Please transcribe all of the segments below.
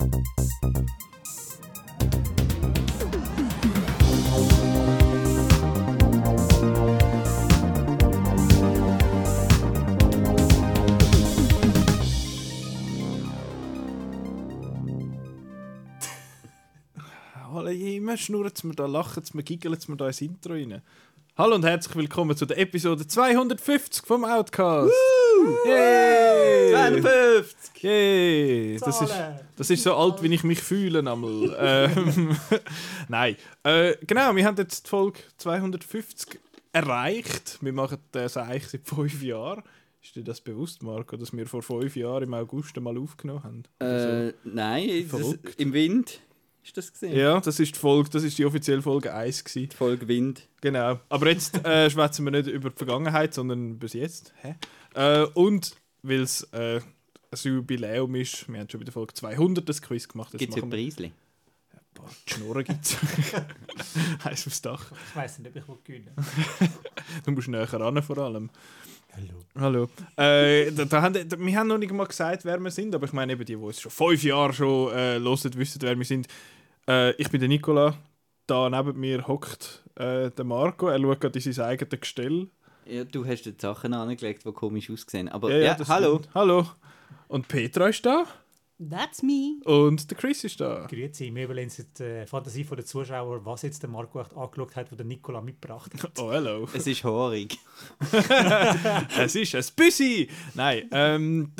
Alle immer schnurren mir da, lachen mir, giggeln mir da ins Intro rein. Hallo und herzlich willkommen zu der Episode 250 vom Outcast. Yay! 52! Yay! Das ist, das ist so alt, wie ich mich fühle. Einmal. ähm, Nein. Äh, genau, wir haben jetzt die Folge 250 erreicht. Wir machen das eigentlich seit fünf Jahren. Ist dir das bewusst, Marco, dass wir vor fünf Jahren im August einmal aufgenommen haben? Äh, nein, das, im Wind ist das gesehen. Ja, das ist die Folge, das ist die offizielle Folge 1 gewesen. Die Folge Wind. Genau. Aber jetzt äh, schwätzen wir nicht über die Vergangenheit, sondern bis jetzt. Hä? Äh, und weil es äh, ein Jubiläum ist, wir haben schon bei der Folge 200 das Quiz gemacht. Gibt es wir- Preisli? Ein paar Schnurren gibt's. Heiß aufs Dach. Ich weiß nicht, ob ich will gewinnen Du musst näher ran vor allem. Hallo. Hallo. Äh, da, da haben, da, wir haben noch nicht mal gesagt, wer wir sind, aber ich meine eben die, die es schon fünf Jahre schon äh, hören, wissen, wer wir sind. Äh, ich bin der Nicola. Da neben mir hockt äh, der Marco. Er schaut gerade in sein eigenes Gestell. Ja, du hast die Sachen angelegt, die komisch aussehen. Aber Ja, ja, ja, hallo. stimmt. Hallo. Und Petra ist da. That's me. Und der Chris ist da. Grüezi, wir überlegen jetzt die äh, Fantasie der Zuschauer, was jetzt der Marco echt angeschaut hat, was der Nikola mitgebracht hat. Oh, hello. Es ist haarig. es ist ein Büssi. Nein, ähm,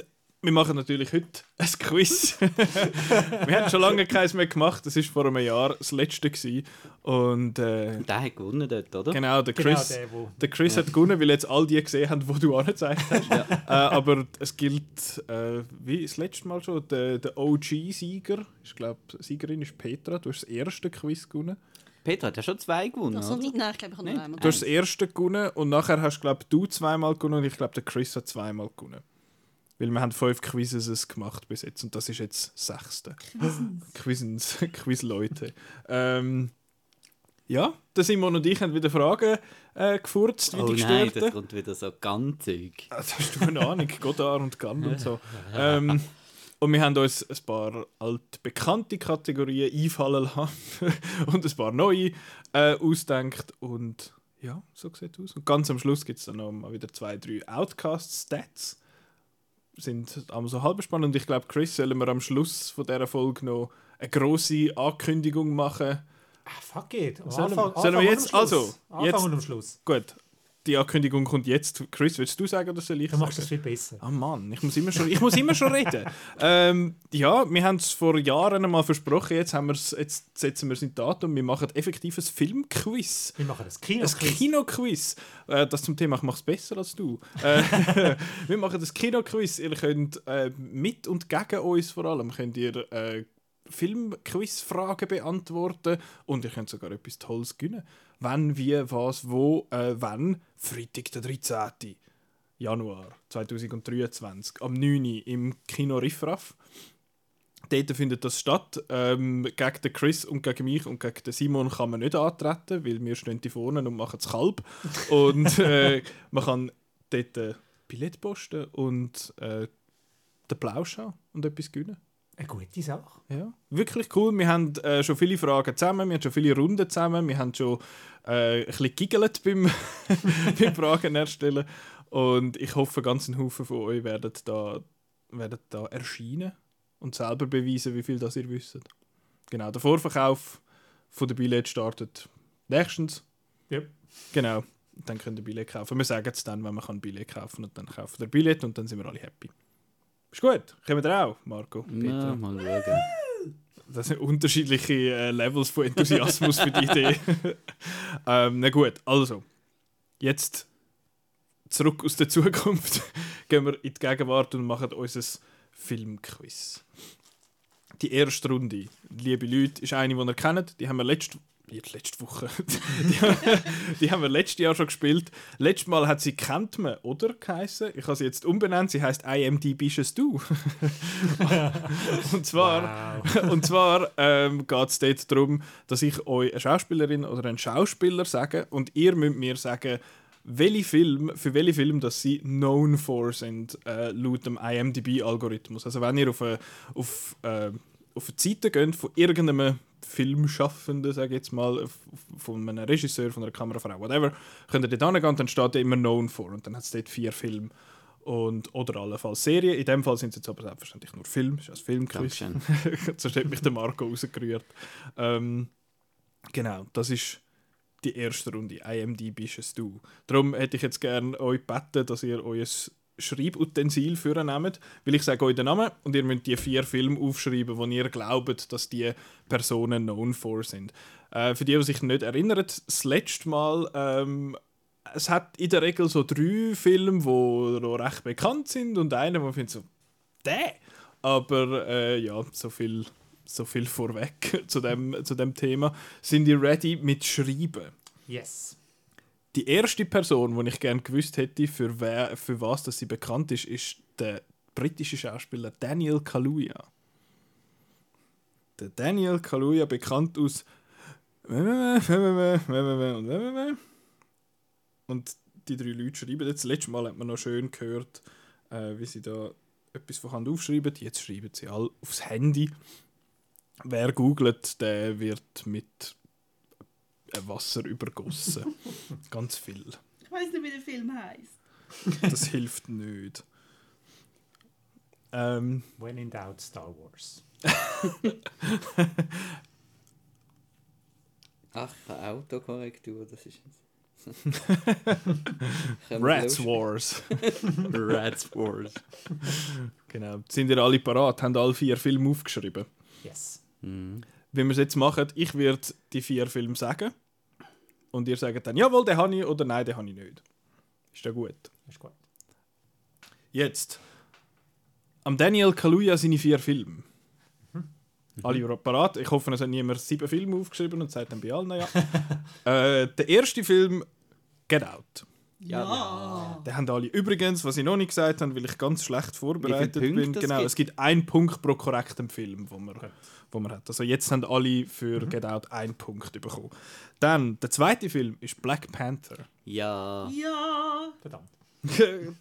wir machen natürlich heute ein Quiz. wir haben schon lange keins mehr gemacht. Das war vor einem Jahr das letzte. Gewesen. Und äh, Der hat gewonnen dort, oder? genau, der Genau, Chris, der, wo der Chris hat gewonnen, weil jetzt all die gesehen haben, die du angezeigt hast. äh, aber es gilt, äh, wie das letzte Mal schon, der, der OG-Sieger. Ich glaube, Siegerin ist Petra. Du hast das erste Quiz gewonnen. Petra hat ja schon zwei gewonnen, Also, oder? nein, ich glaube, ich habe Nicht? noch einmal. Du hast das erste gewonnen und nachher hast glaube du zweimal gewonnen und ich glaube der Chris hat zweimal gewonnen. Weil wir haben fünf Quizzes gemacht bis jetzt und das ist jetzt das sechste. Quizens, Quiz-Leute. ähm, ja, der Simon und ich haben wieder Fragen äh, gefurzt, wie Oh die nein, Gestörten. das kommt wieder so ganz Zeug. Ah, Das hast du eine Ahnung, Godard und Gant und so. Ähm, und wir haben uns ein paar altbekannte Kategorien einfallen lassen und ein paar neue äh, ausdenkt und ja, so sieht es aus. Und ganz am Schluss gibt es dann noch mal wieder zwei, drei Outcast-Stats. Sind einmal so halb spannend und ich glaube, Chris, sollen wir am Schluss von dieser Folge noch eine grosse Ankündigung machen? Ah, fuck it. Am Sollen wir- Anfang- sollen wir Anfang jetzt- am also, Anfang jetzt- und am Schluss. Gut, die Ankündigung kommt jetzt. Chris, willst du sagen oder soll ich Du machst das viel besser. Ah Mann, ich muss immer schon, ich muss immer schon reden. ähm, ja, wir haben es vor Jahren einmal versprochen, jetzt, haben wir's, jetzt setzen wir es in Datum. Wir machen effektiv ein Filmquiz. Wir machen das Kino. Ein Kinoquiz. Äh, das zum Thema, ich mache es besser als du. Äh, wir machen das Kinoquiz. Ihr könnt äh, mit und gegen uns vor allem könnt ihr äh, Filmquiz-Fragen beantworten und ihr könnt sogar etwas Tolles gewinnen. Wann, wie, was, wo, äh, wann? Freitag, der 13. Januar 2023, am 9. Uhr im Kino Riffraff. Dort findet das statt. Ähm, gegen den Chris und gegen mich und gegen den Simon kann man nicht antreten, weil wir stehen hier vorne und machen das Kalb. Und äh, man kann dort äh, Billett posten und äh, den Plausch haben und etwas gewinnen. Eine gute Sache. Ja, wirklich cool. Wir haben äh, schon viele Fragen zusammen, wir haben schon viele Runden zusammen, wir haben schon äh, ein bisschen giggelt beim, beim Fragen erstellen. Und ich hoffe, ganz ein Haufen von euch werden da, werden da erscheinen und selber beweisen, wie viel das ihr wisst. Genau, der Vorverkauf von der Billett startet nächstens. Ja. Genau, dann könnt ihr Billett kaufen. Wir sagen es dann, wenn man kann Billett kaufen und dann kaufen wir Billett und dann sind wir alle happy. Ist gut, kommen wir auch, Marco? Ja, mal schauen. Das sind unterschiedliche äh, Levels von Enthusiasmus für die Idee. ähm, na gut, also. Jetzt zurück aus der Zukunft. Gehen wir in die Gegenwart und machen unser Filmquiz. Die erste Runde, liebe Leute, ist eine, die ihr kennt. Die haben wir letzte, jetzt letzte Woche. die, haben- die haben wir letztes Jahr schon gespielt. Letztes Mal hat sie «Kennt man» oder geheißen. Ich habe sie jetzt umbenannt. Sie heißt «IMDb bist du». und zwar... Wow. Und zwar ähm, geht es dort darum, dass ich euch eine Schauspielerin oder einen Schauspieler sage und ihr müsst mir sagen, welche Film, für welche Film dass sie known for sind, äh, laut dem IMDb-Algorithmus. Also wenn ihr auf, äh, auf, äh, auf die Seite geht von irgendeinem Filmschaffenden, sage ich jetzt mal, von einem Regisseur, von einer Kamerafrau, whatever, könnt ihr dort hingehen und dann steht immer «Known for» und dann hat es dort vier Filme und, oder allenfalls Serien. In dem Fall sind es jetzt aber selbstverständlich nur Film, ist ja ein Filmquiz. Sonst hat mich der Marco rausgerührt. Ähm, genau, das ist die erste Runde. IMDb bist du. Darum hätte ich jetzt gerne euch gebeten, dass ihr euer Schreibutensil vornehmt, weil ich sage euch den Namen und ihr müsst die vier Filme aufschreiben, wo ihr glaubt, dass die Personen known for sind. Äh, für die, die sich nicht erinnern, das letzte Mal, ähm, es hat in der Regel so drei Filme, die noch recht bekannt sind und einer, wo man findet so, der. Aber äh, ja, so viel, so viel vorweg zu dem, zu dem Thema. Sind ihr ready mit Schreiben? Yes. Die erste Person, die ich gerne gewusst hätte, für, wer, für was dass sie bekannt ist, ist der britische Schauspieler Daniel Kaluuya. Der Daniel Kaluuya, bekannt aus und die drei Leute schreiben jetzt. Letztes Mal hat man noch schön gehört, äh, wie sie da etwas von Hand aufschreiben. Jetzt schreiben sie alle aufs Handy. Wer googelt, der wird mit Wasser übergossen. Ganz viel. Ich weiß nicht, wie der Film heißt. Das hilft nicht. Ähm, When in doubt, Star Wars. Ach, eine Autokorrektur, das ist jetzt. Rats? Wars. Rats Wars. genau. Sind ihr alle parat? Haben alle vier Filme aufgeschrieben? Yes. Mhm. Wie wir es jetzt machen, ich werde die vier Filme sagen. Und ihr sagt dann, jawohl, den habe ich oder nein, den habe ich nicht. Ist ja gut. Ist gut. Jetzt. Am Daniel Kaluuya seine vier Filme. Alle parat. Ich hoffe, es hat niemand sieben Filme aufgeschrieben und sagt dann bei allen ja. äh, der erste Film, Get Out. Ja. Den haben alle übrigens, was ich noch nicht gesagt habe, weil ich ganz schlecht vorbereitet bin. Genau, gibt? es gibt einen Punkt pro korrektem Film, wo man, wo man hat. Also jetzt haben alle für Get Out einen Punkt bekommen. Dann, der zweite Film ist Black Panther. Ja. Ja. Verdammt.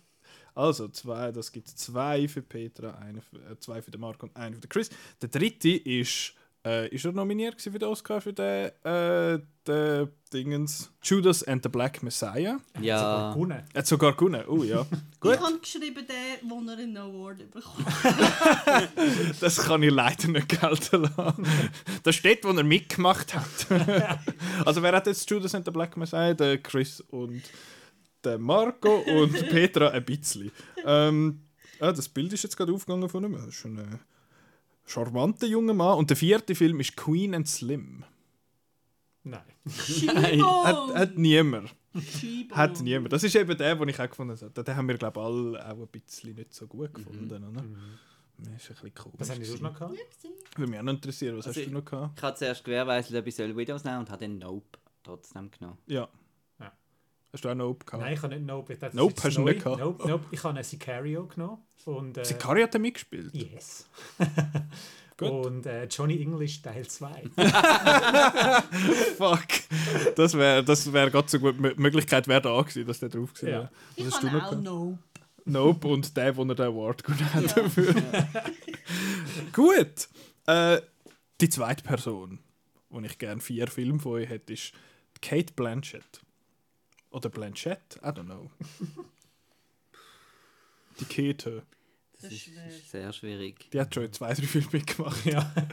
also, zwei, das gibt zwei für Petra, eine für, äh, zwei für den Marco und eine für den Chris. Der dritte ist, äh, ist er nominiert für den Oscar für den, äh, den Dingens Judas and the Black Messiah. Ja. Sogar gewonnen. Er hat sogar gewonnen. Oh ja. Gut. Ich habe geschrieben, der, wo er einen Award bekommt. Das kann ich leider nicht gelten lassen. Da steht, wo er mitgemacht hat. also wer hat jetzt Judas and the Black Messiah? Der Chris und der Marco und Petra ein bisschen. Ähm, ja, das Bild ist jetzt gerade aufgegangen von ihm. Das ist schon ein charmanter junger Mann. Und der vierte Film ist Queen and Slim. Nein. Schiebo! Hat, hat niemand. Schiebo. Hat niemand. Das ist eben der, den ich auch gefunden habe. Den haben wir, glaube ich, alle auch ein bisschen nicht so gut gefunden. Oder? Das ist ein bisschen komisch. Was die sonst noch gehabt? Würde mich auch noch interessieren. Was Also hast du noch gehabt? Ich habe zuerst gewährleistet, ob ich Videos nehmen und habe dann Nope trotzdem genommen. Ja. Hast du auch Nope gehabt? Nein, ich habe nicht Nope. Das ist Nope hast du nicht gehabt? Nope, nope. Ich habe einen Sicario genommen. Und, äh, Sicario hat er mitgespielt. Yes. Gut. Und äh, Johnny English Teil 2. Fuck. Das wäre das wär gerade so gut. Die Möglichkeit wäre da gewesen, dass der drauf gewesen Ja. wäre. Ich hast du habe noch auch gehabt? no. Nope und der, wo er den Award gewonnen hat Ja. dafür. Gut. Äh, die zweite Person, wo ich gerne vier Filme von euch hätte, ist Kate Blanchett. Oder Blanchett, I don't know. Die Kate. Das, Das ist, sehr schwierig. Die hat schon in zwei, drei Filme mitgemacht. ja.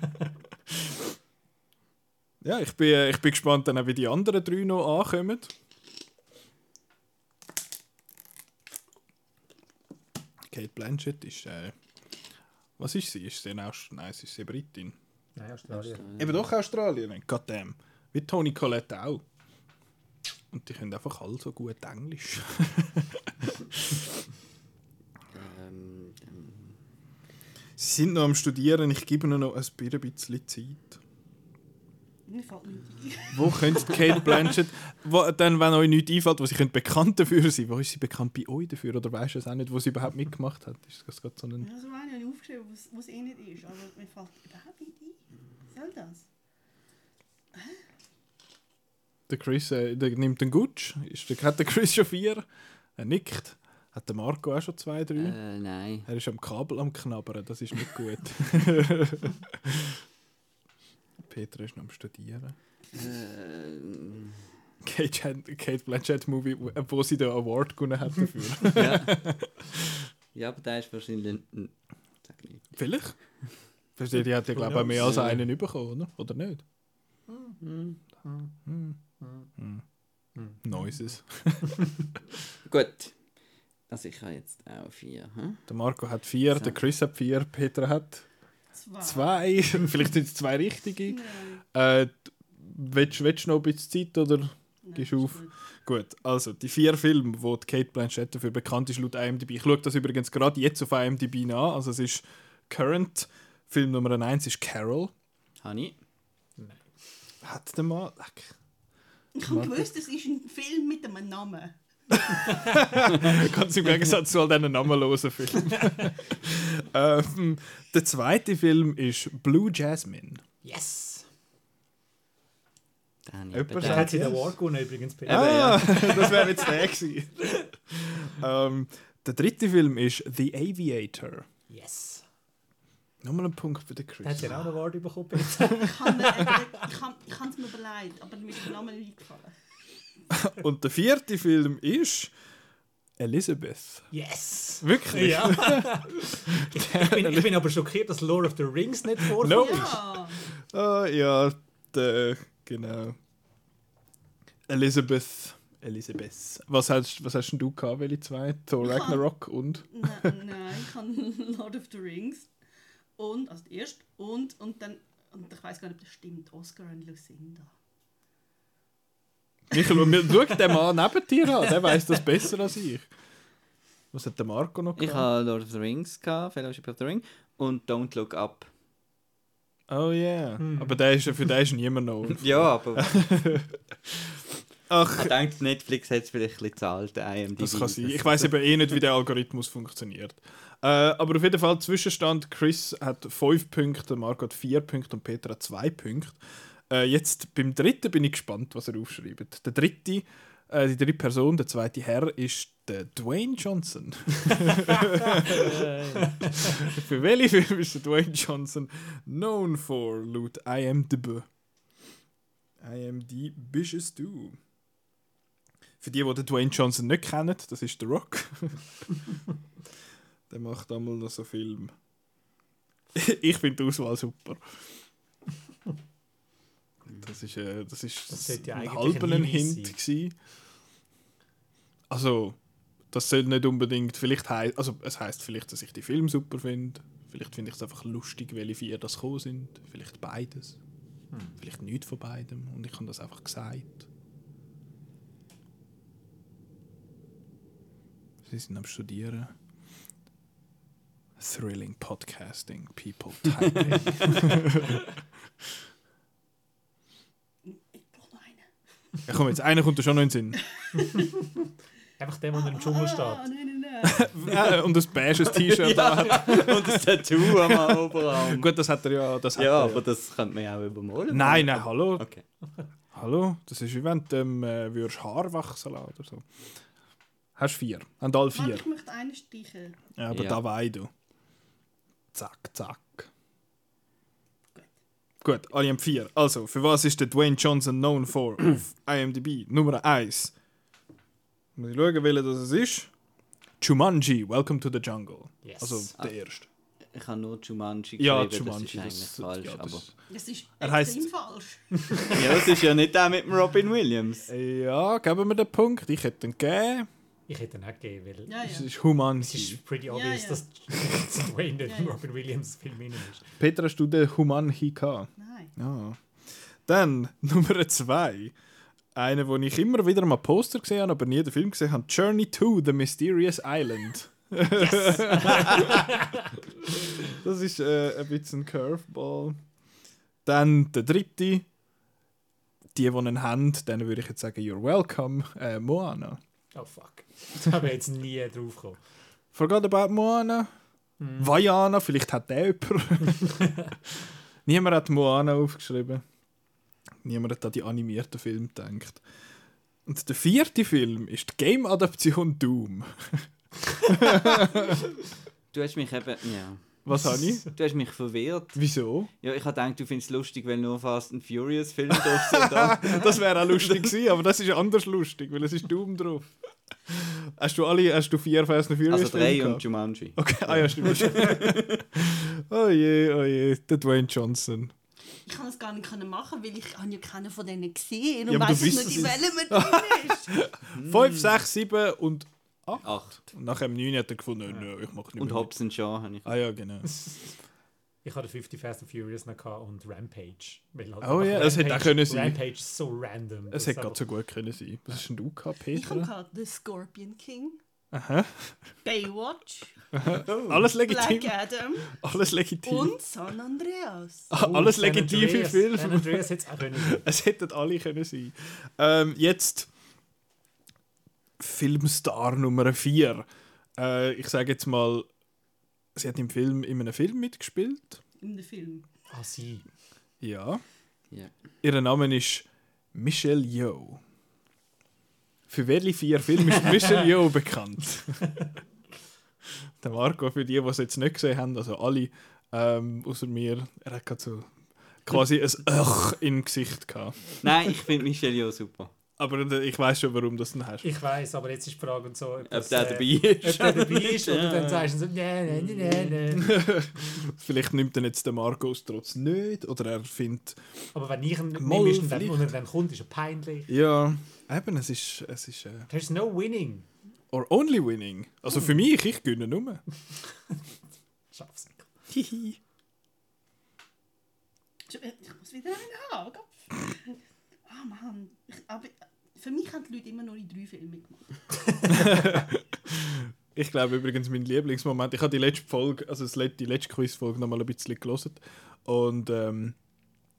Ja, ich bin, ich bin gespannt, dann, auch, wie die anderen drei noch ankommen. Kate Blanchett ist. Äh, was ist sie? Ist sie in Aust Nein, sie ist sie Britin. Nein, Australien. Eben doch Australierin. Goddamn. Wie Toni Collette auch. Und die können einfach alle so gut Englisch. Ähm, ähm, Sie sind noch am Studieren, ich gebe ihnen noch ein bisschen Zeit. Mir fällt nicht ein. Wo könnte Kate Blanchett, wo, dann, wenn euch nichts einfällt, wo sie könnte bekannt dafür sein wo ist sie bekannt bei euch dafür? Oder weißt du es auch nicht, wo sie überhaupt mitgemacht hat? Ist das gerade so ein... Also, eine habe ich aufgeschrieben, was- was eh nicht ist. Aber mir fällt überhaupt nicht ein. Was soll das? Der Chris äh, der nimmt den Gutsch. Ist der, hat der Chris schon vier? Er nickt. Hat der Marco auch schon zwei, drei? äh, nein. Er ist am Kabel am Knabbern, das ist nicht gut. Peter ist noch am Studieren. Äh, Kate, Kate Blanchett Movie, wo- sie den Award gewonnen hat dafür. ja. ja, aber der ist wahrscheinlich. Sag nicht. Vielleicht. Verstehe, die hat ja, glaube ich, mehr als einen bekommen, oder? Oder nicht? Hm. Hm. Hm. Noises. Gut. Also ich habe jetzt auch vier. Hm? Der Marco hat vier, So. der Chris hat vier, Peter hat Zwei. zwei. Vielleicht sind es zwei richtige. Nein. Äh, willst, willst du noch ein bisschen Zeit oder? Nein, Gehst ist auf. gut. Gut, also die vier Filme, wo die Kate Blanchett dafür bekannt ist, laut IMDb. Ich schaue das übrigens gerade jetzt auf IMDb nach. Also es ist Current. Film Nummer 1 ist Carol. Habe ich. Hat der mal. Ich habe gewusst, es ist ein Film mit einem Namen. Ganz im Gegensatz zu all diesen namenlosen Filmen. ähm, der zweite Film ist Blue Jasmine. Yes! Jemand hat sie den. Award gewonnen übrigens. Peter. Ah, das wäre jetzt der gewesen. ähm, der dritte Film ist The Aviator. Yes! Nochmal ein Punkt für den Da hat Chris. sie auch einen Award bekommen. Ich habe kann, es mir überlegt, aber mir ist der Name nicht eingefallen. Und der vierte Film ist Elizabeth. Yes! Wirklich? Ja! ich, bin, ich bin aber schockiert, dass Lord of the Rings nicht vorkommt. No. Ja, Ah, ja, der, genau. Elizabeth. Elizabeth. Was hast, was hast denn du gehabt, welche zwei? Thor Ragnarok und? nein, nein, ich habe Lord of the Rings und, also die erste, und, und dann, und ich weiß gar nicht, ob das stimmt, Oscar und Lucinda. Michael, wir- schau den Mann neben dir an, der weiß das besser als ich. Was hat der Marco noch Ich gehabt? habe Lord of the Rings, gehabt, Fellowship of the Ring und Don't Look Up. Oh yeah. Hm. Aber der ist, für den ist niemand noch. Ja, aber Ach, ich denke, Netflix hat es vielleicht ein bisschen zahlt, der IMDb. das kann sein. Ich weiß eben eh nicht, wie der Algorithmus funktioniert. Äh, aber auf jeden Fall, Zwischenstand: Chris hat 5 Punkte, Marco hat 4 Punkte und Peter hat 2 Punkte. Äh, jetzt beim dritten bin ich gespannt, was er aufschreibt. Der dritte, äh, die dritte Person, der zweite Herr, ist der Dwayne Johnson. Für welche Film ist der Dwayne Johnson known for, laut IMDb? IMDb bist du. Für die, die den Dwayne Johnson nicht kennen, das ist The Rock. Der macht einmal noch so Film. ich finde die Auswahl super. Das ist, äh, das ist Das ja ein eigentlich halber ein Hint gewesen. Also, das soll nicht unbedingt, vielleicht heißt, also es heißt vielleicht, dass ich die Film super finde. Vielleicht finde ich es einfach lustig, welche vier das gekommen sind. Vielleicht beides. Hm. Vielleicht nichts von beidem. Und ich habe das einfach gesagt. Sie sind am Studieren. Thrilling Podcasting, People typing. Ich brauche noch einen. ja, komm, jetzt einer kommt da schon noch in den Sinn. Einfach der, der im Dschungel Ah, steht. nein, nein, nein. äh, und ein beiges T-Shirt da hat. und das Tattoo am Oberarm. Gut, das hat er ja. Das hat ja, er aber das könnte man ja auch übermalen. Nein, nein, hallo. Okay. Hallo, das ist wie wenn du ähm, äh, würdest Haar wachsen lassen oder so. Hast vier. Haben alle Warte, vier. ich möchte einen streichen. Ja, aber Ja. da wei du. Zack, zack. Gut. Gut, alle haben vier. Also, für was ist der Dwayne Johnson known for auf IMDb? Nummer 1. Muss ich schauen, welcher das ist? Jumanji, Welcome to the Jungle. Yes. Also Ah. der erste. Ich habe nur Jumanji Ja, geschrieben, Jumanji. das ist eigentlich falsch. ja, aber das, Das ist Er extrem falsch. ja, das ist ja nicht der mit dem Robin Williams. ja, geben wir den Punkt. Ich hätte ihn gegeben. Ich hätte ihn nicht gegeben, weil Ja, Es ja. ist es Humanji. ist pretty obvious, ja. dass dass Dwayne nicht Ja. Robin Williams Film innen ist. Peter, hast du den Humanji gehabt? Nein. Ja. Dann Nummer zwei. Einer, wo ich immer wieder mal Poster gesehen habe, aber nie den Film gesehen habe. Journey to the Mysterious Island. das ist äh, ein bisschen ein Curveball. Dann der dritte. Die, die ihn haben, denen würde ich jetzt sagen, you're welcome. Äh, Moana. Oh fuck. Da habe ich jetzt nie drauf gekommen. Forgot about Moana. Hm. Vajana, vielleicht hat der jemand. Niemand hat Moana aufgeschrieben. Niemand hat an die animierten Film gedacht. Und der vierte Film ist die Game-Adaption Doom. Du hast mich eben. Ja. Was habe ich? Du hast mich verwirrt. Wieso? Ja, ich habe gedacht, du findest es lustig, weil nur Fast and Furious Filme drauf sind. da. Das wäre auch lustig gewesen, aber das ist anders lustig, weil es ist Doom drauf. Hast du alle, hast du vier Fast and Furious Also drei Filme und? Jumanji. Okay, ah ja, stimmt. oh je, oh je, der Dwayne Johnson. Ich kann das gar nicht können machen, weil ich habe ja keinen von denen gesehen und Ja, nicht, weißt, in es welchem man drin ist. 5, 6, 7 und 8. Acht. Und nach dem 9 hat er gefunden, nö, ich mach nicht Und mehr Hobbs and Shaw habe ich. Ah ja, genau. Ich hatte 50 Fast and Furious noch und Rampage. Weil halt Oh ja, es hätte auch können sein. Rampage so random. Es Das hätte ist gerade so gut können sein. Was hast denn du gehabt, Ich habe Peter? gehabt The Scorpion King, Aha. Baywatch, Alles legitim. Black Adam Alles legitim. und San Andreas. Ah, Oh, Alles legitive Andreas. Filme. San Andreas hätte es auch können sein. Es hätten alle können sein. Ähm, jetzt Filmstar Nummer 4. Äh, ich sage jetzt mal, sie hat im Film in einem Film mitgespielt. In dem Film. Ah, sie. Ja. Ja. Ihr Name ist Michelle Yeoh. Für welche vier Filme ist Michelle Yeoh bekannt? Der Marco, für die, die es jetzt nicht gesehen haben, also alle, ähm, außer mir, er hat gerade so quasi ein Ach im Gesicht gehabt. Nein, ich finde Michelle Yeoh super. Aber ich weiß schon, warum du das denn hast. Ich weiß, aber jetzt ist die Frage und so. Ob, Ob das, der äh, dabei ist. Ob der dabei ist oder Ja. dann sagst du so, nein, nein, nein, nein. Vielleicht nimmt er jetzt der Markus trotz nicht oder er findet, Aber wenn ich ihn nehme und dann, vielleicht. und er dann kommt, ist er peinlich. ja, eben, es ist, es ist, äh, There's no winning. or only winning. Also für mich, ich gönne nur. Schaff's. Hihi. Ich muss wieder einen haben. Ah Mann. Ich, aber für mich haben die Leute immer nur in drei Filmen gemacht. Ich glaube übrigens, mein Lieblingsmoment, ich habe die letzte Folge, also die letzte Quizfolge noch mal ein bisschen gelesen und ähm,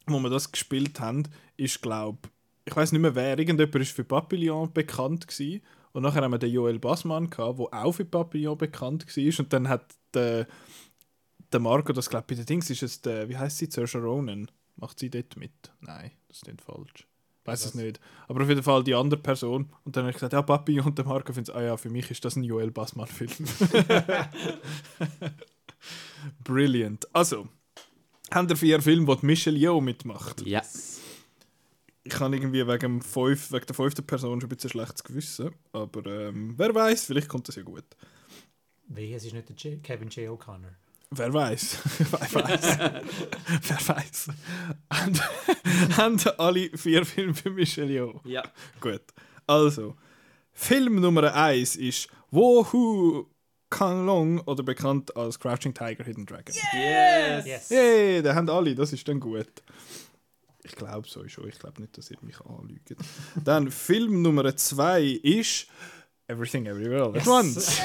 wo wir das gespielt haben, ist glaube ich weiß nicht mehr wer, irgendjemand ist für Papillon bekannt gewesen. und nachher haben wir den Joel Bassmann gehabt, der auch für Papillon bekannt war und dann hat der, der Marco, das glaube bei den Dings ist es der, wie heißt sie, Saoirse Ronan, macht sie dort mit? Nein, das ist nicht falsch. Ich weiß es nicht. Aber auf jeden Fall die andere Person. Und dann habe ich gesagt, ja, Papi und der Marco finden ah ja, für mich ist das ein Joel Bassmann-Film. Brilliant. Also, haben wir vier Filme, wo die Michelle Yeoh mitmacht. Ja. Ich habe irgendwie wegen, dem fünf, wegen der fünften Person schon ein bisschen schlechtes Gewissen. Aber ähm, wer weiß, vielleicht kommt das ja gut. Wehe, es ist nicht der J Kevin J. O'Connor. Wer weiß? Wer weiß? wer weiß? haben, alle vier Filme für Michelle Yeoh? Ja. Gut. Also, Film Nummer 1 ist Wohu Kang Long oder bekannt als Crouching Tiger, Hidden Dragon. Yes. Yes. Yay, den haben alle, das ist dann gut. Ich glaube so schon, ich glaube nicht, dass ihr mich anlügt. dann Film Nummer 2 ist Everything Everywhere All at. Once.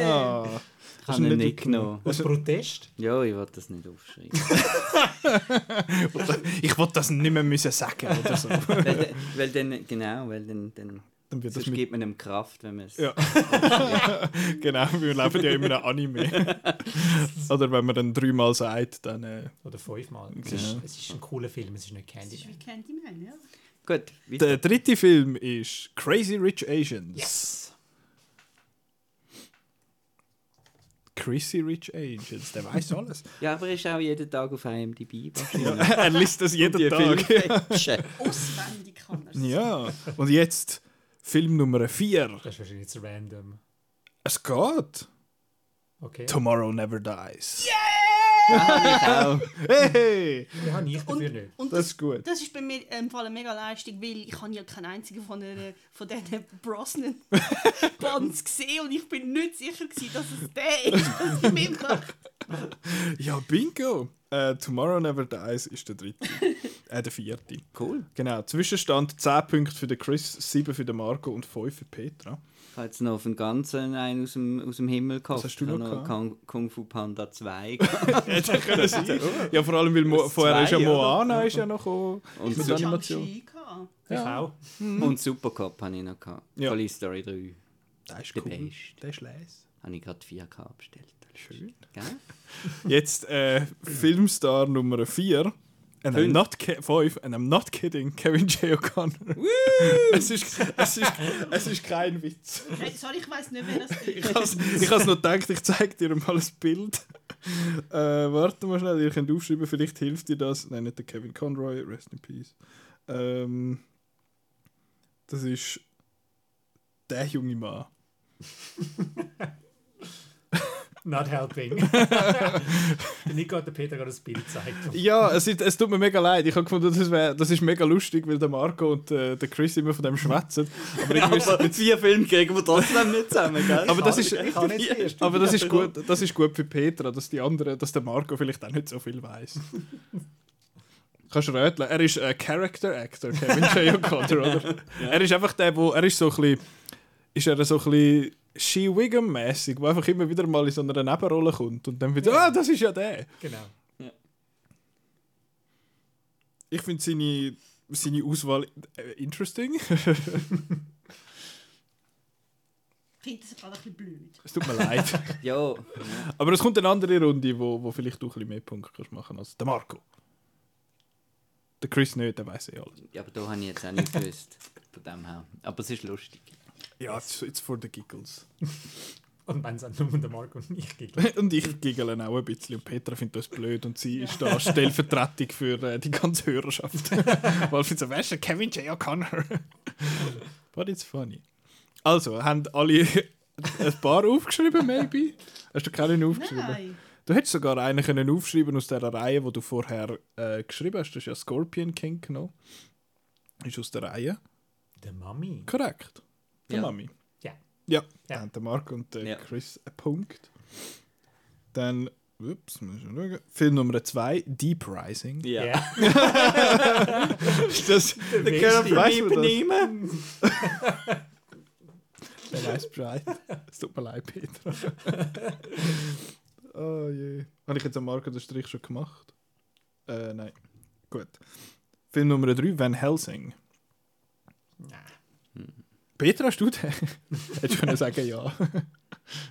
Ah, Ich habe ist ihn nicht nicht genommen. Und Protest? Ja, ich wollte das nicht aufschreiben. ich wollte das nicht mehr müssen sagen oder so. weil, weil dann, genau, weil dann, dann Dann wird das mit, gibt man ihm Kraft, wenn man es... Ja. genau, wir leben ja immer in einem Anime. oder wenn man dann dreimal sagt, dann... Äh, Oder fünfmal. Es, Genau. ist, es ist ein cooler Film, es ist nicht Das ist wie Candyman. Candyman, ja. Gut, weiter. der dritte Film ist Crazy Rich Asians. Yes. Crazy Rich Asians, der weiß alles. Ja, aber er ist auch jeden Tag auf IMDb ja, er liest das jeden Tag. Auswendig kann er es. ja, und jetzt Film Nummer 4. Das ist wahrscheinlich jetzt random. Es geht. Okay. Tomorrow Never Dies. Ah, ich auch. Hey, Ja, habe ich dafür Und, nicht. und das das, ist gut. das ist bei mir im Fall eine mega Leistung, weil ich habe ja keinen einzigen von diesen von diesen Brosnan Bonds gesehen und ich bin nicht sicher gewesen, dass es der ist, was ich mitmache. Ja, bingo. Äh, Tomorrow Never Dies ist der dritte. Äh, der vierte. Cool. Genau, Zwischenstand 10 Punkte für den Chris, 7 für den Marco und 5 für Petra. Ich habe jetzt noch auf den ganzen einen aus dem, aus dem Himmel gehofft. hast du Ich habe noch noch gehabt? Kung, Kung Fu Panda 2 Hätte können sein. Ja, vor allem, weil Mo Das vorher ist ja oder? Moana ist ja noch gekommen. und, Mit Animation. Gehabt. Ich Ja. auch. und Supercop habe ich noch gehabt. Ja. Police Story 3. Der ist Der cool. Beste. Der ist leise. Habe ich gerade 4K bestellt. Schön. Gell? Jetzt äh, Filmstar Nummer 4 And I'm not five, and I'm not kidding, Kevin J. O'Connor. es, ist, es, ist, es ist kein Witz. Hey, sorry, ich weiß nicht, wer das Ich ist. has- ich habe noch gedacht, ich zeige dir mal ein Bild. Äh, warte mal schnell, ihr könnt aufschreiben, vielleicht hilft dir das. Nein, nicht der Kevin Conroy, rest in peace. Ähm, das ist der junge Mann. Not helping. der Nico hat der Peter gerade das Bild gezeigt. Ja, es, ist, es tut mir mega leid. Ich habe gefunden, das, wär, das ist mega lustig, weil der Marco und äh, der Chris immer von dem schwätzen. Aber, es Aber vier Filme kriegen wir trotzdem nicht zusammen, gell? Aber das ist, Ich kann nicht zuerst. aber das ist gut, das ist gut für Petra, dass die anderen, dass der Marco vielleicht auch nicht so viel weiß. Kannst du rätseln? Er ist ein Character Actor, Kevin J. O'Connor, oder? Er ist einfach der, wo er ist so ein bisschen, ist er so ein bisschen She Wiggum mäßig, wo einfach immer wieder mal in so einer Nebenrolle kommt und dann wieder, ah, das ist ja der. Genau. Ich finde seine, seine Auswahl äh, interesting. Ich finde das gerade ein bisschen blöd. es tut mir leid. Ja. Aber es kommt eine andere Runde, wo, wo vielleicht du ein bisschen mehr Punkte kannst machen als der Marco. Der Chris nicht, der weiß eh alles. ja, aber da habe ich jetzt auch nicht gewusst. Von dem her. Aber es ist lustig. Ja, it's, it's for the giggles. Und wenn es nur der Marco und ich giggle. und ich giggle auch ein bisschen. Und Petra findet das blöd und sie ist da Stellvertretung für äh, die ganze Hörerschaft. Weil sie so, weißt du, Kevin J. O'Connor. But it's funny. Also, haben alle ein paar aufgeschrieben, maybe? Hast du keinen aufgeschrieben? Nein. Du hättest sogar einen können aufschreiben aus der Reihe, die du vorher äh, geschrieben hast. Das ist ja Scorpion King genommen. Ist aus der Reihe. Der Mami. Korrekt. Der Ja. Mami. Ja. Ja, Ja. haben der Marc und der Ja. Chris einen Punkt. Dann, ups, muss ich schauen. Film Nummer 2, Deep Rising. Ja. Ja. Ist das, Der weiss man nehmen. der weiß Bescheid. Es tut mir leid, Peter. oh je. Habe ich jetzt am Marco den Strich schon gemacht? Äh, nein. Gut. Film Nummer 3, Van Helsing. Peter, hast du den? Hättest du können sagen, ja.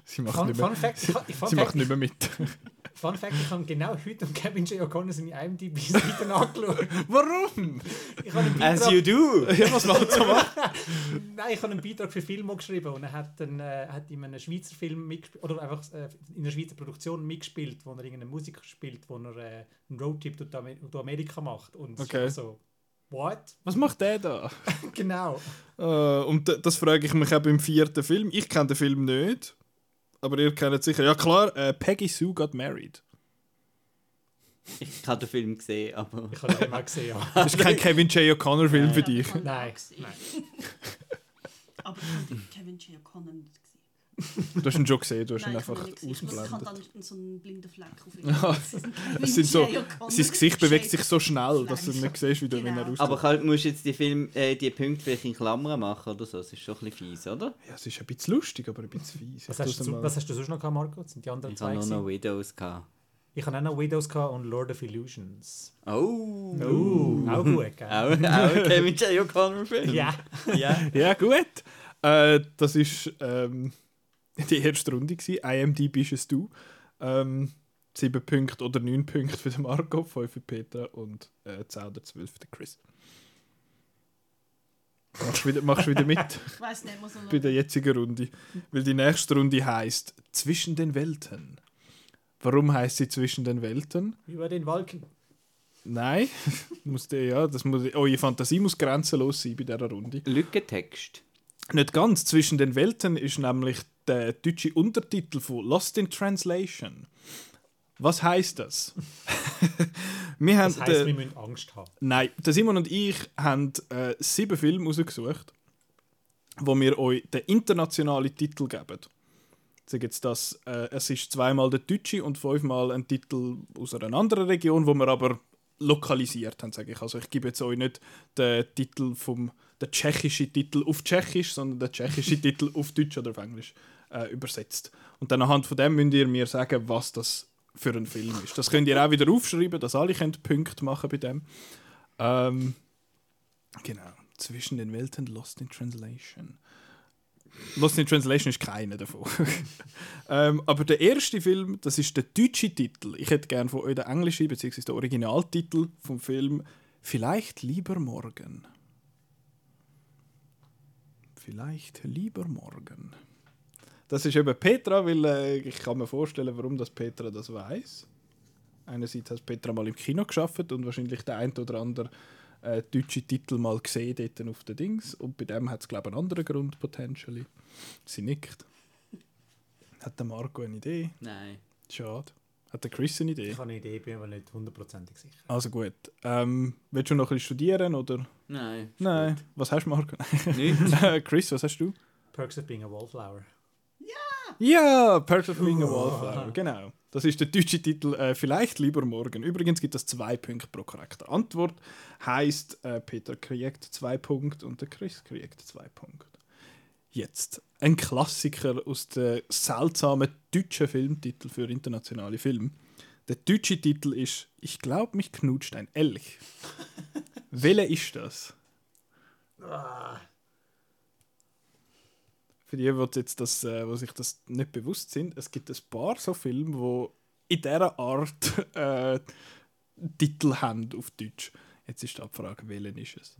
Sie macht, Fun, nicht, mehr, Fun Fact, ich, ich- Fun sie Fact, macht nicht mehr mit. Fun Fact, ich habe genau heute um Kevin J. O'Connor seine IMDb-Seite angeschaut. Warum? Ich habe einen As Beitrag, you do. Ja, was macht so machen? nein, ich habe einen Beitrag für Filmo geschrieben und er hat, einen, äh, hat in einem Schweizer Film mitgespielt, oder einfach äh, in einer Schweizer Produktion mitgespielt, wo er irgendeine Musik spielt, wo er äh, einen Roadtrip durch, Amer durch Amerika macht. Und Okay. so, what? Was macht der da? Genau. Äh, und das frage ich mich auch beim vierten Film. Ich kenne den Film nicht. Aber ihr kennt sicher. Ja klar, äh, Peggy Sue Got Married. Ich habe den Film gesehen, aber. Ich habe den mal gesehen, ja. Das ist kein Kevin J. O'Connor Film Nein. für dich. Nein, auch gesehen. nein. Aber ich habe Kevin J. O'Connor nicht gesehen. Du hast ihn schon gesehen, du hast ihn Nein, ich habe einfach ihn nicht gesehen. Ich Ich habe ausgeblendet. dann so einen blinden Fleck auf Ja, Es sind so, sein Gesicht bewegt sich so schnell, dass du nicht siehst, wie du, wenn er Genau. aussieht. Aber kann, musst du jetzt die, Film, äh, die Punkte vielleicht in Klammern machen oder so? Das ist schon ein bisschen fies, oder? Ja, es ist ein bisschen lustig, aber ein bisschen fies. Was Ich hast, du, mal- was hast du sonst noch gehabt, Marco? Sind die anderen Ich zwei habe nur gewesen? noch Widows gehabt. Ich habe auch noch Widows und Lord of Illusions. Oh. Uh, auch gut, gell? Auch, auch Kevin J. O'Connor Film. Ja. ja. Ja, gut. Äh, das ist ähm, die erste Runde. Gewesen. IMDb bist es du. Ähm, 7 Punkte oder 9 Punkte für den Marco, 5 für Peter und äh, 10 oder 12 für den Chris. Machst du wieder, machst wieder mit Ich weiß nicht, was bei der jetzigen Runde? Weil die nächste Runde heißt Zwischen den Welten. Warum heißt sie Zwischen den Welten? Über den Wolken. Nein, muss die, ja, das muss, eure Fantasie muss grenzenlos sein bei dieser Runde. Lückentext. Nicht ganz. Zwischen den Welten ist nämlich der deutsche Untertitel von Lost in Translation. Was heißt das? wir haben Das heisst, den- wir müssen Angst haben. Nein, der Simon und ich haben äh, sieben Filme rausgesucht, wo wir euch den internationalen Titel geben. Sag jetzt das, äh, es ist zweimal der deutsche und fünfmal ein Titel aus einer anderen Region, wo wir aber lokalisiert haben, sage ich. Also ich gebe jetzt euch nicht den Titel vom der tschechische Titel auf Tschechisch, sondern der tschechische Titel auf Deutsch oder auf Englisch äh, übersetzt. Und dann anhand von dem müsst ihr mir sagen, was das für ein Film ist. Das könnt ihr auch wieder aufschreiben, dass alle könnt Punkte machen bei dem. Ähm, genau. Zwischen den Welten Lost in Translation. Lost in Translation ist keiner davon. ähm, aber der erste Film, das ist der deutsche Titel. Ich hätte gerne von euch den englischen, beziehungsweise den Originaltitel vom Film Vielleicht lieber morgen. Vielleicht lieber morgen. Das ist eben Petra, weil äh, ich kann mir vorstellen, warum das Petra das weiß. Einerseits hat Petra mal im Kino geschafft und wahrscheinlich der ein oder andere äh, deutsche Titel mal gesehen dort auf den Dings. Und bei dem hat es, glaube ich, einen anderen Grund, potentially. Sie nickt. Hat der Marco eine Idee? Nein. Schade. Hat der Chris eine Idee? Ich habe eine Idee, bin aber nicht hundertprozentig sicher. Also gut. Ähm, willst du noch ein bisschen studieren, oder? Nein. Nein. Was hast du, Marco? gut. Nicht? Chris, was hast du? Perks of Being a Wallflower. Ja, Perks of Being a Wallflower, genau. Das ist der deutsche Titel äh, Vielleicht lieber morgen. Übrigens gibt es zwei Punkte pro korrekte Antwort. Heißt, äh, Peter kriegt zwei Punkte und der Chris kriegt zwei Punkte. Jetzt ein Klassiker aus der seltsamen deutschen Filmtitel für internationale Filme. Der deutsche Titel ist Ich glaub, mich knutscht ein Elch. Welcher ist das? Für die, die, jetzt das, äh, die sich das nicht bewusst sind, es gibt ein paar so Filme, wo in dieser Art äh, Titel haben auf Deutsch. Jetzt ist die Abfrage, welchen ist es?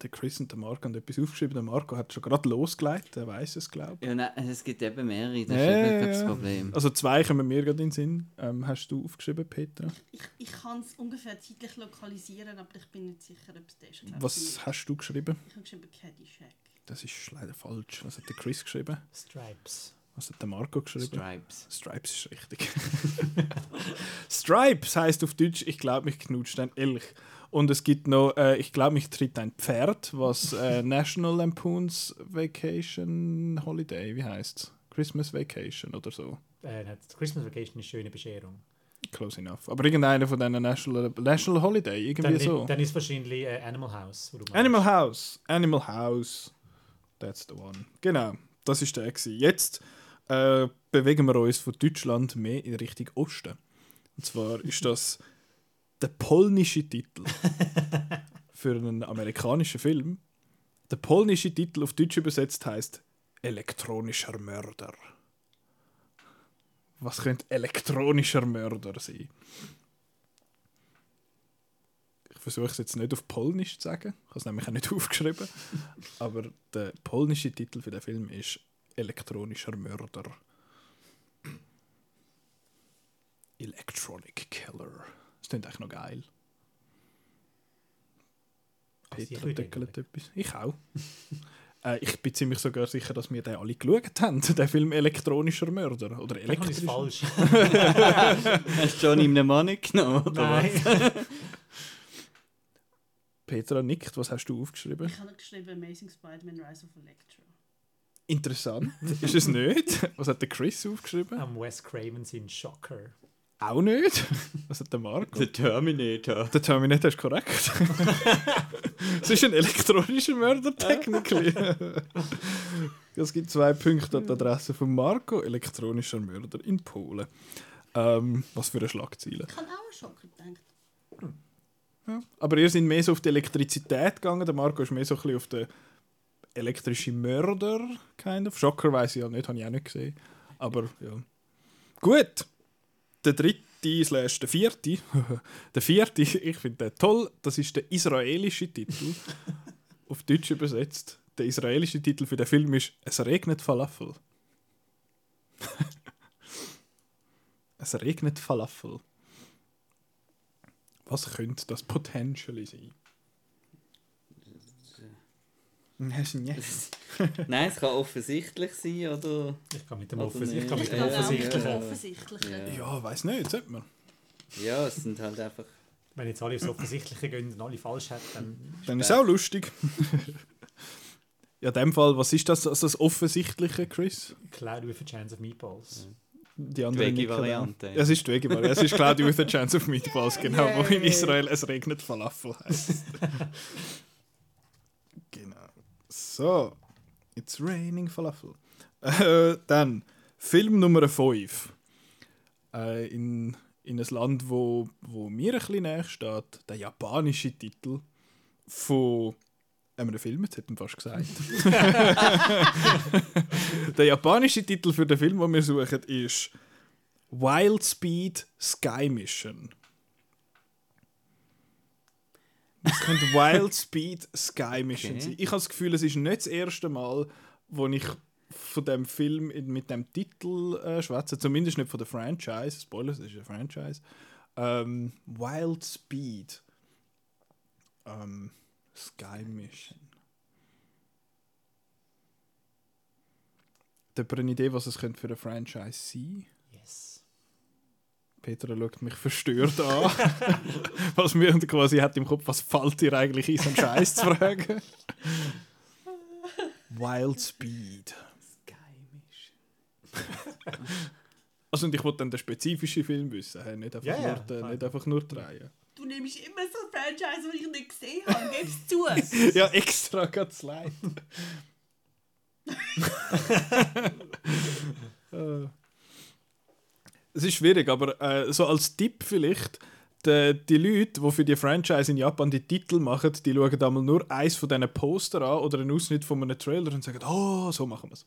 Der Chris und der Marco haben etwas aufgeschrieben. Der Marco hat schon gerade losgelegt, er weiß es, glaube ich. Ja, nein, es gibt eben mehrere, das Ja, ist eben ja, das. Problem. Also zwei kommen mir gerade in den Sinn. Ähm, hast du aufgeschrieben, Petra? Ich, ich kann es ungefähr zeitlich lokalisieren, aber ich bin nicht sicher, ob es das ist. Was hast du geschrieben? Ich habe geschrieben Caddyshack. Das ist leider falsch. Was hat der Chris geschrieben? Stripes. Was hat der Marco geschrieben? Stripes. Stripes ist richtig. Stripes heißt auf Deutsch, ich glaube, mich knutscht ein Elch. Und es gibt noch, äh, ich glaube, mich tritt ein Pferd, was äh, National Lampoons Vacation Holiday, wie heißt Christmas Vacation oder so. Äh, Christmas Vacation eine schöne Bescherung. Close enough. Aber irgendeiner von diesen National, National Holiday, irgendwie Dann, so. dann ist wahrscheinlich äh, Animal House. Animal House. Animal House. That's the one. Genau, das ist der. Gewesen. Jetzt äh, bewegen wir uns von Deutschland mehr in Richtung Osten. Und zwar ist das der polnische Titel für einen amerikanischen Film. Der polnische Titel auf Deutsch übersetzt heißt Elektronischer Mörder. Was könnte elektronischer Mörder sein? Ich versuche es jetzt nicht auf Polnisch zu sagen. Ich habe es nämlich auch nicht aufgeschrieben. Aber der polnische Titel für den Film ist Elektronischer Mörder. Electronic Killer. Das klingt eigentlich noch geil. Also ich Peter deckelt etwas. Ich auch. äh, ich bin ziemlich sogar sicher, dass wir den alle geschaut haben, den Film Elektronischer Mörder. Oder Dann habe ich es elektrischer. falsch. Hast du schon einem Mann nicht genommen, oder Nein. Petra nickt, was hast du aufgeschrieben? Ich habe noch geschrieben Amazing Spider-Man Rise of Electro. Interessant. ist es nicht? Was hat der Chris aufgeschrieben? Am Wes Craven sind Shocker. Auch nicht. Was hat der Marco? Der Terminator. Der Terminator ist korrekt. Es ist ein elektronischer Mörder, technically. es gibt zwei Punkte an die Adresse von Marco, elektronischer Mörder in Polen. Ähm, was für eine Schlagzeile. Ich habe auch an Schocker gedacht. Ja. Aber ihr seid mehr so auf die Elektrizität gegangen, der Marco ist mehr so ein bisschen auf den elektrischen Mörder, kind of. Schocker weiß ich ja nicht, habe ich auch nicht gesehen. Aber ja. Gut. Der dritte slash der vierte. der vierte, ich finde den toll, das ist der israelische Titel. auf Deutsch übersetzt. Der israelische Titel für den Film ist Es regnet Falafel. es regnet Falafel. Was könnte das potentially sein? Nein, es kann offensichtlich sein, oder? Ich kann mit dem, Offens ich kann mit dem Ja, Offensichtlichen. ja. Offensichtlich. Ja. Ja, weiß nicht, sollte man. Ja, es sind halt einfach. Wenn jetzt alle aufs Offensichtliche gehen und alle falsch hätten, dann Dann ist es auch lustig. ja, in dem Fall, was ist das, also das Offensichtliche, Chris? Cloud with a Chance of Meatballs. Die andere Veggie-Variante. Ja, es ist die Veggie-Variante. Es ist Cloudy with a Chance of Meatballs, genau, wo in. Israel es regnet Falafel heißt. So, it's raining Falafel. Äh, dann, Film Nummer 5. Äh, in, in ein Land, wo, wo mir ein bisschen näher steht, der japanische Titel von äh, einem Film, jetzt hätten wir fast gesagt. der japanische Titel für den Film, den wir suchen, ist Wild Speed Sky Mission. Es könnte Wild Speed Sky Mission Okay. sein. Ich habe das Gefühl, es ist nicht das erste Mal, wo ich von dem Film mit dem Titel äh, schwätze. Zumindest nicht von der Franchise. Spoiler, es ist eine Franchise. Ähm, Wild Speed. Ähm, Sky Mission. Hat jemand eine Idee, was es könnte für eine Franchise sein Yes. Peter schaut mich verstört an. was mir quasi hat im Kopf, was fällt dir eigentlich in so einen Scheiß zu fragen? Wild Speed. Also und ich wollte dann den spezifischen Film wissen, hä? nicht, einfach Ja, ja, nur, den, klar. nicht einfach nur die Reihe. Du nimmst immer so ein Franchise, das ich nicht gesehen habe. Gib's zu. Ja, extra ganz leid. Äh. Es ist schwierig, aber äh, so als Tipp vielleicht, die, die Leute, die für die Franchise in Japan die Titel machen, die schauen einmal nur eins von diesen Poster an oder einen Ausschnitt von einem Trailer und sagen, oh, so machen wir es.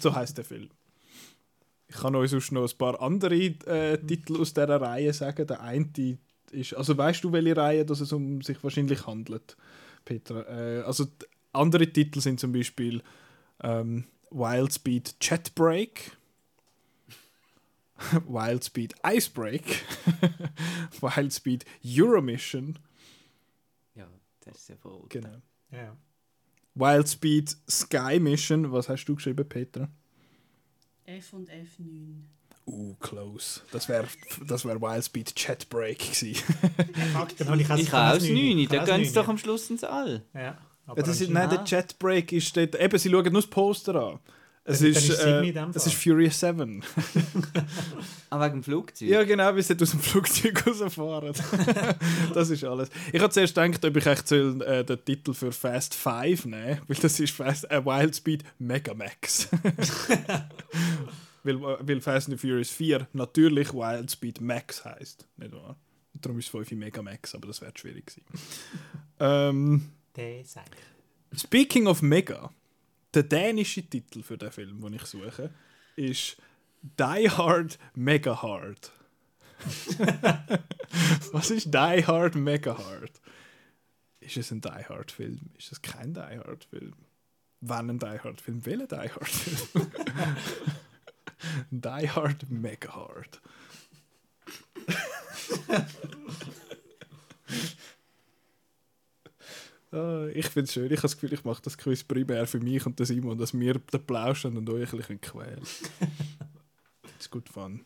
So heißt der Film. Ich kann euch sonst noch ein paar andere äh, Titel aus dieser Reihe sagen. Der eine ist, also weißt du, welche Reihe dass es um sich wahrscheinlich handelt, Peter? Äh, also andere Titel sind zum Beispiel ähm, Wild Speed Jetbreak, Wild Speed Icebreak, Wild Speed Euromission, Ja, das ist ja voll. genau. Ja, ja. Wild Speed Sky Mission, was hast du geschrieben, Peter? F und F9. Uh, close. Das wäre das wär Wild Speed Jetbreak gewesen. Fuck, dann habe ich, Ich habe auch das 9, da gehen sie doch am Schluss ins All. Ja, aber Ja, das ist, nein, der Jetbreak ist dort, eben, sie schauen nur das Poster an. Es Dann- ist, äh, es ist Furious 7. Ah, wegen dem Flugzeug? Ja, genau, wie sie aus dem Flugzeug rausfahren. das ist alles. Ich habe zuerst gedacht, ob ich echt soll, äh, den Titel für Fast 5 nehmen weil das ist Fast, äh, Wild Speed Megamax. weil, äh, weil Fast and Furious 4 natürlich Wild Speed Max heißt, nicht wahr? Und darum ist 5 in Megamax, aber das wäre schwierig gewesen. ähm, Der. Speaking of Mega, der dänische Titel für den Film, den ich suche, ist Die Hard Mega Hard. Was ist Die Hard Mega Hard? Ist es ein Die Hard Film? Ist es kein Die Hard Film? Wann ein Die Hard Film? Welcher Die Hard Film? Die Hard Mega Hard. Ah, ich finde es schön. Ich habe das Gefühl, ich mache das Quiz primär für mich und den Simon, dass wir den plauschen und euch ein bisschen quälen. Das ist gut fun.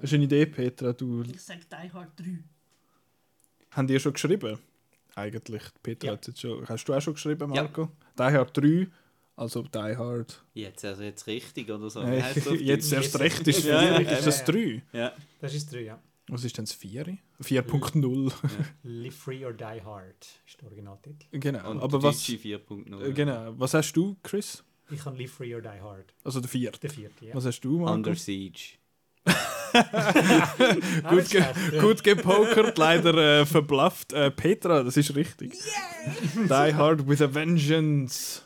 Hast du eine Idee, Petra? Du, Ich sag Die Hard 3. haben die schon geschrieben? Eigentlich. Petra Ja. hat jetzt schon. Hast du auch schon geschrieben, Ja. Marco? Die Hard 3, also Die Hard. Jetzt, also jetzt richtig oder so. Äh, das jetzt erst recht ist Ja, ja, schwierig. ist das ja. 3? Ja. Das ist 3, ja. Was ist denn das 4? 4.0. Live Free or Die Hard ist der Originaltitel. genau. Und Aber was. Deutsche 4.0. äh, Genau. Was hast du, Chris? Ich kann Live Free or Die Hard. Also der vierte. Der vierte, ja. Was hast du, Marco? Under Siege. Gut, ge ja. gut gepokert, leider äh, verblafft. Äh, Petra, das ist richtig. Die Hard with a Vengeance.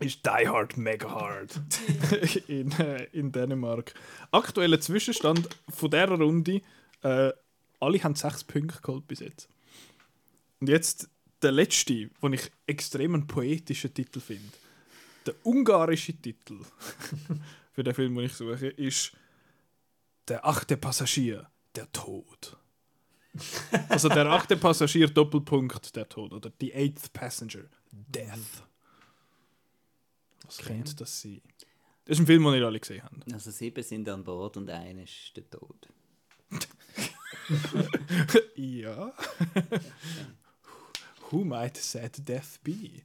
Ist Die Hard mega hard. in, äh, in Dänemark. Aktueller Zwischenstand von dieser Runde. Äh, alle haben sechs Punkte geholt bis jetzt. Und jetzt der letzte, den ich extrem einen poetischen Titel finde. Der ungarische Titel für den Film, den ich suche, ist Der achte Passagier, der Tod. Also der achte Passagier, Doppelpunkt, der Tod. Oder The Eighth Passenger, Death. Was Okay. könnte das sein? Das ist ein Film, den ihr alle gesehen habt. Also sieben sind an Bord und einer ist der Tod. ja. Who might said death be?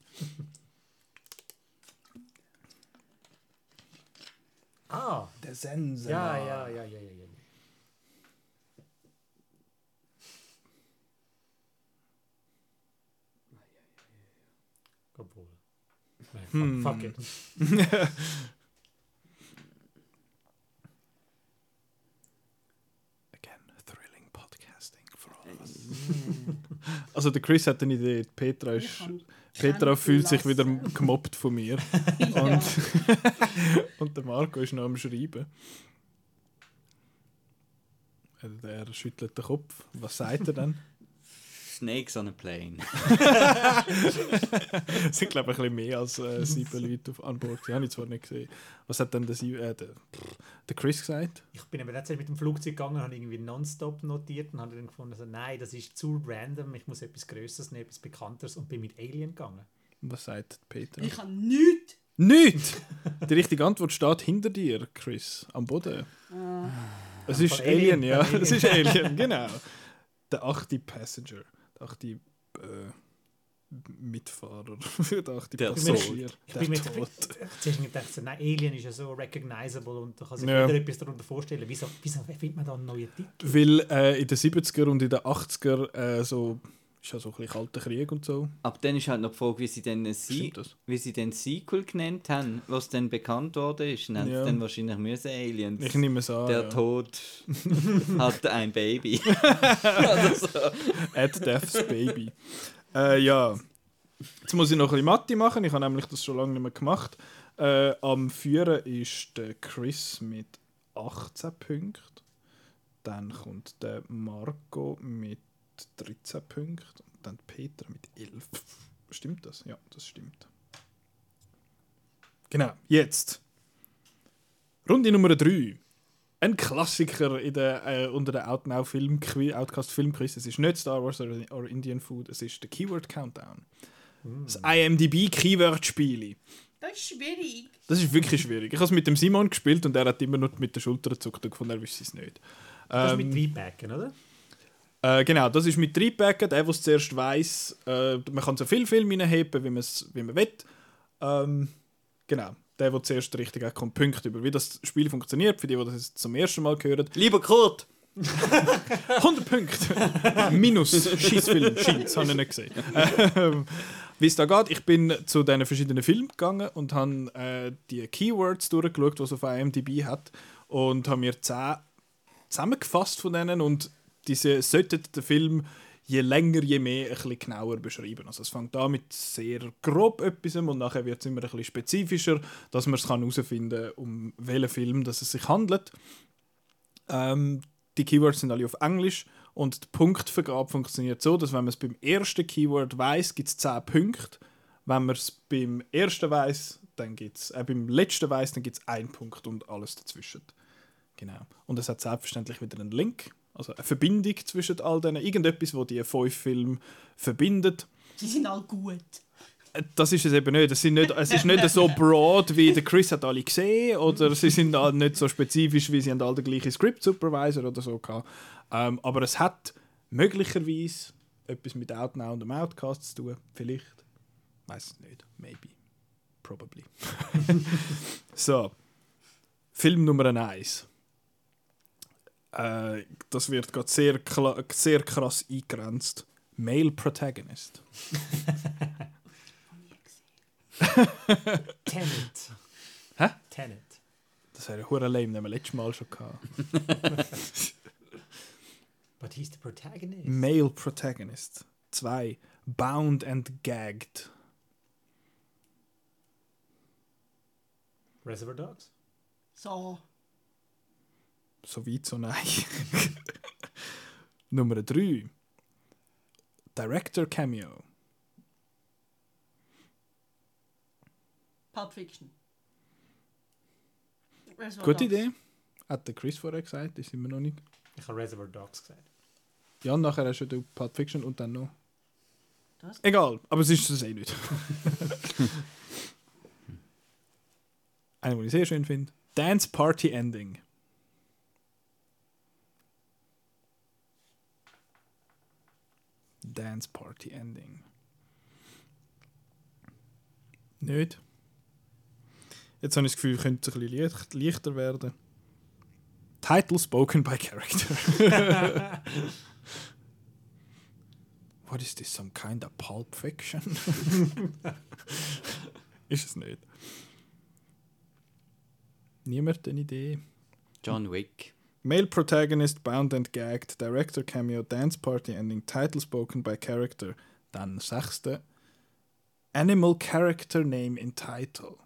Ah, Der Sense. ja, ja, ja, ja, ja. ja. Obwohl. Hm. fuck it. Again, thrilling podcasting for all of us. Also der Chris hat eine Idee, Petra, ist, Petra fühlt sich wieder gemobbt von mir. Und, und der Marco ist noch am Schreiben. Äh, Der schüttelt den Kopf. Was sagt er dann? Snakes on a plane. Es sind, glaube ich, ein bisschen mehr als äh, sieben Leute auf, an Bord. Die habe ich zwar nicht gesehen. Was hat dann der, äh, der, der Chris gesagt? Ich bin aber letztens mit dem Flugzeug gegangen, habe irgendwie nonstop notiert und habe dann gefunden, also, nein, das ist zu random, ich muss etwas Größeres nehmen, etwas Bekannteres und bin mit Alien gegangen. Was sagt Peter? Ich kann nichts. Nicht! Die richtige Antwort steht hinter dir, Chris, am Boden. Ah. Es ist Alien, Alien, ja. von Es ist Alien, genau. Der achte Passenger. Der achte äh, Mitfahrer. der achte Der Passagier. Ich Der bin mit, Tod. zuerst gedacht, so, nein, Alien ist ja so recognizable und da kann sich Ja. jeder etwas darunter vorstellen. Wieso, wieso findet man da einen neuen Titel? Weil äh, in den 70er und in den 80er äh, so, ist ja so ein bisschen kalter Krieg und so. Aber dann ist halt noch die Frage, wie sie dann ein wie sie den Sequel genannt haben, was dann bekannt worden ist. Nennt Ja. dann wahrscheinlich müssen Aliens. Ich nehme es an. der ja. Tod hat ein Baby. Oder so. At Death's Baby. äh, ja. Jetzt muss ich noch ein bisschen Mathe machen. Ich habe nämlich das schon lange nicht mehr gemacht. Äh, am Führen ist der Chris mit 18 Punkten. Dann kommt der Marco mit 13 Punkten. Und dann Peter mit 11. Stimmt das? Ja, das stimmt. Genau, jetzt. Runde Nummer 3. Ein Klassiker in der, äh, unter den Outnow Film Outcast Film Quiz. Es ist nicht Star Wars oder, oder Indian Food, es ist der Keyword Countdown. Das IMDb Keyword Spiele. Das ist schwierig. Das ist wirklich schwierig. Ich habe es mit dem Simon gespielt und er hat immer nur mit der Schulter gezuckt und gefunden, er wüsste es nicht. Das ist Ähm, mit Dreipacken, oder? Äh, genau, das ist mit Dreipacken. Der, der es zuerst weiss, äh, man kann so viel Film hineinheben, wie man es wie man will. Ähm, genau, der, der zuerst richtig kommt Punkte über. Wie das Spiel funktioniert, für die, die das jetzt zum ersten Mal hören. Lieber Kurt! 100 Punkte! Minus Schießfilm, Schieß, habe ich nicht gesehen. Ähm, Wie es da geht, ich bin zu diesen verschiedenen Filmen gegangen und habe äh, die Keywords durchgeschaut, die es auf IMDb hat und habe mir 10 zusammengefasst von denen und diese sollten den Film je länger, je mehr ein bisschen genauer beschreiben. Also es fängt an mit sehr grob etwas und nachher wird es immer ein bisschen spezifischer, dass man es herausfinden kann, um welchen Film dass es sich handelt. Ähm, die Keywords sind alle auf Englisch und die Punktvergabe funktioniert so, dass wenn man es beim ersten Keyword weiß, gibt es 10 Punkte. Wenn man es beim ersten weiß, dann gibt es, äh, beim letzten weiß, dann gibt es einen Punkt und alles dazwischen. Genau. Und es hat selbstverständlich wieder einen Link, also eine Verbindung zwischen all denen, irgendetwas, wo die fünf Filme verbindet. Sie sind alle gut. Äh, Das ist es eben nicht. Es, sind nicht. es ist nicht so broad, wie der Chris hat alle gesehen, oder sie sind alle nicht so spezifisch, wie sie haben alle den gleichen Script Supervisor oder so gehabt. Ähm, aber es hat möglicherweise etwas mit Outnow und dem Outcast zu tun. Vielleicht. Weiß es nicht. Maybe. Probably. so. Film Nummer 1. Äh, das wird gerade sehr, kla- sehr krass eingegrenzt. Male Protagonist. Tenet. Hä? Tenet. Das wäre hure lame, den wir letztes Mal schon gehabt. But he's the protagonist. Male Protagonist. 2. Bound and Gagged. Reservoir Dogs? So. So weit, so nein. Nummer 3. Director Cameo. Pulp Fiction. Reservoir Gute Dogs. Idee. Hat der Chris vorher gesagt, ist immer noch nicht. Ich habe Reservoir Dogs gesagt. Ja, und nachher hast du Pulp Fiction und dann noch. Das? Egal, aber es ist es eh nicht. Eine, die ich sehr schön finde. Dance Party Ending. Dance Party Ending. Nicht? Jetzt habe ich das Gefühl, könnte es ein bisschen leicht, leichter werden. Title spoken by character. What is this? Some kind of Pulp Fiction? ist es nicht. Niemand eine Idee? John Wick. Male protagonist bound and gagged, director cameo, dance party ending, title spoken by character. Dann sechste. Animal character name in title.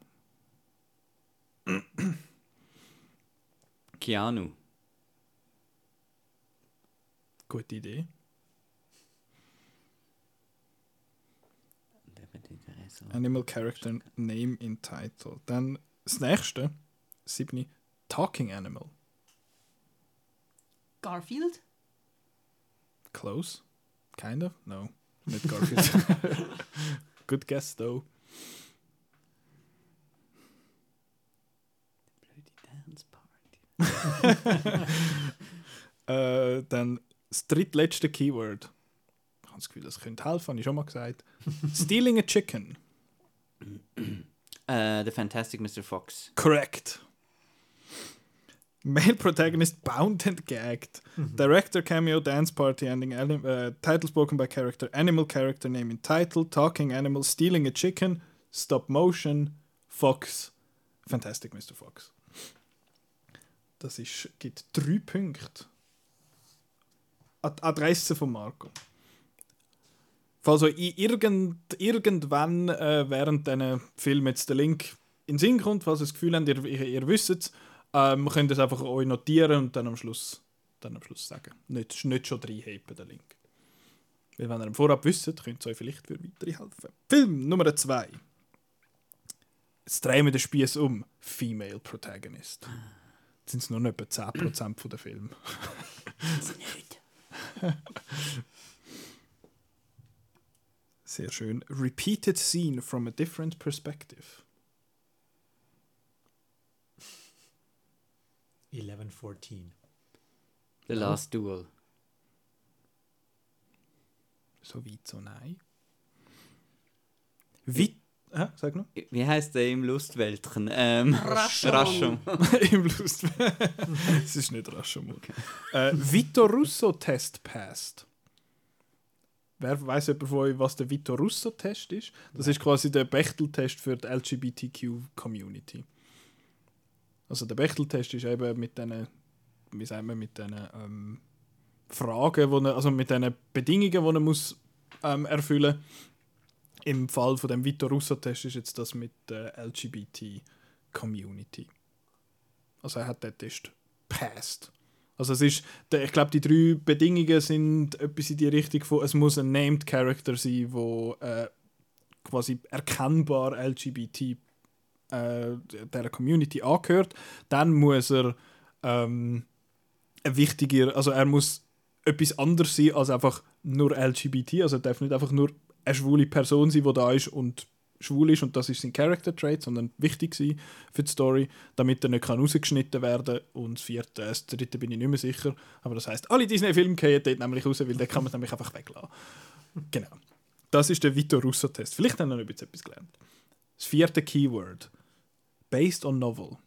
Keanu. Gute Idee. Und eben die Interesse. Animal character name in title. Dann das nächste. Siebni. Talking animal. Garfield? Close. Kind of? No. Nicht Garfield. Good guess though. Blöde Dance Party. Äh, dann das drittletzte Keyword. Ich habe das Gefühl, das könnte helfen, habe ich schon mal gesagt. Stealing a chicken. Äh, The Fantastic Mr. Fox. Correct. Male protagonist bound and gagged. Director cameo dance party ending uh, title spoken by character animal character name in title talking animal stealing a chicken stop motion Fox Fantastic Mr. Fox. Das ist, gibt drei Punkte. Ad Adresse von Marco. Falls euch irgend, irgendwann äh, während diesen Film jetzt der Link in den Sinn kommt, falls ihr das Gefühl habt, ihr, ihr, ihr wisst es, ähm, könnt ihr es einfach euch notieren und dann am Schluss, dann am Schluss sagen. Nicht, nicht schon reinheben, den Link. Weil wenn ihr ihn vorab wisst, könnt ihr euch vielleicht für weitere helfen. Film Nummer 2. Jetzt drehen wir den Spieß um. Female Protagonist. Jetzt sind es nur etwa 10% von der Film. Nicht. Sehr schön. Repeated scene from a different perspective. 1114. The Last Duel. So weit, so nein. Wie. Hä? Sag noch? Wie heißt der im Lustwäldchen? Ähm, Rashomon. Im Lust. es ist nicht Rashomon. Äh, Vito Russo Test passed. Wer weiß jemand von euch, was der Vito Russo Test ist? Das ist quasi der Bechtel-Test für die LGBTQ-Community. Also der Bechtel-Test ist eben mit diesen, wie sagen wir, mit diesen ähm, Fragen, wo er, also mit diesen Bedingungen, die er muss ähm, erfüllen muss. Im Fall von dem Vito Russo-Test ist jetzt das mit der LGBT-Community. Also er hat den Test passed. Also es ist, ich glaube, die drei Bedingungen sind etwas in die Richtung von, es muss ein Named Character sein, wo äh, quasi erkennbar LGBT äh, der Community angehört. Dann muss er ähm, wichtiger, also er muss etwas anderes sein als einfach nur LGBT. Also er darf nicht einfach nur eine schwule Person sein, die da ist und schwul ist und das ist sein Character Trait, sondern wichtig sein für die Story, damit er nicht kann rausgeschnitten werden und das vierte, das dritte bin ich nicht mehr sicher, aber das heißt, alle Disney-Filme gehen dort nämlich raus, weil den kann man nämlich einfach weglassen. Genau. Das ist der Vito Russo-Test. Vielleicht haben wir noch etwas gelernt. Das vierte Keyword. Based on novel.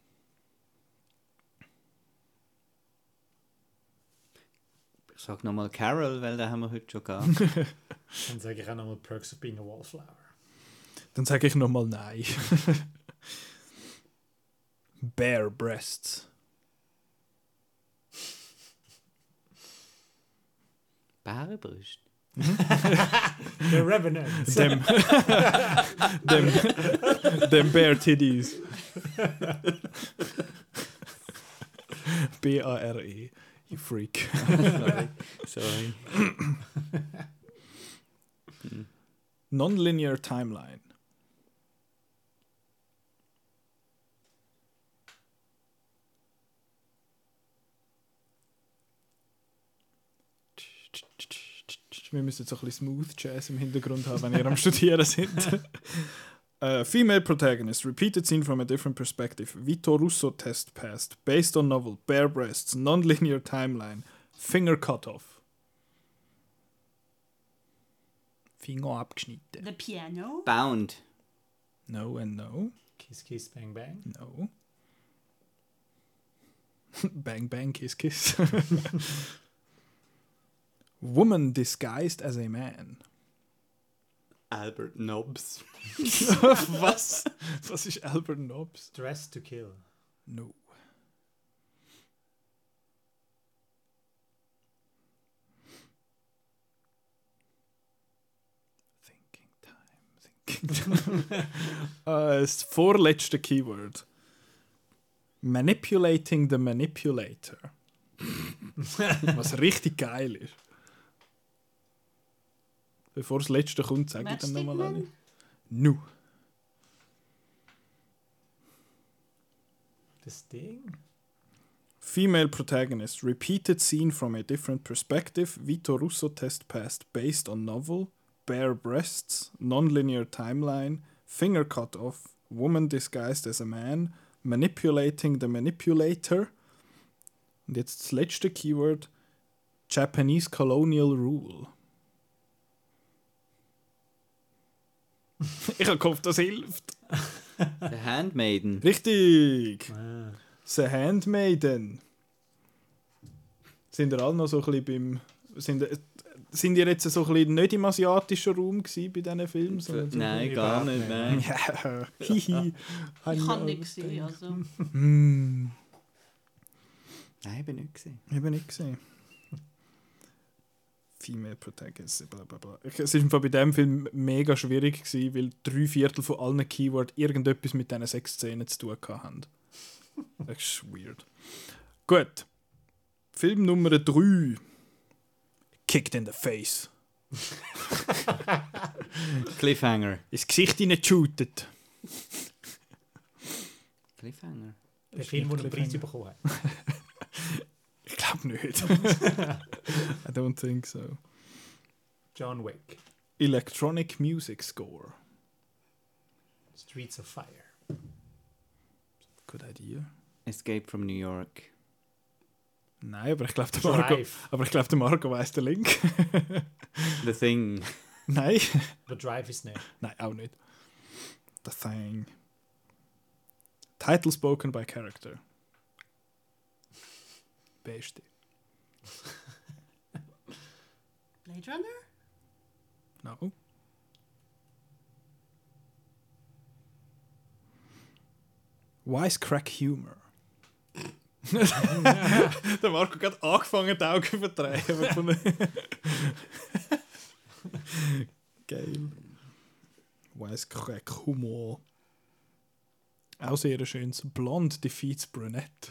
Ich sag nochmal Carol, weil den haben wir heute schon gehabt. Dann sage ich auch nochmal Perks of Being a Wallflower. Dann sage ich nochmal nein. Bare breasts. Bärenbrust. The Revenant. Dem, dem, dem bare titties. B-A-R-E. You freak. Sorry. Sorry. Nonlinear timeline. Wir müssen jetzt ein bisschen Smooth Jazz im Hintergrund haben, wenn ihr am Studieren sind. Uh, female protagonist, repeated scene from a different perspective. Vito Russo test passed. Based on novel, bare breasts, nonlinear timeline, finger cut off. Finger abgeschnitten. The Piano? Bound. No and no. Kiss, kiss, bang, bang. No. bang bang kiss kiss. Woman disguised as a man. Albert Nobbs. Was? Was ist Albert Nobbs? Dressed to kill. No. Thinking time, thinking time. uh, das vorletzte Keyword. Manipulating the Manipulator. Was richtig geil ist. Bevor das letzte kommt, sage ich dann nochmal alle. Nu. Das Ding? Female protagonist. Repeated scene from a different perspective. Vito Russo test passed based on novel. Bare breasts. Non-linear timeline. Finger cut off. Woman disguised as a man. Manipulating the manipulator. Und jetzt das letzte Keyword. Japanese colonial rule. ich habe gehofft, das hilft. The Handmaiden. Richtig. Ah. The Handmaiden. Sind ihr alle noch so ein bisschen beim. Sind, sind ihr jetzt so ein bisschen nicht im asiatischen Raum gewesen bei diesen Filmen? sondern so Nein, so gar nicht. nicht. Nein. Ja, hihi. Ich kann nicht sehen, also. Hm, Nein, ich bin nicht gesehen. ich habe nicht gesehen. Female Protagonist, bla bla bla. Es war im Fall bei diesem Film mega schwierig, gewesen, weil drei Viertel von allen Keywords irgendetwas mit diesen sechs Szenen zu tun hatten. Das ist weird. Gut. Film Nummer 3. Kicked in the face. Cliffhanger. Ins Gesicht hineingeshootet. Cliffhanger. Der Film, der einen Preis bekommen hat. Ich glaube nicht. I don't think so. John Wick. Electronic Music Score. Streets of Fire. Good idea. Escape from New York. Nein, aber ich glaube, der Marco, Drive. aber ich glaube, der Marco weiß den Link. The Thing. Nein. Der Drive ist nicht. Nein, auch nicht. The Thing. Title spoken by character. Beste. Blade Runner? No. Wisecrack Humor. Der Marco hat angefangen, die Augen zu von- Geil. Wisecrack Humor. Auch sehr schönes Blond defeats Brunette.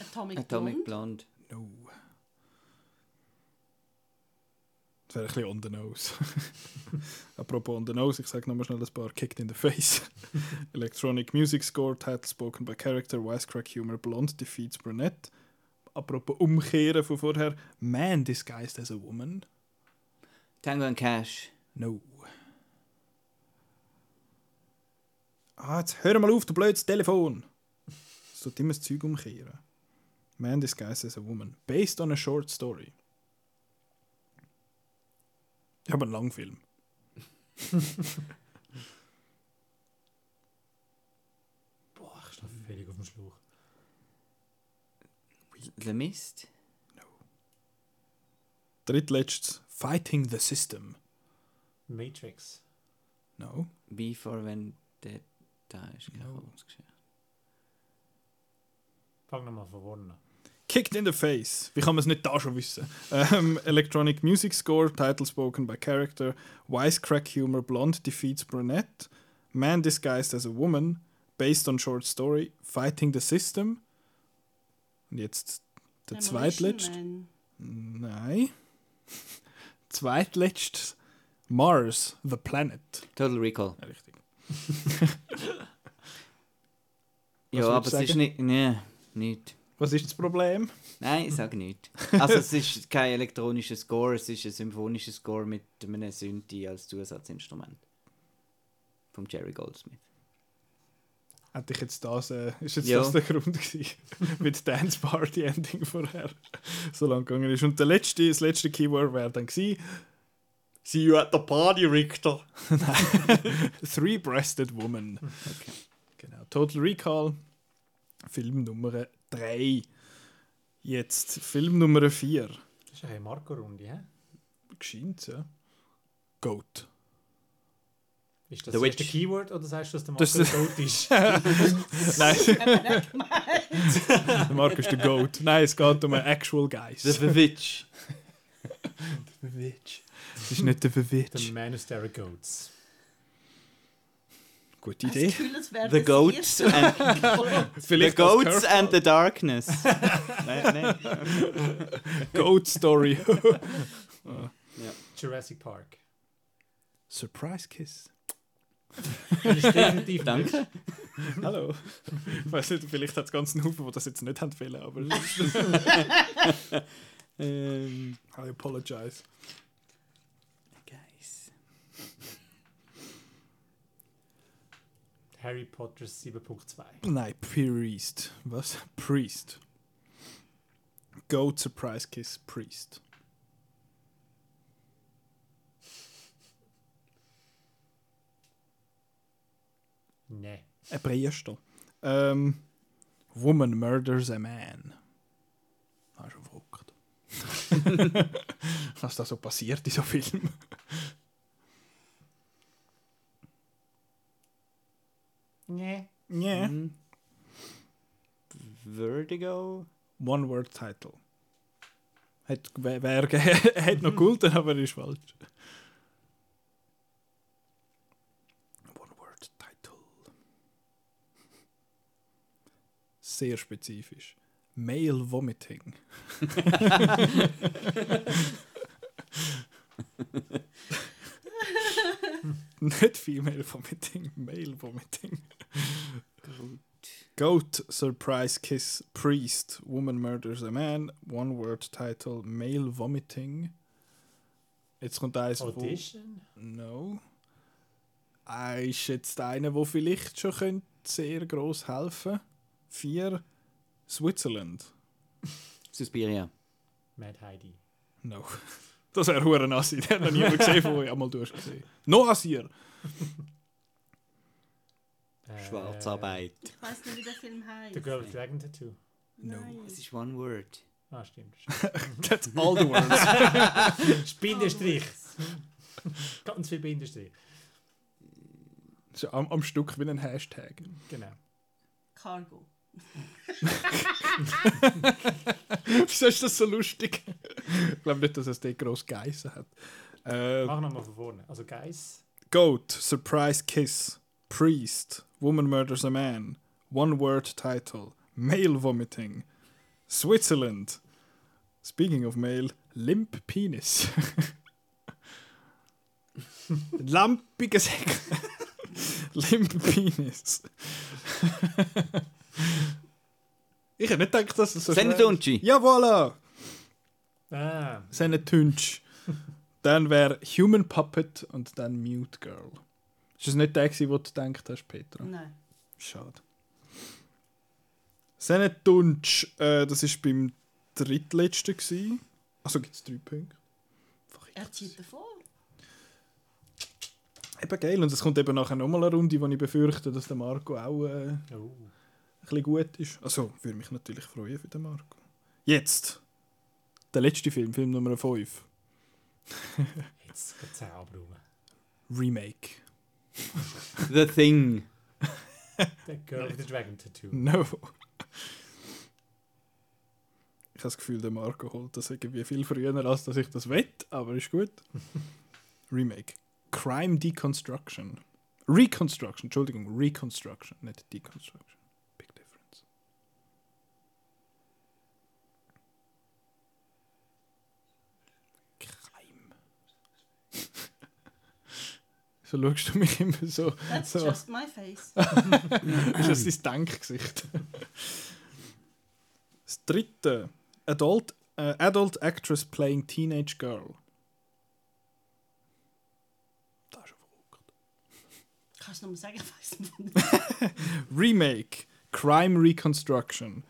Atomic, Atomic Blonde? Blonde. No. Das wäre ein bisschen on the nose. Apropos on the nose, ich sage nochmal schnell ein paar Kicked in the Face. Electronic Music Score, Title Spoken by Character, Wisecrack Humor, Blonde defeats Brunette. Apropos Umkehren von vorher, Man disguised as a woman. Tango and Cash. No. Ah, jetzt hör mal auf, du blödes Telefon. Es tut immer das Zeug umkehren. Man disguised as a woman. Based on a short story. Ich habe einen Langfilm. Boah, ich stehe völlig auf dem Schlauch. The Mist. Drittletztes. Fighting the System. Matrix. No. Wie vor wenn der da ist. keine No. Fang nochmal von vorne an. Kicked in the Face. Wie kann man es nicht da schon wissen? Ähm, Electronic Music Score, Title Spoken by Character, Wisecrack Humor, Blonde defeats Brunette, Man disguised as a woman, based on short story, Fighting the System. Und jetzt der zweitletzte. Nein. zweitletzte. Mars, the Planet. Total Recall. Ja, richtig. Ja, aber es ist nicht. Nee, nicht. Was ist das Problem? Nein, ich sage nicht. Also es ist kein elektronischer Score, es ist ein symphonischer Score mit einem Synthi als Zusatzinstrument. Vom Jerry Goldsmith. Hätte ich jetzt das, äh, ist jetzt Ja. das der Grund gewesen, mit Dance Party Ending vorher so lang gegangen ist. Und der letzte, das letzte Keyword wäre dann gewesen, See you at the party, Richter. Three-breasted woman. Okay. Genau. Total Recall. Film Nummer 3. Jetzt Film Nummer 4. Das ist eine Marco-Runde, hä? Gescheint, ja. Goat. Ist das The das. Keyword oder sagst du, dass der Das Marco ist- tot ist? Nein, der Marco ist der Goat. Nein, es geht um einen Actual Guys. The Witch. Witch. Es ist nicht der The Witch. Man of Goats. Gute Idee. das Gefühl, es wäre The das Goats erste and, the Goats and the Darkness. nein, nein. Goat Story. Jurassic Park. Surprise Kiss. Das ist definitiv Danke. Hallo. Ich weiß nicht, vielleicht hat es ganz einen Haufen, die das jetzt nicht haben wollen, aber Ähm, I apologize. Harry Potter 7.2. Nein, Priest. Was? Priest. Goat Surprise Kiss Priest. Nee. Ein Priester. Ähm, Woman Murders a Man. Das ist schon verrückt. Was da so passiert in so Filmen. Nee. Yeah. Mhm. Vertigo. One Word Title. Hat, wer, wer hat noch gulden, aber ist falsch. One Word Title. Sehr spezifisch. Male Vomiting. Nicht Female Vomiting, Male Vomiting. Goat Surprise Kiss Priest Woman Murders a Man One Word Title Male Vomiting Jetzt kommt eins wo Audition? No Ah, ist jetzt einer, der vielleicht schon könnte sehr groß helfen Vier Switzerland Suspiria. Mad Heidi. No Das wäre hure Assi Den hat noch niemand gesehen, wo ich einmal du hast gesehen Noch Assier Äh, Schwarzarbeit. Ich weiß nicht, wie der Film heißt. The Girl with Dragon Tattoo. No. Nein. Es ist one word. Ah, stimmt. That's all the words Bindestrich. Ganz viel Bindestrich. So am, am Stück wie ein Hashtag Genau. Cargo. Wieso ist das so lustig? ich glaube nicht, dass es den gross geissen hat. Äh, Mach nochmal von vorne. Also Guys. Goat, Surprise Kiss, Priest, Woman Murders a Man, One Word Title, Male Vomiting, Switzerland. Speaking of male, Limp Penis. Lampiges Heck. Limp Penis. Ich hätte nicht gedacht, dass es so schwer ist. Sennetunci. Ja, voilà! Ah, seine Tunch. dann wäre Human Puppet und dann Mute Girl. Ist das nicht der, wo du gedacht hast, Petra? Nein. Schade. Seine Tunch, äh, das war beim drittletzten. Gewesen. Also gibt es drei Punkte. Er zieht davor. Eben geil. Und es kommt eben nachher nochmal eine Runde, wo ich befürchte, dass der Marco auch äh, oh. Bisschen gut ist. Also, würde mich natürlich freuen für den Marco. Jetzt. Der letzte Film, Film Nummer 5. Jetzt geht es auch rum. Remake. The Thing. The Girl with the Dragon Tattoo. No. Ich habe das Gefühl, der Marco holt das irgendwie viel früher, als dass ich das wett, aber ist gut. Remake. Crime Deconstruction. Reconstruction, Entschuldigung, Reconstruction, nicht Deconstruction. Big difference. Crime. So schaust du mich immer so. That's so. just my face. ist das dein Denkgesicht? das dritte. Adult, äh, adult Actress Playing Teenage Girl. Das ist schon verrückt. Kannst du nochmal sagen? Ich weiß nicht. Remake. Crime Reconstruction.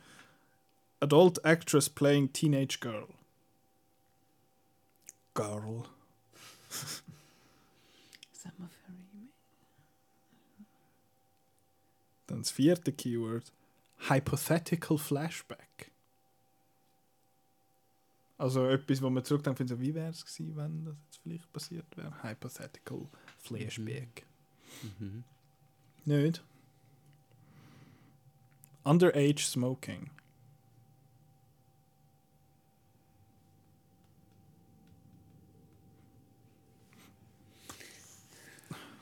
Adult Actress Playing Teenage Girl. Girl. Dann das vierte Keyword. Hypothetical Flashback. Also etwas, wo man zurückdenkt, findet, so, wie wäre es gewesen, wenn das jetzt vielleicht passiert wäre. Hypothetical Flashback. Mhm. Nicht? Underage Smoking.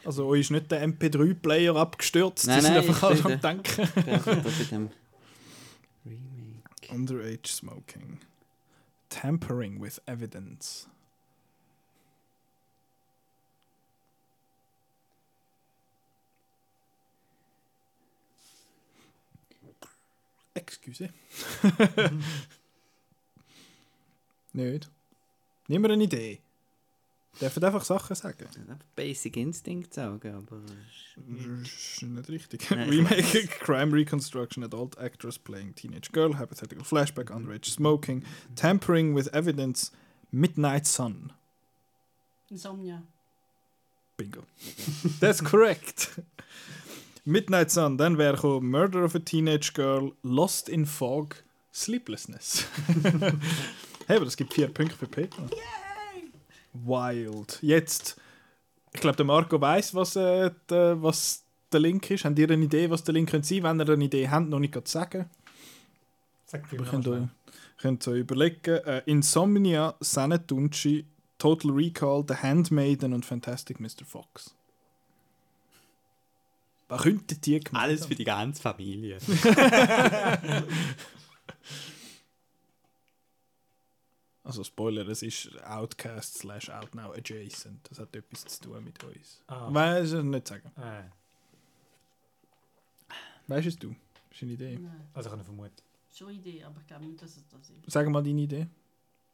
Also euch ist nicht der MP3-Player abgestürzt, Nein, die sind nein, einfach bin am Denken. Dem Remake. Underage smoking. Tampering with evidence. Excuse. Nicht. Nimm mir eine Idee. Dürfen einfach Sachen sagen. Basic Instinct sagen, aber. Das ist nicht richtig. Remake, Crime Reconstruction, Adult Actress Playing Teenage Girl, Hypothetical Flashback, Underage Smoking, Tampering with Evidence, Midnight Sun. Insomnia. Bingo. That's correct. Midnight Sun, dann wäre Murder of a Teenage Girl, Lost in Fog, Sleeplessness. hey, aber das gibt vier Punkte für Peter. Wild. Jetzt, ich glaube, der Marco weiß, was, äh, der, was der Link ist. Habt ihr eine Idee, was der Link könnte sein? Wenn ihr eine Idee habt, noch nicht gerade sagen. Sag Aber Film könnt euch, könnt euch überlegen. Äh, Insomnia, Sanetunchi, Total Recall, The Handmaiden und Fantastic Mr. Fox. Was könnten die gemacht Alles für die ganze Familie. Also Spoiler, es ist Outcast slash Outnow adjacent. Das hat etwas zu tun mit uns. Ah. Weißt du nicht sagen? Äh, Weißt es du? Das ist eine Idee. Nein, also ich habe eine Vermutung. schon Idee, aber ich glaube nicht, dass es das ist. Sag mal deine Idee.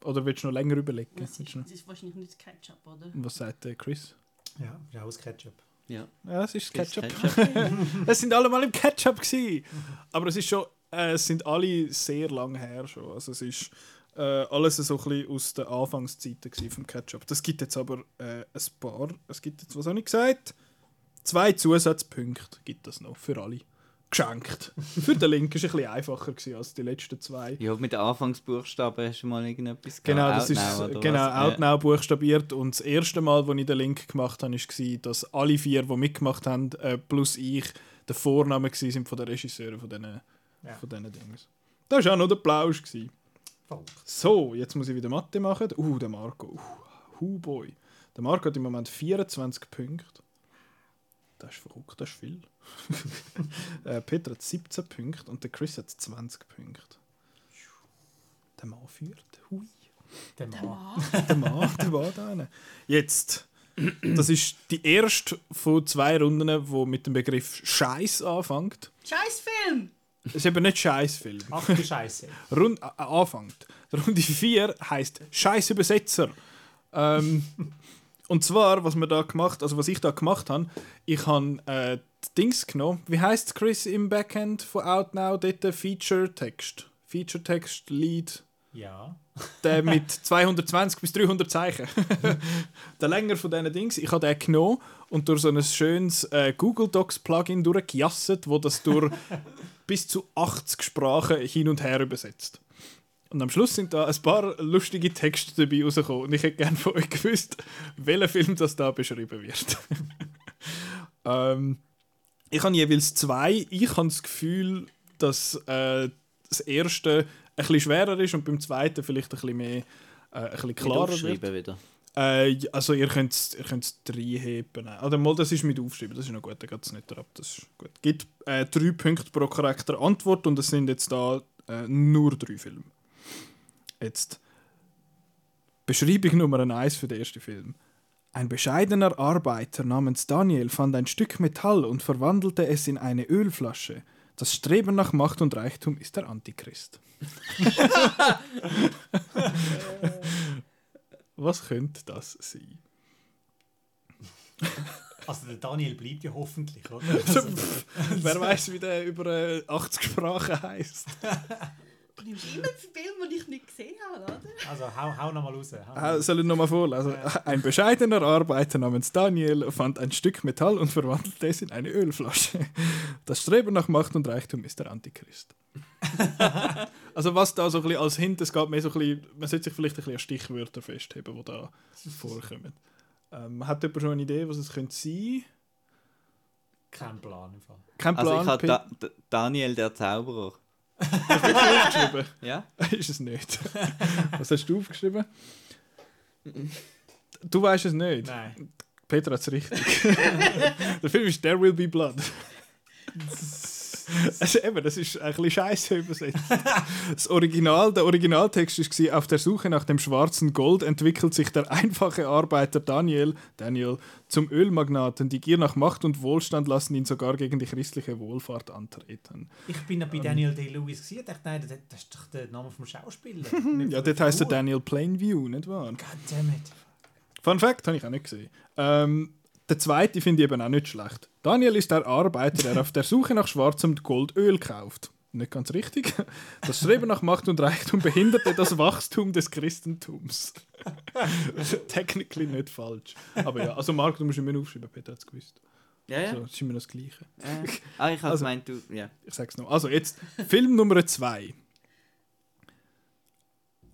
Oder willst du noch länger überlegen? Es Willst ist, es ist wahrscheinlich nicht das Ketchup, oder? Was sagt der Chris? Ja, ja, aus Ketchup. Ja, Ja, es ist Chris Ketchup. Ketchup. Es sind alle mal im Ketchup gsi. Aber es ist schon, äh, es sind alle sehr lang her schon. Also es ist äh, alles so ein bisschen aus den Anfangszeiten vom Ketchup. Das gibt jetzt aber äh, ein paar. Es gibt jetzt, was habe ich gesagt? Zwei Zusatzpunkte gibt es noch für alle. Geschenkt. für den Link ist ein bisschen einfacher gewesen als die letzten zwei. Ja, mit den Anfangsbuchstaben hast du mal irgendetwas Genau, gehabt. das ist Outnow oder genau? Ja. Outnow buchstabiert. Und das erste Mal, als ich den Link gemacht habe, war, dass alle vier, die mitgemacht haben, äh, plus ich, der Vorname waren von den Regisseuren von diesen Ja. von diesen Dings. Das war auch noch der Plausch. Gewesen. So, jetzt muss ich wieder Mathe machen. Uh, der Marco. Uh, hu boy. Der Marco hat im Moment 24 Punkte. Das ist verrückt, das ist viel. äh, Peter hat 17 Punkte und der Chris hat 20 Punkte. Der Mann führt. Hui. Der Der Mann. Der Mann, der Mann da hinten. Jetzt. Das ist die erste von zwei Runden, wo mit dem Begriff Scheiß anfängt. Scheiß Film! Es ist eben nicht Scheißfilm. Ach du Scheiße. Rund, äh, anfängt. Runde 4 heißt Scheiß Übersetzer. Ähm, und zwar, was wir da gemacht, also was ich da gemacht habe, ich habe äh, Dings genommen. Wie heißt Chris im Backend von Outnow dort? Feature Text. Feature Text Lead. Ja. Der mit 220 bis 300 Zeichen. der länger von diesen Dings. Ich habe den genommen und durch so ein schönes äh, Google Docs Plugin durchgejasset, wo das durch bis zu 80 Sprachen hin und her übersetzt. Und am Schluss sind da ein paar lustige Texte dabei rausgekommen. Und ich hätte gerne von euch gewusst, welcher Film das da beschrieben wird. ähm, ich habe jeweils zwei. Ich habe das Gefühl, dass äh, das erste ein bisschen schwerer ist und beim zweiten vielleicht ein bisschen mehr äh, ein bisschen klarer wird. wieder. Äh, also ihr könnt es ihr könnt's reinheben. Oder mal, das ist mit aufschreiben, das ist noch gut, da geht es nicht ab. Das ist gut. Gibt äh, drei Punkte pro korrekter Antwort und es sind jetzt da äh, nur drei Filme. Jetzt Beschreibung Nummer eins für den ersten Film. Ein bescheidener Arbeiter namens Daniel fand ein Stück Metall und verwandelte es in eine Ölflasche. Das Streben nach Macht und Reichtum ist der Antichrist. Was könnte das sein? Also der Daniel bleibt ja hoffentlich, oder? Also, pff, wer weiß, wie der über äh, 80 Sprachen heißt. Du nimmst immer Filme, die ich nicht gesehen habe, oder? Also hau, hau nochmal raus. Hau noch mal. soll ich nochmal vorlesen? Ein bescheidener Arbeiter namens Daniel fand ein Stück Metall und verwandelte es in eine Ölflasche. Das Streben nach Macht und Reichtum ist der Antichrist. Also was da so ein bisschen als Hint, es geht mehr so ein bisschen, man sollte sich vielleicht ein bisschen an Stichwörter festheben, die da vorkommen. Ähm, hat jemand schon eine Idee, was es könnte sein? Kein Plan im Fall. Kein Also Plan. ich habe da, Daniel der Zauberer. aufgeschrieben. Ja? ist es nicht. Was hast du aufgeschrieben? Du weißt es nicht. Nein. Peter hat es richtig. der Film ist There Will Be Blood. Also eben, das ist ein bisschen scheiße übersetzt. Das Original, der Originaltext war, auf der Suche nach dem schwarzen Gold entwickelt sich der einfache Arbeiter Daniel, Daniel zum Ölmagnaten. Die Gier nach Macht und Wohlstand lassen ihn sogar gegen die christliche Wohlfahrt antreten. Ich bin ja bei Daniel Day-Lewis gesehen und dachte, nein, das das ist doch der Name vom Schauspieler. Ja, dort heisst er. Daniel Plainview, nicht wahr? Goddammit. Fun Fact, habe ich auch nicht gesehen. Ähm, der zweite finde ich eben auch nicht schlecht. Daniel ist der Arbeiter, der auf der Suche nach schwarzem Gold Öl kauft. Nicht ganz richtig. Das Streben nach Macht und Reichtum behinderte das Wachstum des Christentums. Technically nicht falsch. Aber ja, also Marc, du musst immer aufschreiben, Peter hat es gewusst. Ja, ja. So, das ist immer das Gleiche. Äh. Ah, ich habe Also- gemeint, du. Ja. Ich sag's noch. Also jetzt, Film Nummer zwei.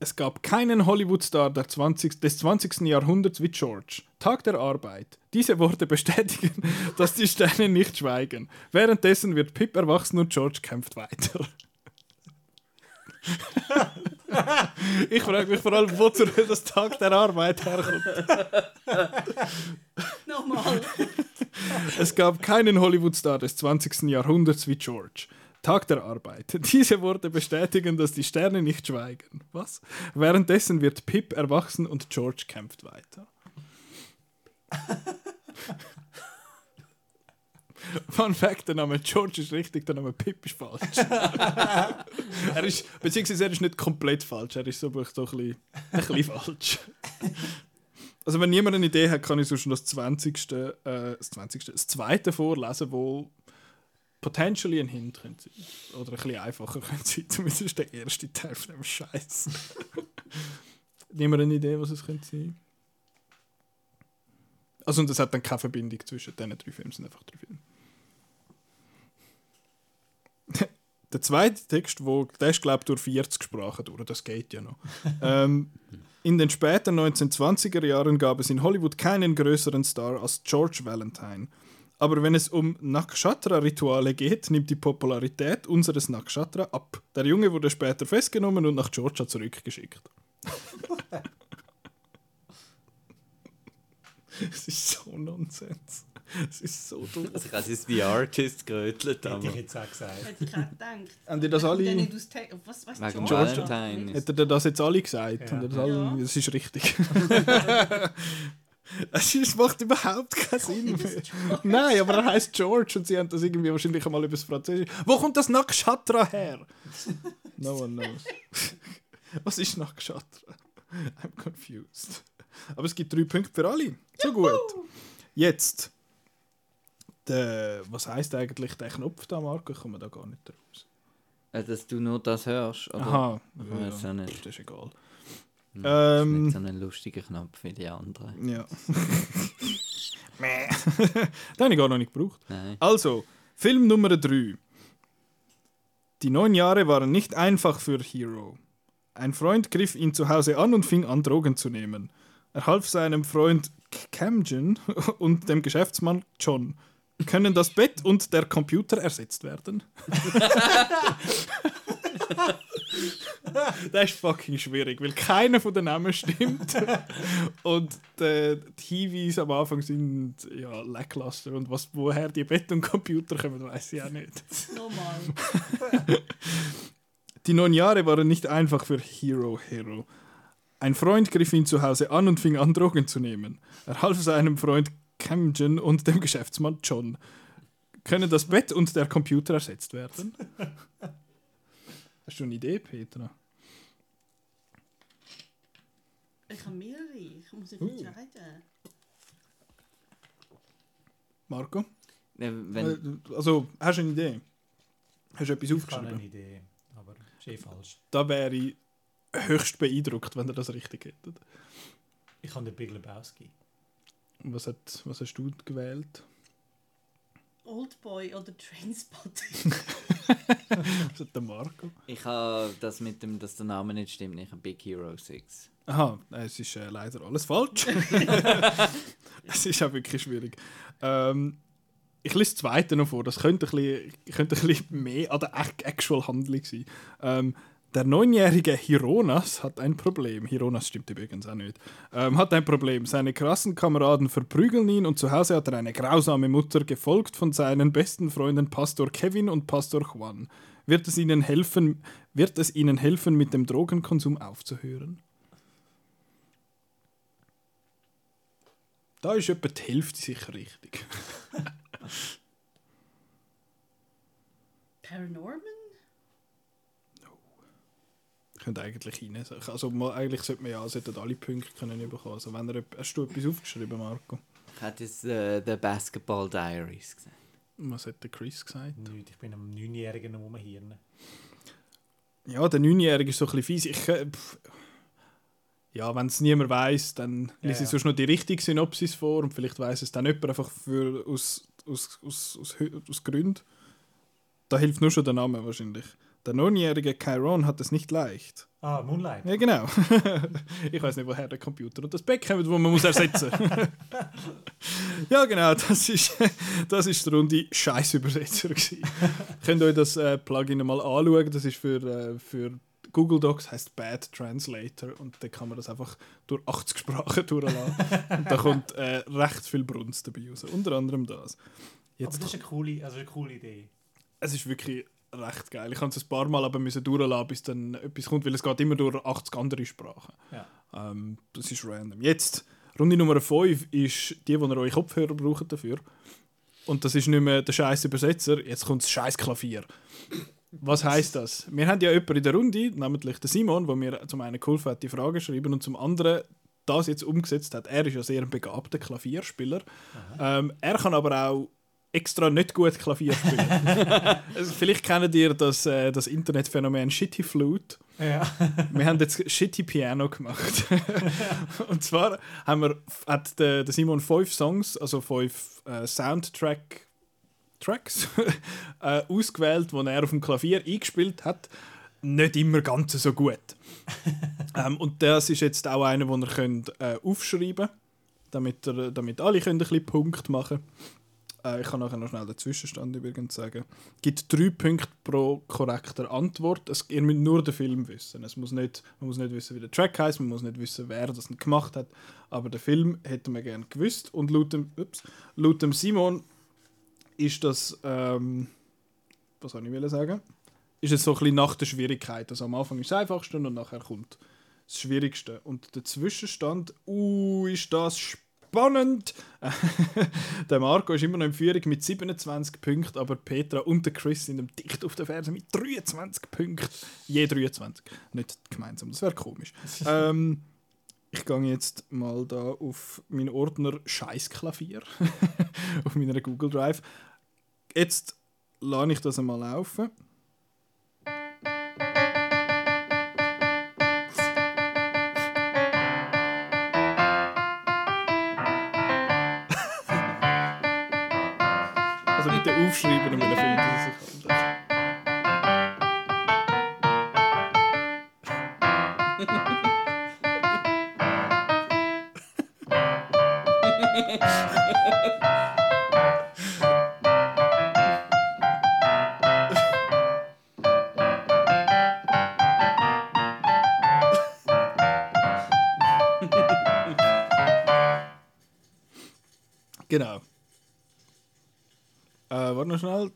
Es gab keinen Hollywood-Star der 20. des 20. Jahrhunderts wie George. Tag der Arbeit. Diese Worte bestätigen, dass die Sterne nicht schweigen. Währenddessen wird Pip erwachsen und George kämpft weiter. ich frage mich vor allem, wozu das Tag der Arbeit herkommt. Nochmal. Es gab keinen Hollywood-Star des 20. Jahrhunderts wie George. Tag der Arbeit. Diese Worte bestätigen, dass die Sterne nicht schweigen. Was? Währenddessen wird Pip erwachsen und George kämpft weiter. Fun Fact: Der Name George ist richtig, der Name Pip ist falsch. er ist, beziehungsweise er ist nicht komplett falsch, er ist so, ein bisschen, ein bisschen falsch. Also wenn niemand eine Idee hat, kann ich sonst noch das 20. Äh, das 20. das zweite vorlesen, wo potentially ein Hint könnte sein. Oder ein bisschen einfacher könnte sein. Zumindest der erste Teil von dem Scheiß. niemand eine Idee, was es könnte sein? Also und es hat dann keine Verbindung zwischen diesen drei Filmen, es sind einfach drei Filme. Der zweite Text, wo, der ist glaube ich durch 40 Sprachen durch, das geht ja noch. ähm, in den späten 1920er Jahren gab es in Hollywood keinen größeren Star als George Valentine. Aber wenn es um Nakshatra-Rituale geht, nimmt die Popularität unseres Nakshatra ab. Der Junge wurde später festgenommen und nach Georgia zurückgeschickt. Es ist so Nonsens. Es ist so dumm. Also ich es wie Artist gerötelt, Hätte ich jetzt auch gesagt. Hätte ich auch gedacht. Haben die das alle- Was, was Wegen? Valentine. Hätte er das jetzt alle gesagt? Ja. Haben das, alle? Ja. das ist richtig. es ist, macht überhaupt keinen Sinn mehr. Nein, aber er heißt George und sie haben das irgendwie wahrscheinlich einmal übers Französisch. Wo kommt das Nakshatra her? No one knows. Was ist Nakshatra? I'm confused. Aber es gibt drei Punkte für alle. So gut. Jetzt. Der, was heißt eigentlich der Knopf da, Marco? Ich komme da gar nicht raus. Äh, Dass du nur das hörst. Oder? Aha. Nicht. Das ist egal. Hm, das ist Ähm. nicht so ein lustiger Knopf wie die anderen. Ja. Meh. Den habe ich gar noch nicht gebraucht. Nein. Also, Film Nummer 3. Die neun Jahre waren nicht einfach für Hero. Ein Freund griff ihn zu Hause an und fing an, Drogen zu nehmen. Er half seinem Freund Camden und dem Geschäftsmann John. Können das Bett und der Computer ersetzt werden? Das ist fucking schwierig, weil keiner von den Namen stimmt. und äh, die Hinweise am Anfang sind ja lackluster. Und was, woher die Bett und Computer kommen, weiß ich auch nicht. Nochmal. Die neun Jahre waren nicht einfach für Hero Hero. Ein Freund griff ihn zu Hause an und fing an, Drogen zu nehmen. Er half seinem Freund Camden und dem Geschäftsmann John. Können das Bett und der Computer ersetzt werden? Hast du eine Idee, Petra? Ich habe mehrere. Ich muss mich Uh. entscheiden. Marco? Wenn, Also, hast du eine Idee? Hast du etwas Ich habe aufgeschrieben? eine Idee, aber ist eh falsch. Da wäre ich höchst beeindruckt, wenn ihr das richtig hättet. Ich habe den Big Lebowski. Und Was, hat, was hast du gewählt? Oldboy oder Trainspotting? Was hat der Marco? ich habe das mit dem, dass der Name nicht stimmt, nicht ein Big Hero 6. Aha, es ist äh, leider alles falsch. es ist auch wirklich schwierig. Ähm, ich lese das zweite noch vor. Das könnte ein bisschen, könnte ein bisschen mehr an der ac- actual Handlung sein. Ähm, Der neunjährige Hironas hat ein Problem. Hironas stimmt übrigens auch nicht. Ähm, hat ein Problem. Seine Klassenkameraden verprügeln ihn und zu Hause hat er eine grausame Mutter, gefolgt von seinen besten Freunden Pastor Kevin und Pastor Juan. Wird es ihnen helfen, wird es ihnen helfen mit dem Drogenkonsum aufzuhören? Da ist etwa die Hälfte sicher richtig. Paranorman? Könnt eigentlich rein. Also mal, eigentlich sollte man ja sollten alle Punkte können bekommen. Also wenn er, hast du etwas aufgeschrieben, Marco? Ich hätte jetzt äh, The Basketball Diaries gesagt. Was hat der Chris gesagt? Nicht, ich bin am 9-Jährigen um Hirn. Ja, der Neunjährige ist so ein bisschen fies. Ich, äh, pff, ja, wenn es niemand weiß, dann Ja, lese ich ja. sonst noch die richtige Synopsis vor und vielleicht weiß es dann jemand einfach für, aus, aus, aus, aus, aus Gründen. Da hilft nur schon der Name wahrscheinlich. Der neunjährige Chiron hat es nicht leicht. Ah, Moonlight. Ja, genau. ich weiß nicht, woher der Computer und das Bett kommt, wo man muss ersetzen Ja, genau, das ist, das ist der runde Scheißübersetzer. Könnt ihr euch das äh, Plugin mal anschauen. Das ist für, äh, für Google Docs, heißt Bad Translator. Und da kann man das einfach durch 80 Sprachen durchlassen. und da kommt äh, recht viel Brunst dabei raus. Unter anderem das. Aber Jetzt, das ist eine coole, also eine coole Idee. es ist wirklich recht geil. Ich musste es ein paar Mal aber müssen durchlassen, bis dann etwas kommt, weil es geht immer durch 80 andere Sprachen. Ja. Ähm, das ist random. Jetzt, Runde Nummer 5 ist die, wo ihr eure Kopfhörer braucht dafür. Und das ist nicht mehr der scheiß Übersetzer, jetzt kommt das scheiß Klavier. Was heißt das? Wir haben ja jemanden in der Runde, namentlich der Simon, der mir zum einen geholfen hat, die Frage zu schreiben und zum anderen das jetzt umgesetzt hat. Er ist ja sehr ein begabter Klavierspieler. Ähm, er kann aber auch extra nicht gut Klavier spielen. also, vielleicht kennt ihr das, äh, das Internetphänomen Shitty Flute. Ja. Wir haben jetzt Shitty Piano gemacht. und zwar haben wir, hat der, der Simon fünf Songs, also fünf äh, Soundtrack Tracks äh, ausgewählt, die er auf dem Klavier eingespielt hat. Nicht immer ganz so gut. ähm, und das ist jetzt auch einer, den ihr könnt, äh, aufschreiben könnt, damit, ihr, damit alle können ein bisschen Punkt machen äh, Ich kann nachher noch schnell den Zwischenstand übrigens sagen. Gibt drei Punkte pro korrekter Antwort. Es, ihr müsst nur den Film wissen. Es muss nicht, man muss nicht wissen, wie der Track heißt, man muss nicht wissen, wer das gemacht hat. Aber den Film hätten wir gerne gewusst. Und laut dem, ups, laut dem Simon ist das, ähm, was soll ich sagen, ist es so ein bisschen nach der Schwierigkeit. Also am Anfang ist es einfachste und nachher kommt das Schwierigste. Und der Zwischenstand, uh, ist das spannend. der Marco ist immer noch in Führung mit 27 Punkten, aber Petra und der Chris sind ihm dicht auf der Ferse mit 23 Punkten. Je 23. Nicht gemeinsam, das wäre komisch. ähm, ich gehe jetzt mal da auf meinen Ordner Scheißklavier auf meiner Google Drive. Jetzt lasse ich das einmal laufen. Also bitte aufschreiben und wir finden es sich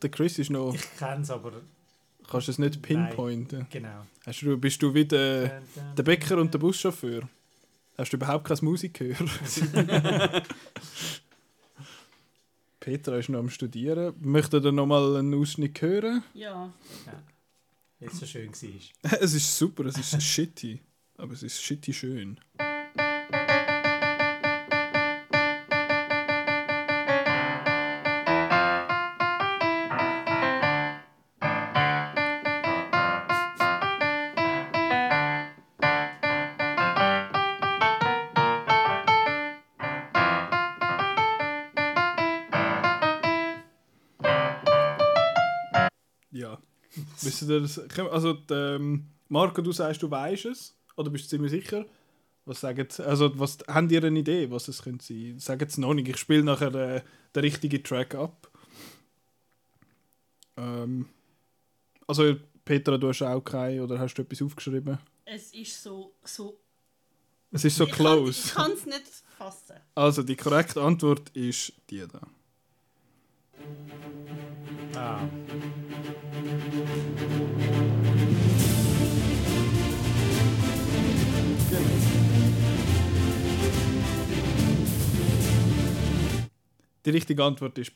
der Chris ist noch. Ich kenne es, aber Kannst du es nicht pinpointen? genau. Hast du, bist du wie der, der Bäcker und der Buschauffeur? Hast du überhaupt keine Musik gehört? Petra ist noch am Studieren. Möchtet ihr noch mal einen Ausschnitt hören? Ja. Jetzt so schön war. Es ist super, es ist shitty. Aber es ist shitty schön. Ihr das? Also, die, ähm, Marco, du sagst, du weißt es. Oder bist du ziemlich sicher? Was sagen Also, was, habt ihr eine Idee, was es könnte sein? Sagt es noch nicht. Ich spiele nachher den, den richtigen Track ab. Ähm, also, Petra, du hast auch keine oder hast du etwas aufgeschrieben? Es ist so, so Es ist so ich close. Kann, ich kann es nicht fassen. Also die korrekte Antwort ist die da. Ah. Die richtige Antwort ist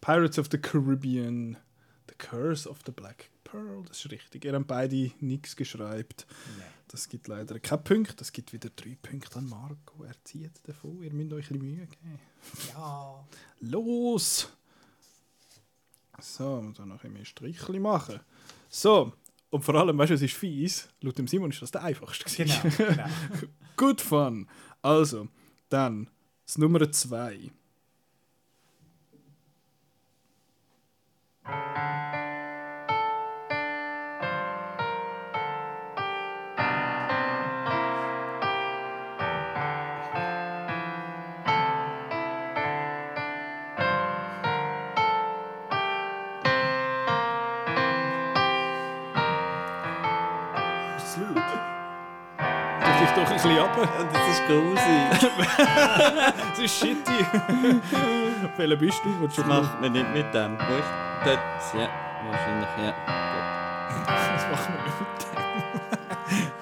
Pirates of the Caribbean. The Curse of the Black Pearl. Das ist richtig. Ihr habt beide nichts geschreibt. Das gibt leider keinen Punkt. Das gibt wieder drei Punkte an Marco. Er zieht davon. Ihr müsst euch ein bisschen Mühe geben. Ja. Los! So, dann noch ein mehr Strichli machen. So, und vor allem, weißt du, es ist fies. Laut dem Simon ist das der einfachste. Genau. genau. Good fun. Also, dann das Nummer 2. Ist es laut? Darf ich doch ein bisschen ab? Das ist grusig. Das ist shitty. Welcher bist du? Das macht man nicht mit dem. Wo ist dort? Ja, wahrscheinlich, ja. Was machen wir mit dem?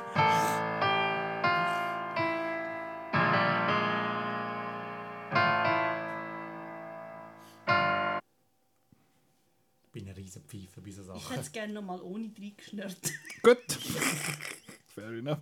Ich bin ein riesen Pfeifer bei so Ich Sachen. hätte es gerne noch mal ohne reingeschnürt. Gut. Fair enough.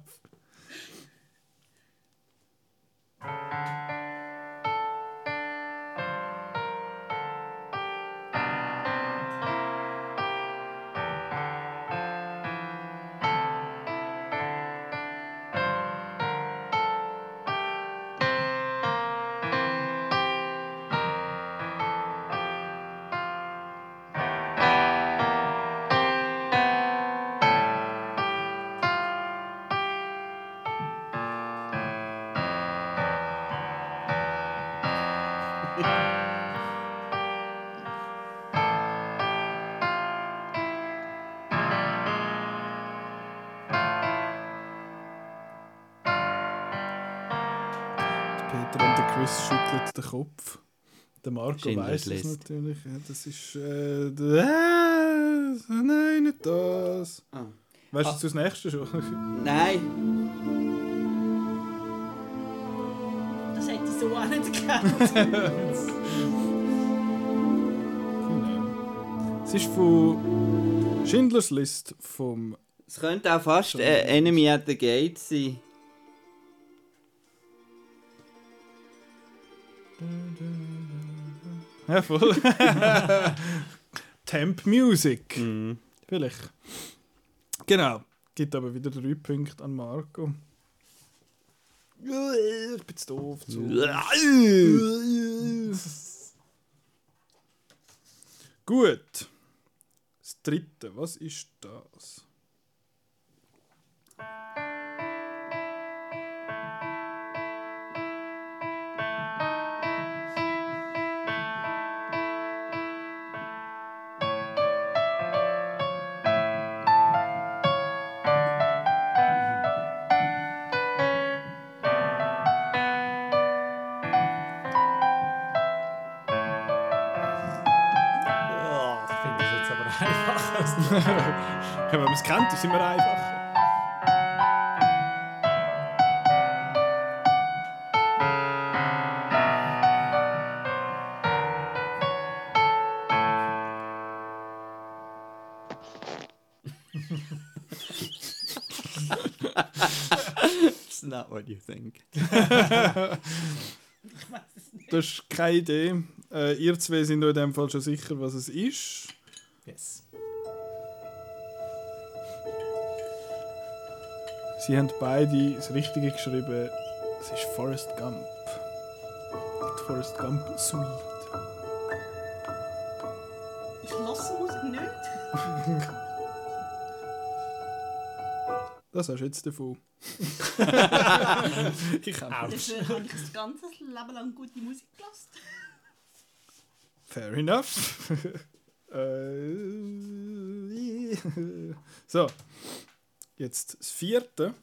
Marco weiß es natürlich. Ja, das ist. Äh, äh, nein, nicht das. Ah. Weißt du Ah. das nächste schon? Nein. Das hätte ich so auch nicht gekannt. Genau. Es ist von Schindlers List vom. Es könnte auch fast äh, Enemy at the Gate sein. Ja, voll. Temp Music. Mhm. Vielleicht. Genau. Gibt aber wieder drei Punkte an Marco. Ich bin zu doof. Zu. Gut. Das dritte, was ist das? einfach. Ja, wenn man es kennt, ist immer einfacher. It's not what you think. Du hast keine Idee. Äh, ihr zwei sind euch in dem Fall schon sicher, was es ist. Sie haben beide das Richtige geschrieben. Es ist Forrest Gump. Die Forrest Gump Suite. Ich lasse Musik nicht. Das hast du jetzt davon. ich. Dafür habe ich das ganze Leben lang gute Musik gelassen. Fair enough. äh, so, jetzt das vierte.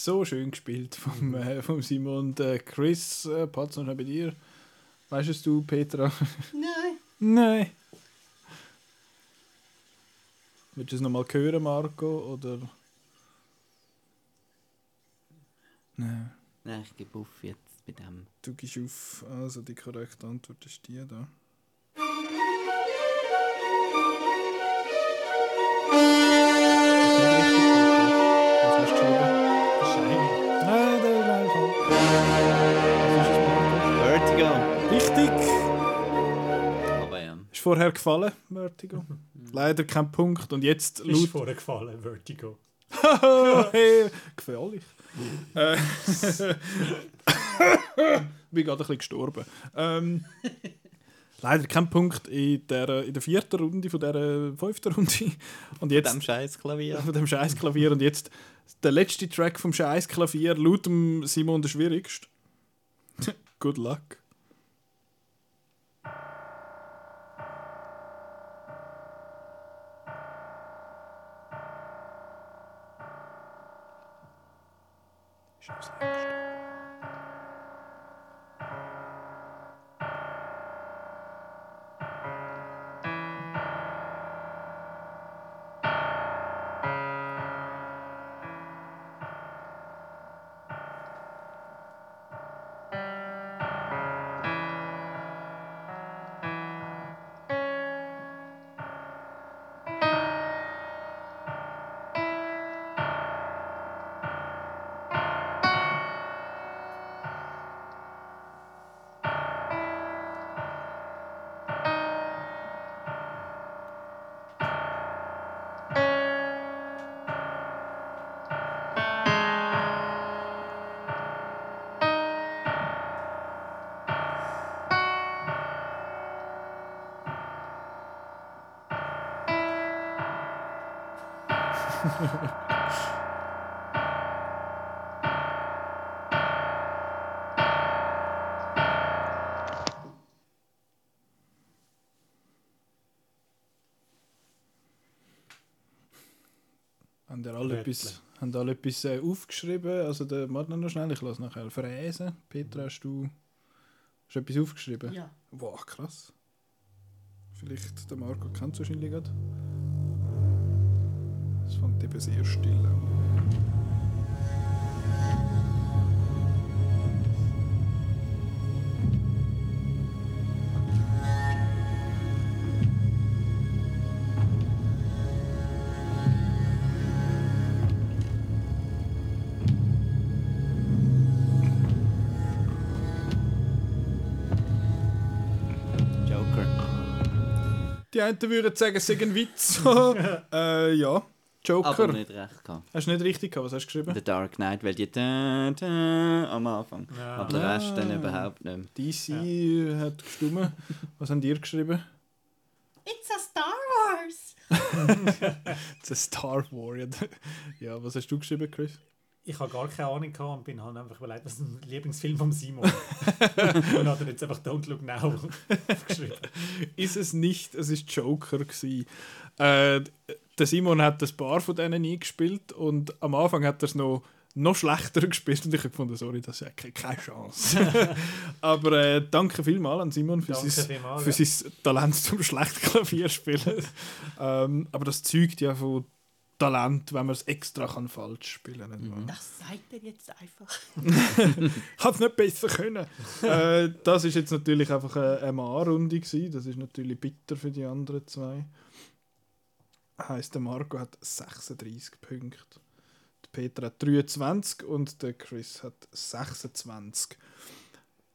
So schön gespielt vom, äh, vom Simon und äh, Chris. Äh, Patz noch bei dir. Weißt es du, Petra? Nein. Nein. Willst du es nochmal hören, Marco? Oder? Nein. Nein, ich gebe auf jetzt bei dem. Du gehst auf. Also die korrekte Antwort ist die da. Vorher gefallen, Vertigo. Leider kein Punkt. Und jetzt Ist laut. vorher gefallen, Vertigo. hey, gefährlich. äh, bin gerade ein bisschen gestorben. Ähm, leider kein Punkt in der, in der vierten Runde von der fünften Runde. Und jetzt dem scheiß Klavier. von dem Scheißklavier und jetzt der letzte Track vom Scheißklavier laut dem Simon der schwierigste. Good luck. Ist aufs Längste. Haben ihr alle Rätsel. etwas, haben alle etwas äh, aufgeschrieben? Also der Martin noch schnell, ich lasse nachher fräsen. Petra, hast du, hast du etwas aufgeschrieben? Ja. Wow, krass. Vielleicht der Marco kennt es wahrscheinlich gerade. Es fängt eben sehr still an. Die einen würden sagen, es sei ein Witz. äh, ja, Joker. Aber nicht recht gehabt. Hast du nicht richtig gehabt? Was hast du geschrieben? The Dark Knight, weil die da, da, am Anfang. Ja. Aber der Rest dann überhaupt nicht. DC hat gestimmt. Was haben ihr geschrieben? It's a Star Wars! The Star Warrior. ja, was hast du geschrieben, Chris? Ich habe gar keine Ahnung gehabt und bin halt einfach überlegt, was ist ein Lieblingsfilm von Simon? und habe dann jetzt einfach Don't Look Now geschrieben. ist es nicht, es ist Joker gsi. Äh, der Simon hat ein paar von denen eingespielt und am Anfang hat er es noch, noch schlechter gespielt und ich habe gefunden, sorry, das ist ja ke- keine Chance. Aber äh, danke vielmals an Simon für, Danke sein, vielmals, für ja. sein Talent zum schlechten Klavierspielen. ähm, aber das zeugt ja von Talent, wenn man es extra kann falsch spielen kann. Mhm. Das sagt er jetzt einfach. Hat es nicht besser können. äh, das ist jetzt natürlich einfach eine, eine A-Runde gewesen. Das ist natürlich bitter für die anderen zwei. Heißt der Marco hat 36 Punkte. Der Peter hat 23 und der Chris hat 26.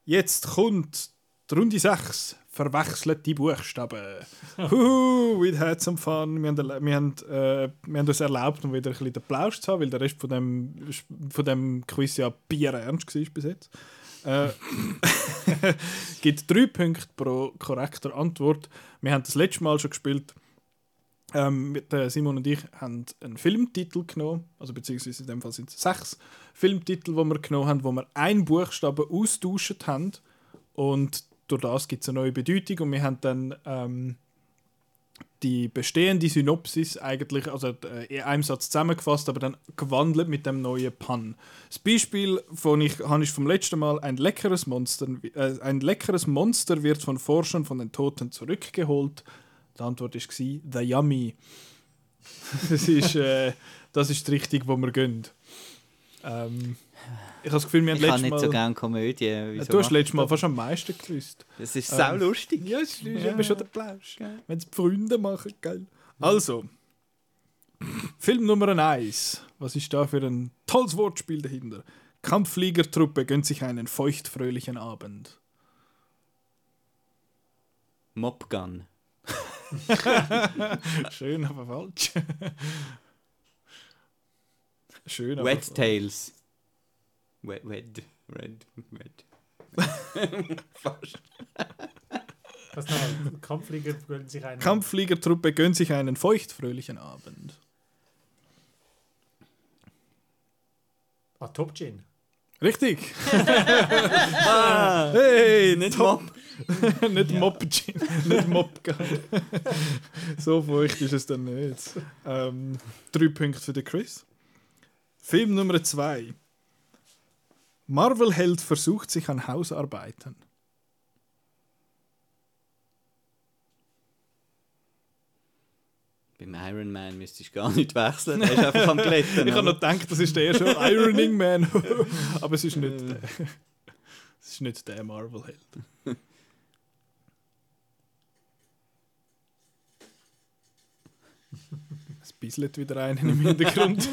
Jetzt kommt die Runde 6. Verwechselt die Buchstaben. Huhu, we had some fun. Wir haben, wir, haben, äh, wir haben uns erlaubt, um wieder ein bisschen den Plausch zu haben, weil der Rest von dem, von dem Quiz ja bier ernst war bis jetzt. Äh, gibt drei Punkte pro korrekter Antwort. Wir haben das letzte Mal schon gespielt. Ähm, äh, Simon und ich haben einen Filmtitel genommen, also beziehungsweise in dem Fall sind es sechs Filmtitel, die wir genommen haben, wo wir einen Buchstaben austauscht haben und durch das gibt es eine neue Bedeutung und wir haben dann ähm, die bestehende Synopsis eigentlich, also äh, in einem Satz zusammengefasst, aber dann gewandelt mit dem neuen Pan. Das Beispiel von ich, habe ich vom letzten Mal ein leckeres Monster, äh, ein leckeres Monster wird von Forschern von den Toten zurückgeholt. Die Antwort war The Yummy. das ist, äh, das ist die Richtung, wo wir gehen. Ähm, ich habe das Gefühl, wir haben Ich letztes nicht so gerne Komödie. Wieso du hast letztes Mal fast am meisten gewusst. Das ist Ähm, sau lustig. Ja, es ist Ja. schon der Plausch. Wenn es Freunde machen, geil. Also, Film Nummer 1. Was ist da für ein tolles Wortspiel dahinter? Kampffliegertruppe gönnt sich einen feuchtfröhlichen Abend. Mopgun. Schön, aber falsch. Schön, aber Wet Tails. Wet, wet, red, wet. Fast. Was noch? Kampfflieger gönnen sich einen. Kampffliegertruppe gönnt sich einen feuchtfröhlichen Abend. Ah, Top Gin. Richtig! Ah, Hey, nicht top. Mop. nicht Mop Gin, nicht Mop Gun. so feucht ist es dann nicht. Ähm, drei Punkte für den Chris. Film Nummer zwei. Marvel-Held versucht sich an Hausarbeiten. Beim Iron Man müsstest du gar nicht wechseln. Der ist einfach am Glätten. Ich habe noch gedacht, das ist der schon Ironing Man. Aber es ist nicht der. Es ist nicht der Marvel-Held. Es bisselt wieder einen im Hintergrund.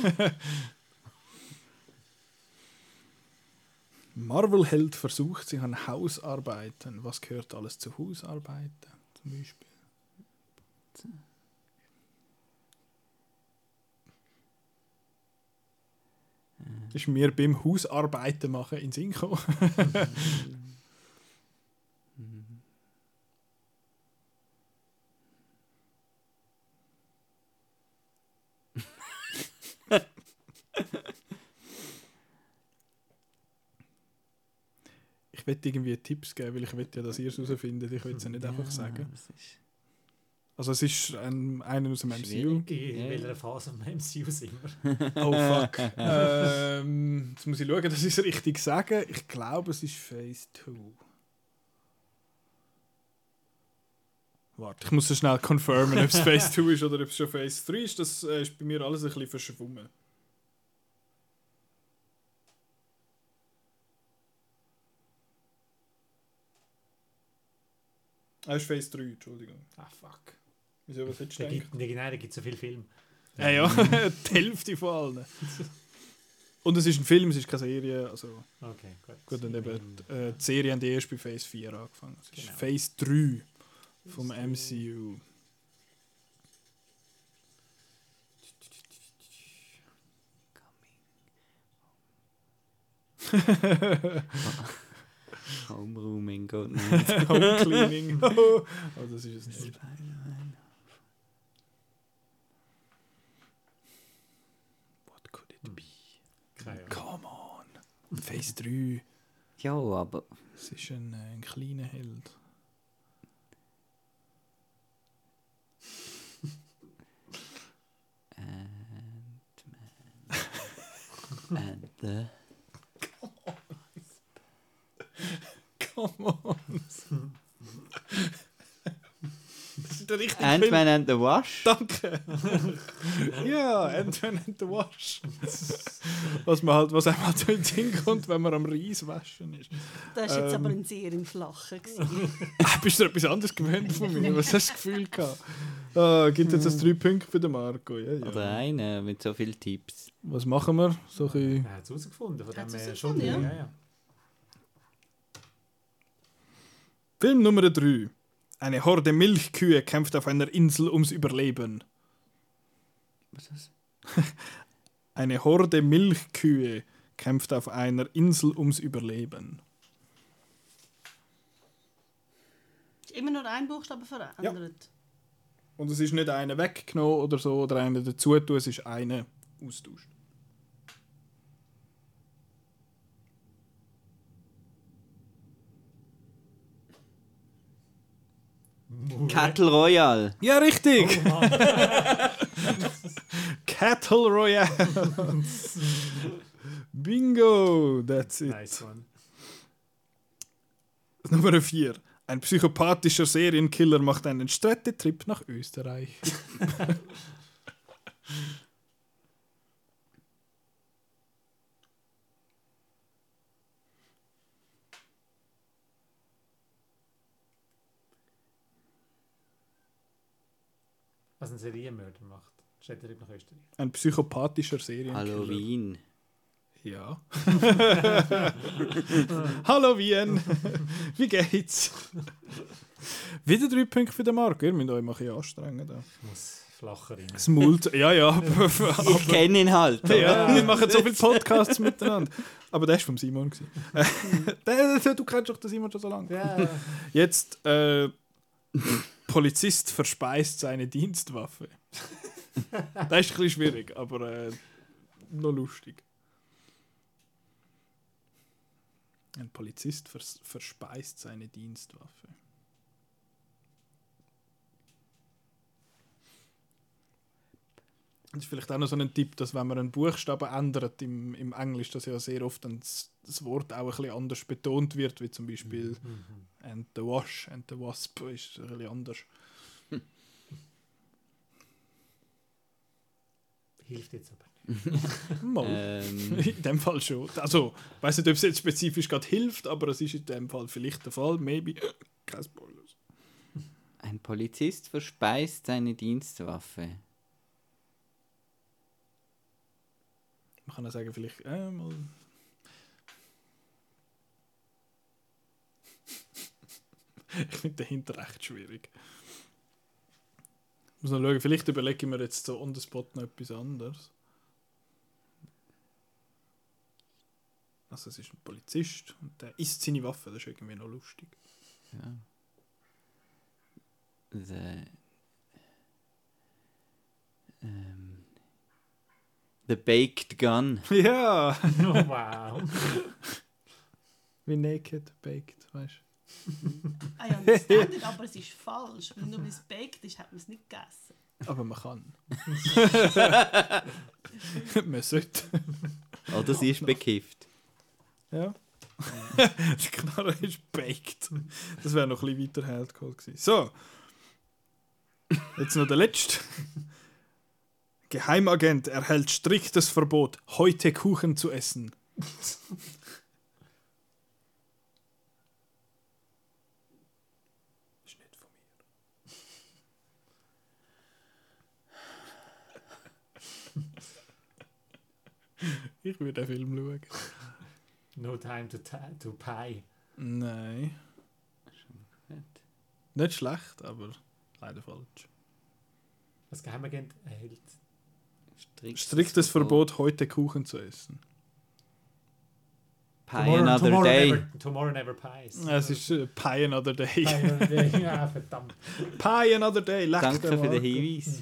Marvel-Held versucht sich an Hausarbeiten. Was gehört alles zu Hausarbeiten? Zum Beispiel. ist mir beim Hausarbeiten machen in Sinn gekommen. ich will irgendwie Tipps geben, weil ich will ja, dass ihr es herausfindet. Ich will es ja nicht einfach sagen. Also es ist ein, einer aus dem MCU. Schwierig. In welcher Phase im MCU sind wir? Oh fuck. ähm, jetzt muss ich schauen, dass ich es richtig sage. Ich glaube, es ist Phase 2. Warte, ich muss so schnell confirmen, ob es Phase 2 ist oder ob es schon Phase 3 ist. Das äh, ist bei mir alles ein bisschen verschwommen. Ah, es ist Phase 3, Entschuldigung. Ah, fuck. Wieso, was hättest du Da gedacht? gibt, nein, da gibt es so viele Filme. Ja, ja, die Hälfte von allen. Und es ist ein Film, es ist keine Serie. Also, Okay, gut. gut, und eben, Ähm, äh, die Serie haben die erst bei Phase 4 angefangen. Es ist Genau. Phase 3 vom MCU. Homerooming geht nicht. Home Cleaning. oh, das ist es nicht. What could it be? keine. Come on. Phase 3. Ja, aber Es ist ein, äh, ein kleiner Held. Ant-Man. And the... Film. Ant-Man and the Wash. Danke. ja, Ant-Man and the Wash. was, man halt, was einem halt so in den Sinn kommt, wenn man am Reis waschen ist. Das war jetzt Ähm. aber ein sehr im Flachen. Ah, bist du etwas anderes gewöhnt von mir? Was hast du das Gefühl gehabt? Ah, gibt jetzt das drei Punkte für den Marco? Ja, ja. Oder einer mit so vielen Tipps. Was machen wir? So ein bisschen- Er hat es herausgefunden, von Er dem her schon. ja. Ja, ja. Film Nummer 3. Eine Horde Milchkühe kämpft auf einer Insel ums Überleben. Was ist Eine Horde Milchkühe kämpft auf einer Insel ums Überleben. Ist immer nur ein Buchstabe verändert. Und es ist nicht einer weggenommen oder so oder einer dazu es ist einer austauscht. Cattle Royale. Ja, richtig! Oh. Cattle Royale! Bingo! That's it. nice one. Nummer 4. Ein psychopathischer Serienkiller macht einen Städtetrip nach Österreich. Was ein Serienmörder macht. Er nach Österreich. Ein psychopathischer Serienkiller. Halloween. Ja. Hallo Wien. Wie geht's? Wieder drei Punkte für den Marc. Ihr müsst euch mal ein bisschen anstrengen. Da. Ich muss flacher rein. Das Mult. Ja, ja. aber- Ich kenne ihn halt. Ja, wir machen so viele Podcasts miteinander. Aber der war vom Simon. gewesen. Der- der- du kennst doch den Simon schon so lange. Ja, Jetzt, äh, Polizist verspeist seine Dienstwaffe. das ist ein bisschen schwierig, aber äh, noch lustig. Ein Polizist vers verspeist seine Dienstwaffe. Das ist vielleicht auch noch so ein Tipp, dass wenn man einen Buchstaben ändert im, im Englisch, dass ja sehr oft dann das, das Wort auch ein bisschen anders betont wird, wie zum Beispiel and the wash and the wasp ist ein bisschen anders. hilft jetzt aber nicht. Mal. Ähm, In dem Fall schon. Also, ich weiß nicht, ob es jetzt spezifisch gerade hilft, aber es ist in dem Fall vielleicht der Fall. Maybe. Kein Spoilers. ein Polizist verspeist seine Dienstwaffe. Man kann auch sagen, vielleicht. Äh, mal. ich finde dahinter recht schwierig. Ich muss noch schauen, vielleicht überlege ich mir jetzt so on the spot noch etwas anderes. Also, es ist ein Polizist und der isst seine Waffe, das ist irgendwie noch lustig. Ja. The, ähm, the Baked Gun. Ja! Oh, wow. Wie naked baked, weißt Ah ja, das ändert, aber es ist falsch. Weil nur es baked ist, hat man es nicht gegessen. du? Aber man kann. man sollte. Oder sie ist bekifft. Ja. Die Knarre ist baked. Das wäre noch ein bisschen weiter hergeholt gewesen. So. Jetzt noch der letzte. Geheimagent erhält striktes Verbot, heute Kuchen zu essen. Ist nicht von mir. Ich würde den Film schauen. No time to, to pie. Nein. Nicht schlecht, aber leider falsch. Das Geheimagent erhält. Striktes Verbot, heute Kuchen zu essen. Pie another day. Never, tomorrow never pies. Es ist äh, Pie Another Day. Pie another day. Ja, verdammt. Pie Another Day, leck Danke für den. Hinweis.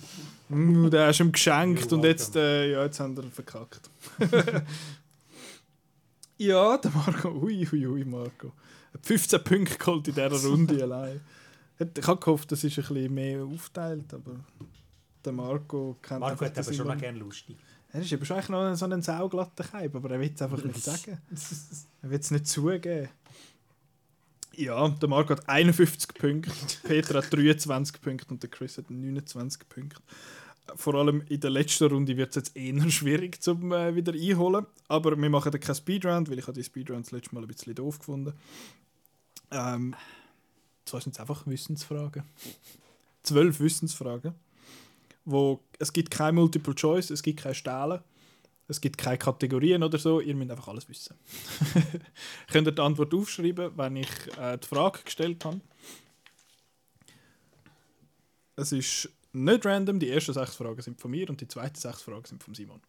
Mm, der ist ihm geschenkt You're und jetzt, äh, ja, jetzt haben wir ihn verkackt. ja, der Marco, ui, ui, ui, Marco. Hat 15 Punkte geholt in dieser Runde allein. Ich habe gehofft, das ist ein bisschen mehr aufteilt, aber der Marco kennt Marco hat aber schon Simon. gerne lustig. Er ist eben schon eigentlich noch so ein sauglatter Keib, aber er will es einfach nicht sagen. Er will es nicht zugeben. Ja, der Marco hat 51 Punkte, Peter hat 23 Punkte und der Chris hat 29 Punkte. Vor allem in der letzten Runde wird es jetzt eher schwierig zum äh, wieder einholen. Aber wir machen da keinen Speedround, weil ich habe die Speedround das letzte Mal ein bisschen doof gefunden. Ähm, das sind jetzt einfach Wissensfragen. Zwölf Wissensfragen. Wo, es gibt kein Multiple Choice, es gibt keine Stellen, es gibt keine Kategorien oder so, ihr müsst einfach alles wissen. Könnt ihr die Antwort aufschreiben, wenn ich äh, die Frage gestellt habe. Es ist nicht random, die ersten sechs Fragen sind von mir und die zweiten sechs Fragen sind von Simon.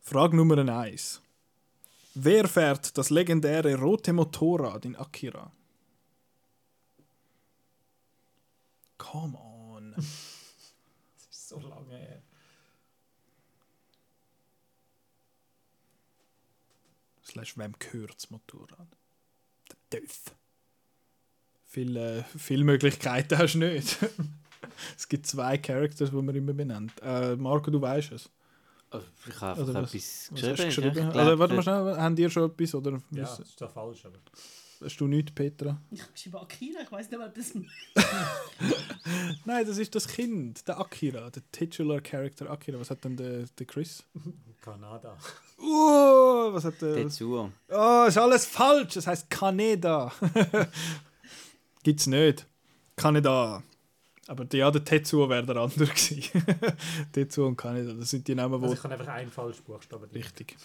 Frage Nummer 1. Wer fährt das legendäre rote Motorrad in Akira? Come on. Das ist so lange her. Slash, wem gehört das Motorrad? Der Döff. Viele, viele Möglichkeiten hast du nicht. es gibt zwei Characters, die man immer benennt. Äh, Marco, du weißt es. Also, ich habe was- etwas Was geschrieben. geschrieben? Ich Also, glaub, warte mal schnell, haben ihr schon etwas? Oder Ja, das ist doch falsch, aber. Hast du nichts, Petra? Ich geschrieben Akira, ich weiß nicht, ob das. Nein, das ist das Kind, der Akira, der Titular Character Akira. Was hat denn der, der Chris? Kanada. Uh, was hat der. Tetsuo. Oh, ist alles falsch. Das heißt Kaneda. Gibt's nicht. Kaneda. Aber ja, der Tetsuo wäre der andere gewesen. Tetsuo und Kaneda, das sind die Namen, Also wo ich kann einfach einen falschen Buchstaben richtig.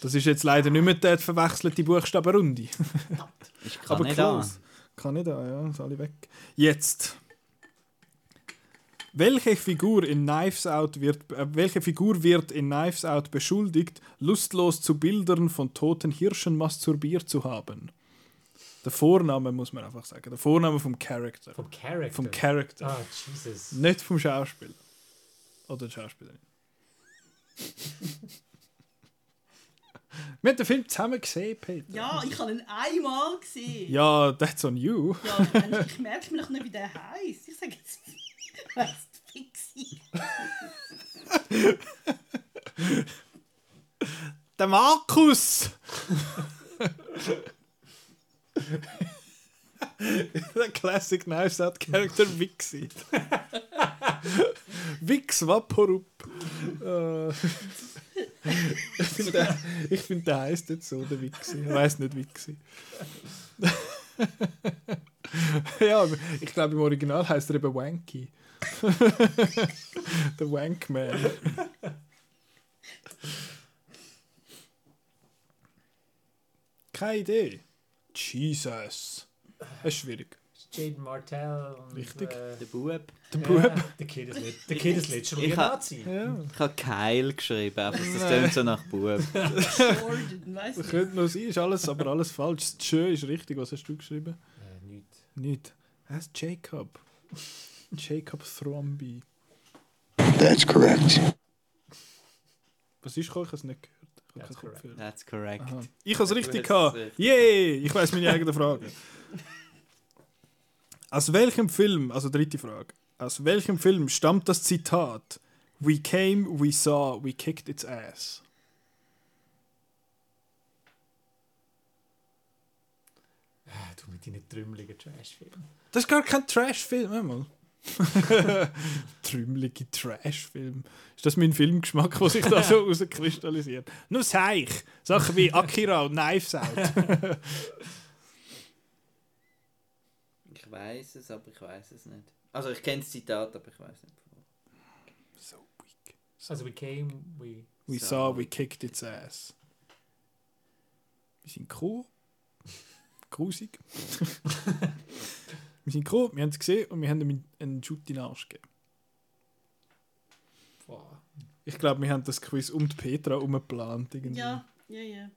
Das ist jetzt leider nicht mehr die verwechselte Buchstabenrunde. Ich kann Aber nicht close. Kaneda, ja, ist alle weg. Jetzt. Welche Figur in Knives Out wird, äh, welche Figur wird in Knives Out beschuldigt, lustlos zu Bildern von toten Hirschen masturbiert zu haben? Der Vorname muss man einfach sagen. Der Vorname vom Character. Vom Character. Vom Character. Ah, Jesus. Nicht vom Schauspieler. Oder der Schauspielerin. Wir haben den Film zusammen gesehen, Peter. Ja, ich habe ihn einmal gesehen. Ja, that's on you. Ja, ich, merke mir noch nicht, wie der heißt. Ich sage jetzt. heißt Fixi. Der Markus! der Classic Knives Out Character Wixi. Wix Vaporup. Ich finde, der, find, der heisst jetzt so, der Wixi. Ich weiß nicht Wixi. ja, ich glaube, im Original heißt er eben Wanky. der Wankman. Keine Idee. Jesus. Das ist schwierig. Jaden Martell und. Richtig. Äh, Der Bub. Der ja, Bub. Der Kid ist nicht. Der Kid ist ein ha- Nazi. Ja. Ich habe Kyle geschrieben, einfach das klingt so nach Bub. Weißt Das könnte noch sein, ist alles, aber alles falsch. Das Tschö ist richtig. Was hast du geschrieben? Äh, nicht. Nicht. Er ist Jacob. Jacob Thromby. That's correct. Was ist, ich habe es nicht gehört. Ich habe That's correct. That's correct. Aha. Ich habe es richtig gehabt. es richtig. Yay! Ich weiß meine eigene Frage. Aus welchem Film, also dritte Frage, aus welchem Film stammt das Zitat We came, we saw, we kicked its ass? Ah, du mit deinen trümmeligen Trash-Filmen. Das ist gar kein Trash-Film, hör mal. Trümmelige Trash-Film. Ist das mein Filmgeschmack, der sich da so rauskristallisiert? Nur Seich. Sachen wie Akira und Knives Out. Ich weiß es, aber ich weiß es nicht. Also ich kenne das Zitat, aber ich weiß nicht. so weak. Also, we came, we. We So. saw, we kicked its ass. Wir sind cool. Grusig. wir sind cool, wir haben es gesehen und wir haben ihm einen Shoot in den Arsch gegeben. Boah. Ich glaube, wir haben das Quiz um die Petra umgeplant. irgendwie. Ja, ja, ja.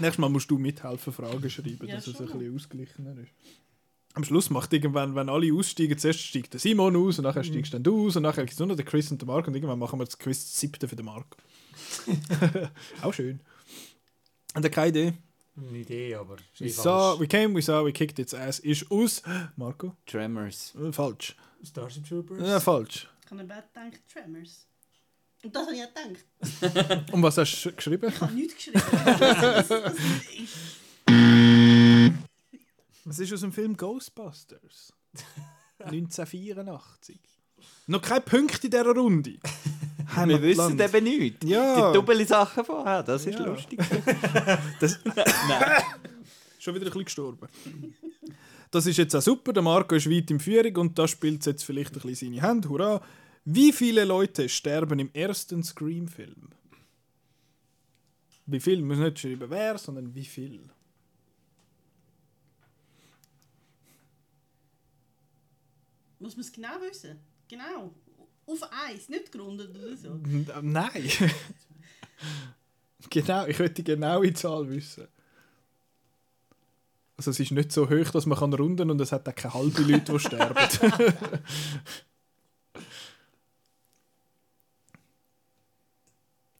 Nächstes Mal musst du mithelfen, Fragen schreiben, Ja, dass es ein bisschen ausgeglichener ist. Am Schluss macht irgendwann, wenn alle aussteigen, zuerst steigt der Simon aus und nachher steigst dann du aus und nachher gibt es nur noch den Chris und den Marco und irgendwann machen wir das Quiz siebte für den Marco. Auch schön. Und keine Idee. Eine Idee, aber. We saw, we came, we saw, we kicked its ass. Ist aus. Marco? Tremors. Äh, falsch. Starship Troopers? Ja, falsch. Ich habe aber gedacht, Tremors. Und das habe ich auch gedacht. Und was hast du geschrieben? Ich habe nichts geschrieben. Was, ist? Es ist aus dem Film Ghostbusters. 1984. Noch kein Punkt in dieser Runde. Wir wissen Heimatland. eben nichts. Ja. Die doppelte Sachen vorher, das ist Ja. lustig. Das Nein. schon wieder ein bisschen gestorben. Das ist jetzt auch super. Der Marco ist weit in Führung und da spielt es jetzt vielleicht ein bisschen seine Hand. Hurra! Wie viele Leute sterben im ersten Scream-Film? Wie viel? Muss nicht schreiben wer, sondern wie viel. Muss man es genau wissen? Genau. Auf eins, nicht gerundet oder so. Äh, Nein. genau, ich möchte die genaue Zahl wissen. Also es ist nicht so hoch, dass man kann runden und es hat auch keine halbe Leute, die sterben.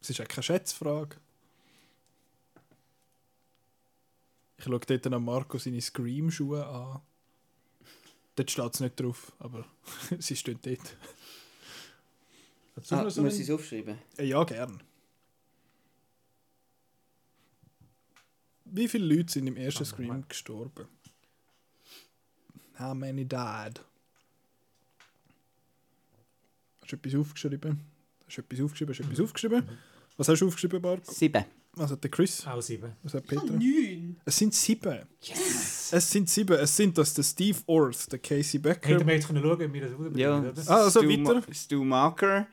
Es ist auch keine Schätzfrage. Ich schaue dort an Marco seine Scream-Schuhe an. Dort steht es nicht drauf, aber sie stehen dort. Ah, so muss ich es aufschreiben? äh, Ja, gern. Wie viele Leute sind im ersten wir Scream gestorben? How many died? Hast du etwas aufgeschrieben? Hast du etwas aufgeschrieben? Hast du etwas aufgeschrieben? Was hast du aufgeschrieben, Marco? Sieben. Was hat der Chris? Auch sieben. Was hat Ich habe Peter? neun. Es sind sieben. Es sind sieben. Es sind das der Steve Orth, der Casey Becker. Hätten wir jetzt können schauen, ob wir das rausbringen, Ja. oder? Ah, also Stu, weiter. Ma- Stu Marker,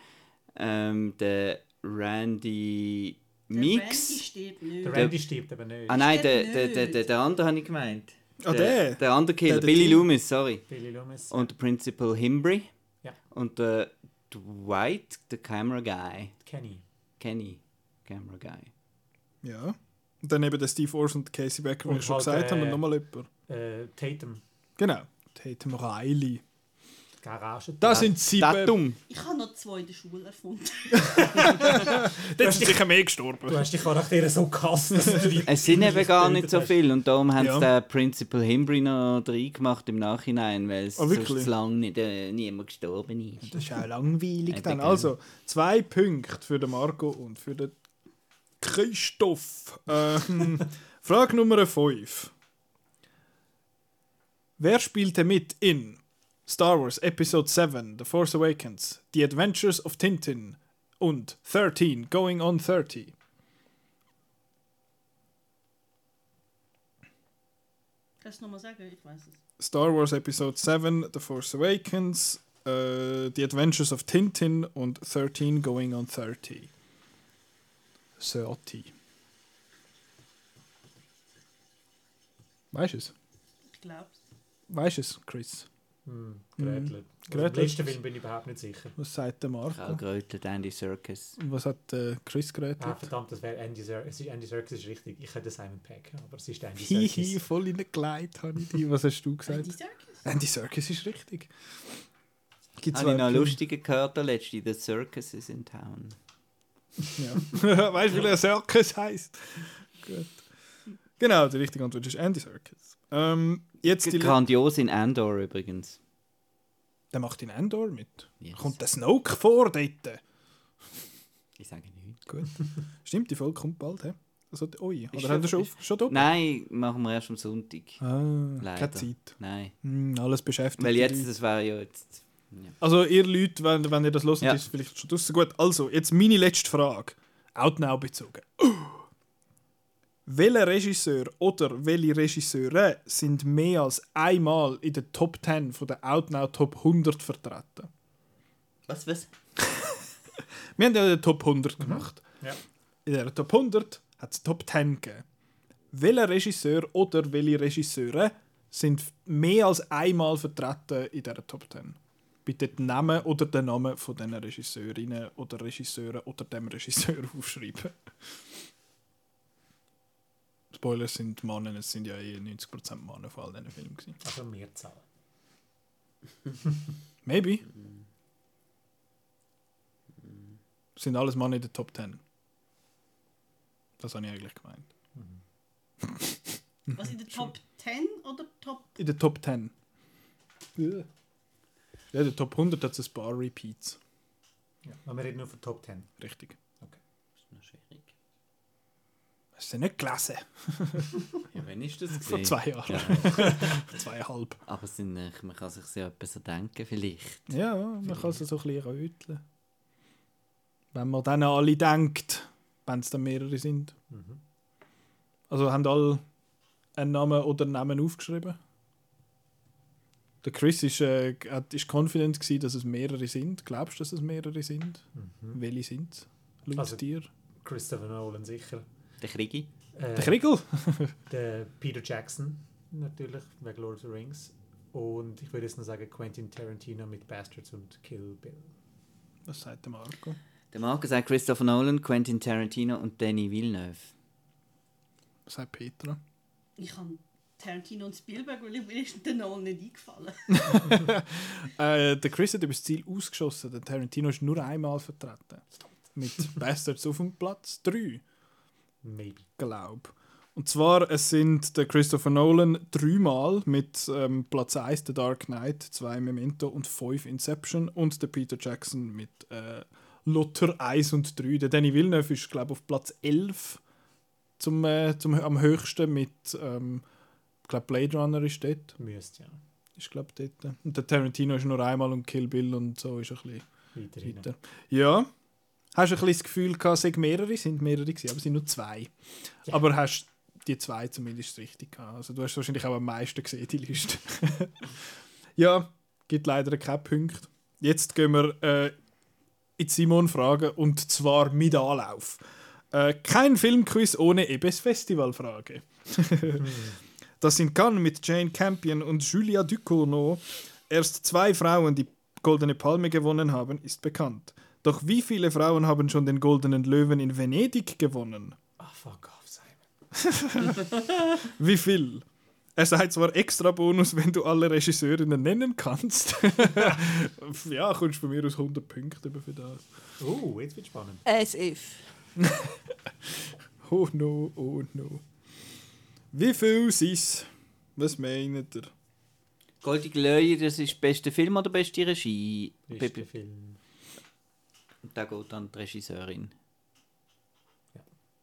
ähm, der Randy Der Randy Mix. stirbt nicht. Der Randy stirbt aber nicht. Ah nein, der, der, der, nicht. der, der andere habe ich gemeint. Ah, der? Der andere Killer, Der, der Billy Team. Loomis, sorry. Billy Loomis. Und der Principal Himbry. Ja. Und der Dwight, der Camera Guy. Kenny. Kenny, Camera Guy. Ja. Und dann eben der Steve Orth und Casey Becker, wie Und ich schon halt, gesagt habe, und äh, nochmal jemand. Äh, Tatum. Genau. Tatum Riley. Garage. Das sind sieben. Datum. Ich habe noch zwei in der Schule erfunden. Dort sind sicher mehr gestorben. Du hast die Charaktere so gehasst, dass du die Es sind eben gar nicht so viele und darum haben Ja. sie den Principal Himbry noch reingemacht im Nachhinein, weil es wirklich? sonst lange nicht, äh, niemand gestorben ist. Das ist auch langweilig Ja, dann. Also, zwei Punkte für den Marco und für den Christoph. Ähm, Frage Nummer 5. Wer spielte mit in Star Wars Episode 7, The Force Awakens, The Adventures of Tintin und 13, Going on 30? Kannst du nochmal sagen? Ich weiß es. Star Wars Episode 7, The Force Awakens, äh, The Adventures of Tintin und 13 Going on 30. 30. Weißt du es? Ich glaube Weißt du es, Chris? Hm, Gretel. Mhm. Also letzten Film bin ich überhaupt nicht sicher. Was sagt der Marco? Grötler, Andy Serkis. Und was hat äh, Chris geredet? Ah, verdammt, das wäre Andy Serkis. Andy Serkis ist richtig. Ich hätte Simon Peck, aber es ist Andy Hihi, Serkis. voll reingelegt habe ich dich. Was hast du gesagt? Andy Serkis. Andy Serkis ist richtig. Gibt's Habe ich noch lustige gehört, der letzte. The Circus is in town. Ja. weißt du, wie der Circus heißt? Gut. Genau, die richtige Antwort ist Andy Serkis. Ähm, jetzt die Grandios in Andor übrigens. Der macht in Endor mit. Yes. Kommt der Snoke vor dort? Ich sage nichts. Gut. Stimmt, die Folge kommt bald, hä? Also, ui. Ist Oder haben wir schon- schon, da? Nein, machen wir erst am Sonntag. Ah, Leider. keine Zeit. Nein. Hm, alles beschäftigt. Weil jetzt, das wäre ja jetzt. Ja. Also, ihr Leute, wenn, wenn ihr das hört, Ja. ist vielleicht schon draussen. Gut, also, jetzt meine letzte Frage. Outnow bezogen. Welcher Regisseur oder welche Regisseure sind mehr als einmal in der Top 10 von der Outnow Top 100 vertreten? Was, was? Wir haben ja den Top 100 gemacht. Ja. In der Top 100 hat es Top 10 gegeben. Welcher Regisseur oder welche Regisseure sind mehr als einmal vertreten in dieser Top 10? Bitte den Namen oder den Namen von diesen Regisseurinnen oder Regisseuren oder dem Regisseur aufschreiben. Spoilers sind Männer, es sind ja eh 90% Männer von all diesen Filmen. Gewesen. Also Mehrzahl. Maybe. Sind alles Männer in der Top 10. Das habe ich eigentlich gemeint. Was in der Top 10 oder Top. In der Top 10. Ja, in der Top 100 hat es ein paar Repeats. Ja. Aber wir reden nur von Top 10. Richtig. Das ist noch schwierig. Hast du nicht gelesen? Ja, wann ist das Vor zwei Jahren. Ja. Vor zweieinhalb. Aber sind, äh, man kann sich ja etwas denken, vielleicht. Ja, man kann es so ein bisschen röteln. Wenn man dann an alle denkt, wenn es dann mehrere sind. Mhm. Also haben alle einen Namen oder Namen aufgeschrieben? Der Chris ist, äh, hat- ist confident gewesen, dass es mehrere sind. Glaubst du, dass es mehrere sind? Mhm. Welche sind es? Laut Also- dir? Christopher Nolan sicher. Der Kriegi? Äh, Der Kriegel? der Peter Jackson natürlich, wegen Lord of the Rings. Und ich würde jetzt noch sagen Quentin Tarantino mit Bastards und Kill Bill. Was sagt der Marco? Der Marco sagt Christopher Nolan, Quentin Tarantino und Danny Villeneuve. Was sagt Petra? Ich habe Tarantino und Spielberg, weil ich- mir ist der Nolan nicht eingefallen. Äh, der Chris hat über das Ziel ausgeschossen. Der Tarantino ist nur einmal vertreten. Mit Bastards auf dem Platz 3. Maybe. glaube Und zwar, es sind der Christopher Nolan dreimal mit ähm, Platz 1 The Dark Knight, 2 Memento und 5 Inception und der Peter Jackson mit äh, Luther 1 und 3. Der Danny Villeneuve ist, glaube ich, auf Platz 11 zum, äh, zum, am höchsten mit, ähm, ich glaube, Blade Runner ist dort. Müsste ja. Ist, glaube dort. Und der Tarantino ist nur einmal und Kill Bill und so ist ein bisschen Weiterhin. weiter. Ja. Hast du ein bisschen das Gefühl gehabt, es sind mehrere, sind mehrere gewesen, aber es sind nur zwei. Ja. Aber hast die zwei zumindest richtig gehabt. Also du hast wahrscheinlich auch am meisten gesehen, die Liste. ja, gibt leider keinen Punkt. Jetzt gehen wir äh, in die Simon-Frage und zwar mit Anlauf. Äh, kein Filmquiz ohne Ebes Festival-Frage. Das in Cannes mit Jane Campion und Julia Ducournau erst zwei Frauen die Goldene Palme gewonnen haben, ist bekannt. Doch wie viele Frauen haben schon den Goldenen Löwen in Venedig gewonnen? Ah, fuck off, Simon. Wie viel? Er sagt zwar extra Bonus, wenn du alle Regisseurinnen nennen kannst. ja, kommst du von mir aus 100 Punkte für das. Oh, jetzt wird spannend. As if. Oh no, oh no. Wie viel sind Was meint ihr? Goldige Löwe, das ist beste Film oder beste Regie? Beste Be- Film. Und da geht dann die Regisseurin. Ja.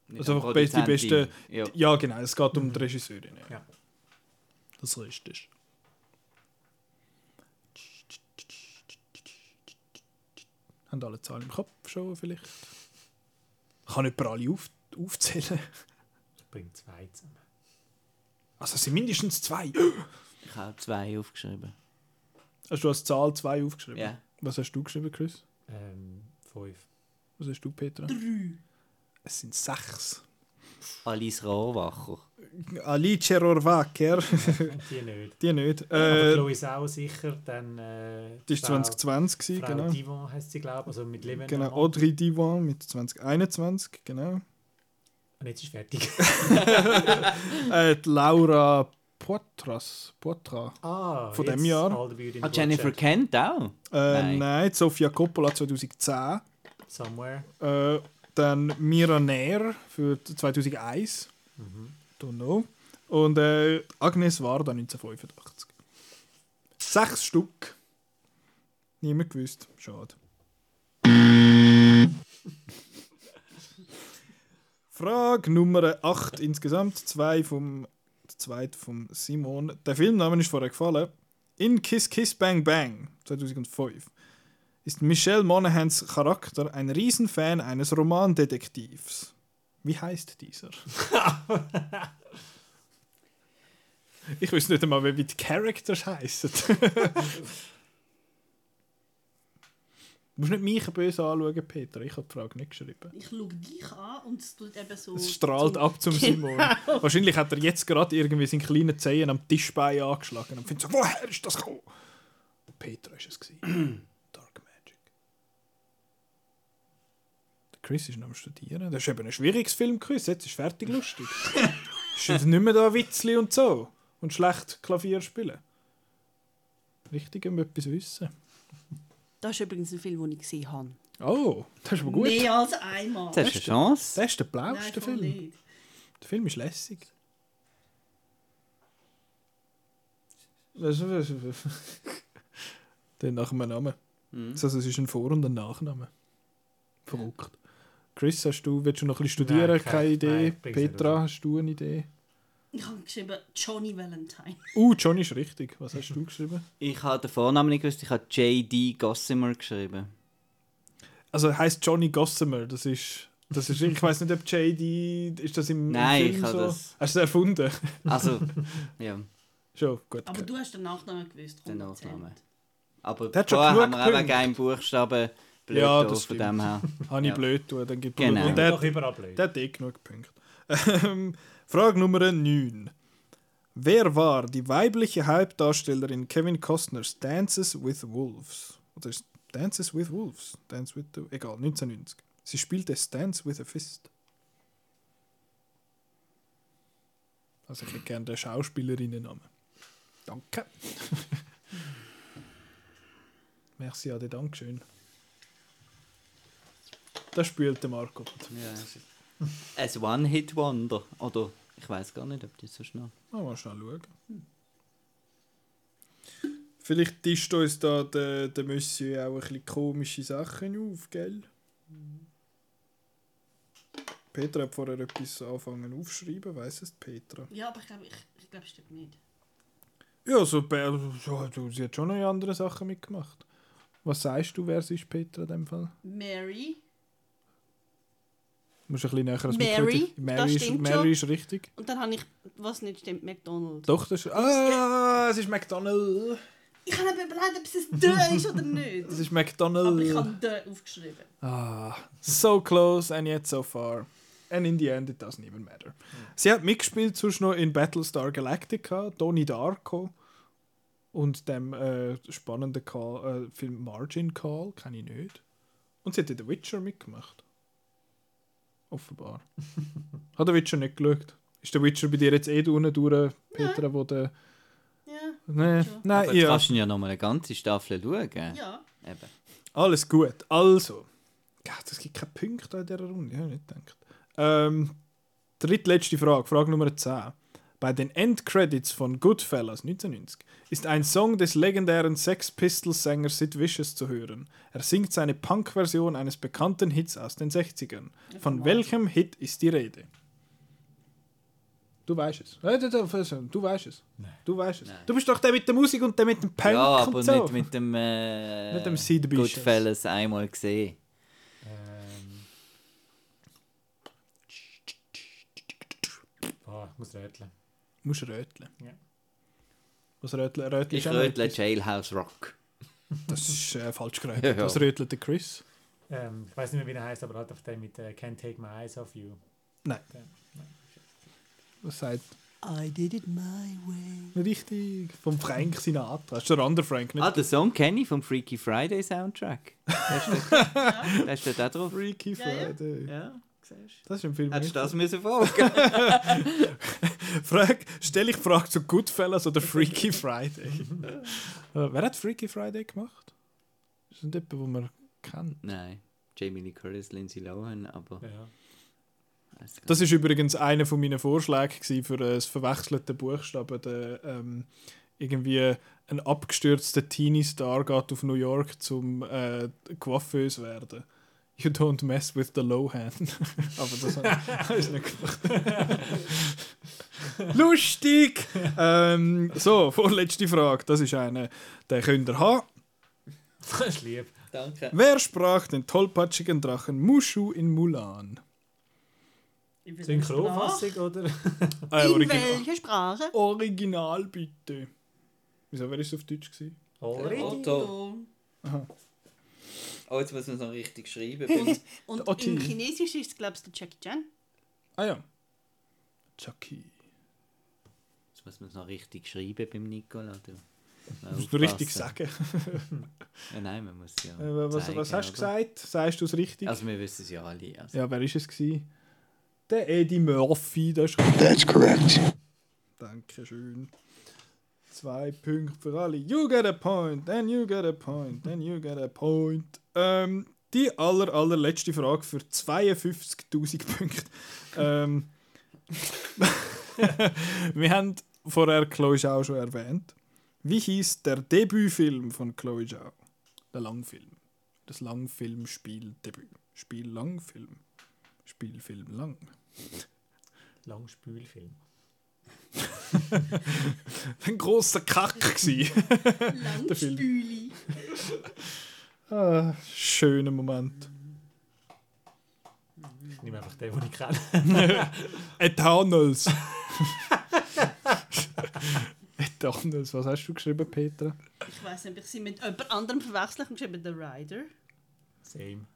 Nicht Also einfach die beste- Ja. Ja, genau, es geht um die Regisseurin. Ja. Ja. Das ist richtig. Haben alle Zahlen im Kopf schon vielleicht? Kann nicht alle auf, aufzählen. Ich bringe zwei zusammen. Also es sind mindestens zwei. Ich habe zwei aufgeschrieben. Hast du als Zahl zwei aufgeschrieben? Ja. Was hast du geschrieben, Chris? Ähm, fünf. Was hast du, Petra? Drei. Es sind sechs. Alice Rohrwacher. Alice Rohrwacker, Die nicht. die nicht. Aber Äh, Chloe Sau sicher, dann äh, die war Frau- 2020, gewesen, Frau genau. Divon heisst sie, glaube ich, also mit Leben. Genau, Audrey Divan mit 2021, genau. Und jetzt ist fertig. Äh, die Laura Poitras, Poitra. Ah, Von dem jetzt Jahr. Ah, Jennifer. Kent auch? Äh, Nein. nein. Sofia Coppola 2010. Somewhere. Äh, dann Mira Nair für 2001. Mhm. Don't know. Und äh, Agnes Varda 1985. Sechs Stück. Niemand gewusst. Schade. Frage Nummer 8 insgesamt. Zwei vom, der zweite vom Simon. Der Filmname ist vorher gefallen. In Kiss Kiss Bang Bang 2005 ist Michelle Monagans Charakter ein Riesenfan eines Romandetektivs. Wie heißt dieser? ich weiß nicht einmal, wie die Characters heißen. Du musst nicht mich böse anschauen, Peter. Ich habe die Frage nicht geschrieben. Ich schaue dich an und es tut eben so. Es strahlt zum- ab zum Simon. Wahrscheinlich hat er jetzt gerade irgendwie seinen kleinen Zehen am Tischbein angeschlagen und findet so, woher ist das gekommen? Peter war es. Dark Magic. Der Chris ist noch am Studieren. Das ist eben ein schwieriges Filmquiz. Jetzt ist fertig lustig. ist jetzt nicht mehr da Witzli und so. Und schlecht Klavier spielen. Richtig, um etwas wissen. Das ist übrigens ein Film, den ich gesehen habe. Oh, das ist aber gut. Mehr als einmal. Das ist eine Chance. Das ist der blauste voll Film. nicht. Der Film ist lässig. Dann nach einem Namen. Mhm. Also, es ist ein Vor- und ein Nachname. Verrückt. Chris, hast du, willst du noch ein bisschen studieren? Nein, Keine kein- Idee. nein, Petra, hast du eine Idee? Ich habe geschrieben Johnny Valentine. Uh, Johnny ist richtig. Was hast du geschrieben? Ich habe den Vornamen nicht gewusst, ich habe J.D. Gossamer geschrieben. Also er heißt Johnny Gossamer. Das ist. Das ist ich weiß nicht, ob JD. Ist das im, Nein, im ich Film habe so? das- Hast du es erfunden? Also, ja, Schon, gut. Aber du hast den Nachnamen gewusst. den 100%. Nachnamen. Aber Der hat schon vorher genug haben wir eben Punkte. keinen Buchstaben blöd Ja, das von dem her. Habe ich Ja. blöd tun, dann gibt Genau. Und Der der, hat eh genug Punkte. Frage Nummer 9. Wer war die weibliche Hauptdarstellerin Kevin Costners Dances with Wolves? Oder ist Dances with Wolves? Dance with the, egal, 1990. Sie spielte Dance with a Fist. Also ich hätte gerne den Schauspielerinnennamen. Danke. Merci, Ade, Dankeschön. Das spielt der Marco. Ja, Ein One-Hit-Wonder. Oder ich weiß gar nicht, ob das so schnell. Ah, mal schnell schauen. Vielleicht tischt uns da der, der Monsieur auch ein bisschen komische Sachen auf, gell? Petra hat vorher etwas angefangen aufschreiben, weiss es Petra? Ja, aber ich glaube, ich, ich glaube, es stimmt nicht. Ja, so, ja, du, sie hat schon noch andere Sachen mitgemacht. Was sagst du, wer es ist, Petra, in dem Fall? Mary. Du musst ein bisschen näher ans Mary, Mikro- das Mary, ist, Mary schon. ist richtig. Und dann habe ich, was nicht stimmt, McDonald's. Doch, das ist... Ah, es ist McDonald. Ich habe überlegt, ob es ein «de» ist oder nicht. Es ist Aber ich habe «de» aufgeschrieben. Ah, so close and yet so far. And in the end, it doesn't even matter. Sie hat mitgespielt sonst noch in Battlestar Galactica, Donnie Darko und dem äh, spannenden Call, äh, Film Margin Call, kenne ich nicht. Und sie hat in The Witcher mitgemacht. Offenbar. hat der Witcher nicht geschaut? Ist der Witcher bei dir jetzt eh unten durch, Petra, wo der... Ja, Nee, schon. nein, Aber jetzt ja. kannst du ja noch mal eine ganze Staffel schauen. ja. Eben. Alles gut. Also. Gott, es gibt keine Punkte in dieser Runde. Ich habe nicht gedacht. Ähm, drittletzte Frage, Frage Nummer 10. Bei den Endcredits von Goodfellas 1990 ist ein Song des legendären Sex Pistols-Sängers Sid Vicious zu hören. Er singt seine Punk-Version eines bekannten Hits aus den 60ern. Von welchem Hit ist die Rede? Du weißt es. Du weißt es. Du weißt es. Nein. Du bist doch der mit der Musik und der mit dem Punk Ja, aber und so. nicht mit dem, äh, Mit dem Sid Vicious. Goodfellas einmal gesehen. Ähm. Boah, ich muss rätseln. Du musst röteln. Ja. Was röteln? Röteln Ich rötle etwas. Jailhouse Rock. Das ist äh, falsch gerötelt. Ja, ja. Was rötelt der Chris? Ähm, ich weiß nicht mehr, wie er heißt, aber halt auf dem mit äh, Can't Take My Eyes Off You. Nein. Der- nein. Was sagt I did it my way. richtig? Vom Frank Sinatra. Das ist der andere Frank, nicht Ah, den Song kenne ich vom Freaky Friday Soundtrack. Der steht, da drauf. Freaky Ja, ja. Friday. Ja, siehst du. Das ist ein Film. Hättest du das müssen folgen Frag, stell ich die Frage zu Goodfellas oder Freaky Friday? äh, wer hat Freaky Friday gemacht? Das ist nicht jemand, den man kennt. Nein, Jamie Lee Curtis, Lindsay Lohan, aber... Ja. Das ist übrigens einer von meinen Vorschlägen für das verwechselte Buchstaben. Der, ähm, irgendwie ein abgestürzter Teenie-Star geht auf New York zum äh, Coiffeuse werden. You don't mess with the Lohan. Aber das habe ich nicht gemacht. Lustig! ähm, so, vorletzte Frage. Das ist eine, den könnt ihr haben. Das ist lieb. Danke. Wer sprach den tollpatschigen Drachen Mushu in Mulan? Synchronfassung oder? Äh, In Original. welcher Sprache? Original bitte. Wieso wäre es auf Deutsch gewesen? Otto. Aha. Oh, jetzt muss man es noch richtig schreiben. Und Der Otti. im Chinesisch ist es, glaube ich, der Jackie Chan. Ah ja. Chucky. Jetzt muss man es noch richtig schreiben beim Nicola. Du. Musst du richtig sagen. Ja, nein, man muss ja. Äh, was, zeigen, was hast du gesagt? Sagst du es richtig? Also, wir wissen es ja alle. Also. ja, wer ist es gewesen? Der Eddie Murphy, das ist That's correct. Dankeschön. Zwei Punkte für alle. You get a point, then you get a point, then you get a point. Ähm, die aller, allerletzte Frage für 52.000 Punkte. ähm, wir haben vorher Chloe Zhao schon erwähnt. Wie hieß der Debütfilm von Chloe Zhao? Der Langfilm. Das Langfilmspiel-Debüt. Spiel Langfilm. Spielfilm lang. Langspülfilm. Ein großer Kack gsi. Langspüli. ah, schöner Moment. Ich nehme einfach den, den ich kenne. Eternals. Eternals. Was hast du geschrieben, Petra? Ich weiß nicht, ob ich sie mit jemand anderem verwechsel. Ich habe geschrieben The Rider. Same.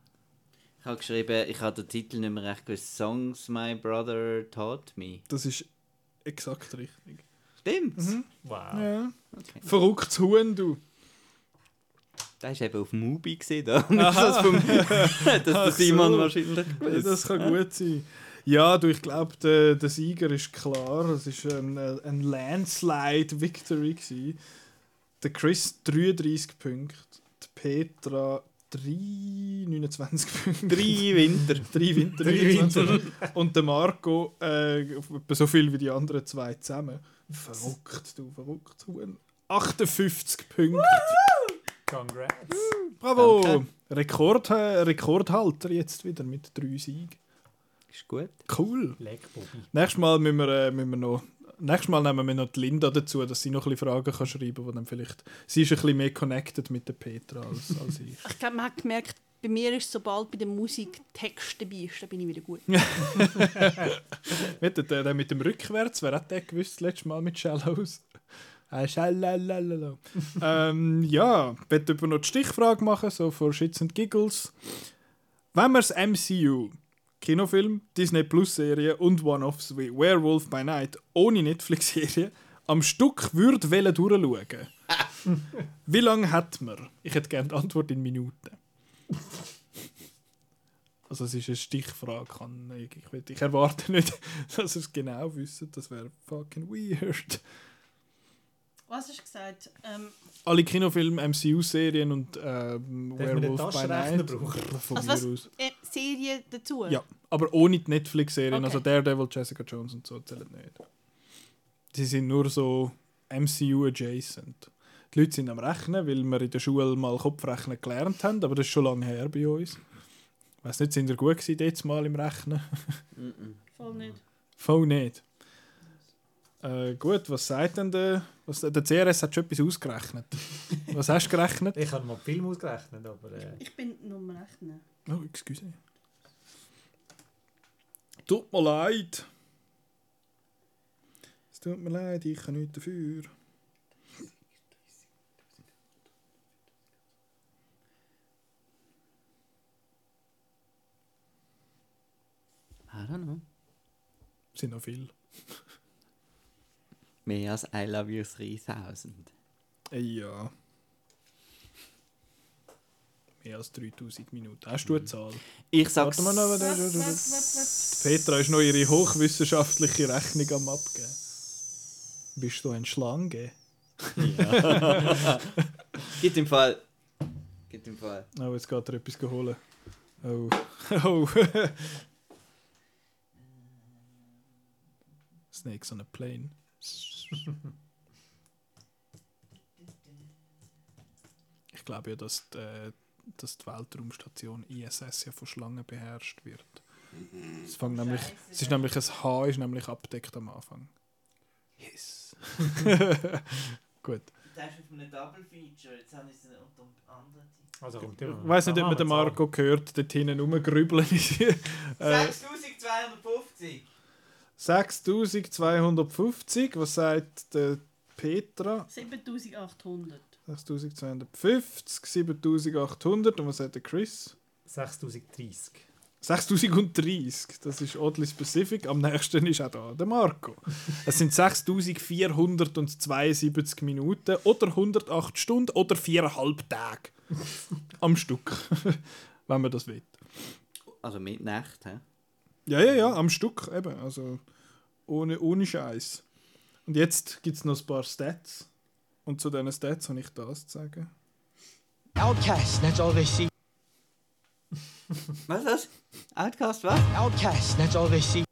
Ich habe geschrieben, ich habe den Titel nicht mehr recht gewusst. Songs My Brother Taught Me. Das ist exakt richtig. Stimmt's? Wow. Ja. Okay. Verrücktes Huhn, du. Das war eben auf Mubi gesehen, da. Das vom, dass der Simon so. wahrscheinlich gewusst. Das kann gut sein. Ja, du, ich glaube, der, der Sieger ist klar. Es war ein, ein Landslide-Victory. Der Chris 33 Punkte, die Petra 3, 29 Punkte. Drei Winter. Drei Winter. Drei 29. Und der Marco äh, so viel wie die anderen zwei zusammen. Verrückt, du, verrückt. Huhn. 58 Punkte. Congrats. Bravo! Danke. Rekord, äh, Rekordhalter jetzt wieder mit drei Siegen. Ist gut. Cool. Leck, Bobby. Nächstes Mal müssen wir, äh, müssen wir noch. Nächstes Mal nehmen wir noch die Linda dazu, dass sie noch ein bisschen Fragen kann schreiben kann, wo dann vielleicht. Sie ist ein bisschen mehr connected mit der Petra als, als ich. Ich glaube, man hat gemerkt, bei mir ist sobald bei der Musik Text dabei ist, dann bin ich wieder gut. Mit der, der mit dem Rückwärts, wer hat der gewusst letztes Mal mit Shallows? Äh, ähm, ja, ich möchte noch die Stichfrage machen, so für Shits and Giggles. Wenn wir das MCU, Kinofilm, Disney Plus Serie und One-Offs wie Werewolf by Night ohne Netflix-Serie am Stück würde wollen durchschauen, wie lange hat man? Ich hätte gerne die Antwort in Minuten. Also es ist eine Stichfrage. Ich erwarte nicht, dass ihr es genau wisst. Das wäre fucking weird. Was hast du gesagt? Ähm, Alle Kinofilme, MCU-Serien und ähm, Werewolf by Night. brauchen? Von also mir was? aus. Äh, Serie dazu? Ja, aber ohne die Netflix-Serien. Okay. Also Daredevil, Jessica Jones und so zählen nicht. Die sind nur so MCU-adjacent. Die Leute sind am Rechnen, weil wir in der Schule mal Kopfrechnen gelernt haben, aber das ist schon lange her bei uns. Ich weiß nicht, sind ihr gut gewesen jetzt mal im Rechnen? Voll nicht. Voll nicht. Äh, gut, was sagt denn der? Was, der CRS hat schon etwas ausgerechnet. Was hast du gerechnet? Ich habe mal Film ausgerechnet, aber äh, Ich bin nur am Rechnen. Oh, excuse. Tut mir leid. Es tut mir leid, ich kann nichts dafür. I don't know. Sind noch viel. Mehr als I Love You 3000. Äh, ja. Mehr als 3000 Minuten. Hast du eine Zahl? Ich sag's. Warte mal noch. warte. Petra ist noch ihre hochwissenschaftliche Rechnung am Abgeben. Bist du ein Schlange? Gibt im Fall. Gibt im Fall. Oh, jetzt geht er etwas geholt. Oh. Oh. Snakes on a plane. Ich glaube ja, dass die, äh, dass die Weltraumstation ISS ja von Schlangen beherrscht wird. Es, fängt nämlich, es ist nämlich ein H ist nämlich abdeckt am Anfang. Yes. Gut. Das ist auf einem Double Feature. Jetzt habe ich es unter anderem. also kommt Ich weiß nicht, ob man den. Marco gehört, dort hinten rumgrübeln. äh, 6250! 6250, was sagt der Petra? 7800. 6250, 7800 und was sagt der Chris? 6030. 6030, das ist oddly specific. Am nächsten ist auch da der Marco. Es sind 6472 Minuten oder 108 Stunden oder 4,5 Tage am Stück, wenn man das will. Also mit Nacht, hä? Ja, ja, ja, am Stück eben. Also ohne, ohne Scheiß. Und jetzt gibt es noch ein paar Stats. Und zu diesen Stats habe ich das zu sagen. Outcast, that's all they see. Was das? Outcast, was? Outcast, that's all they see.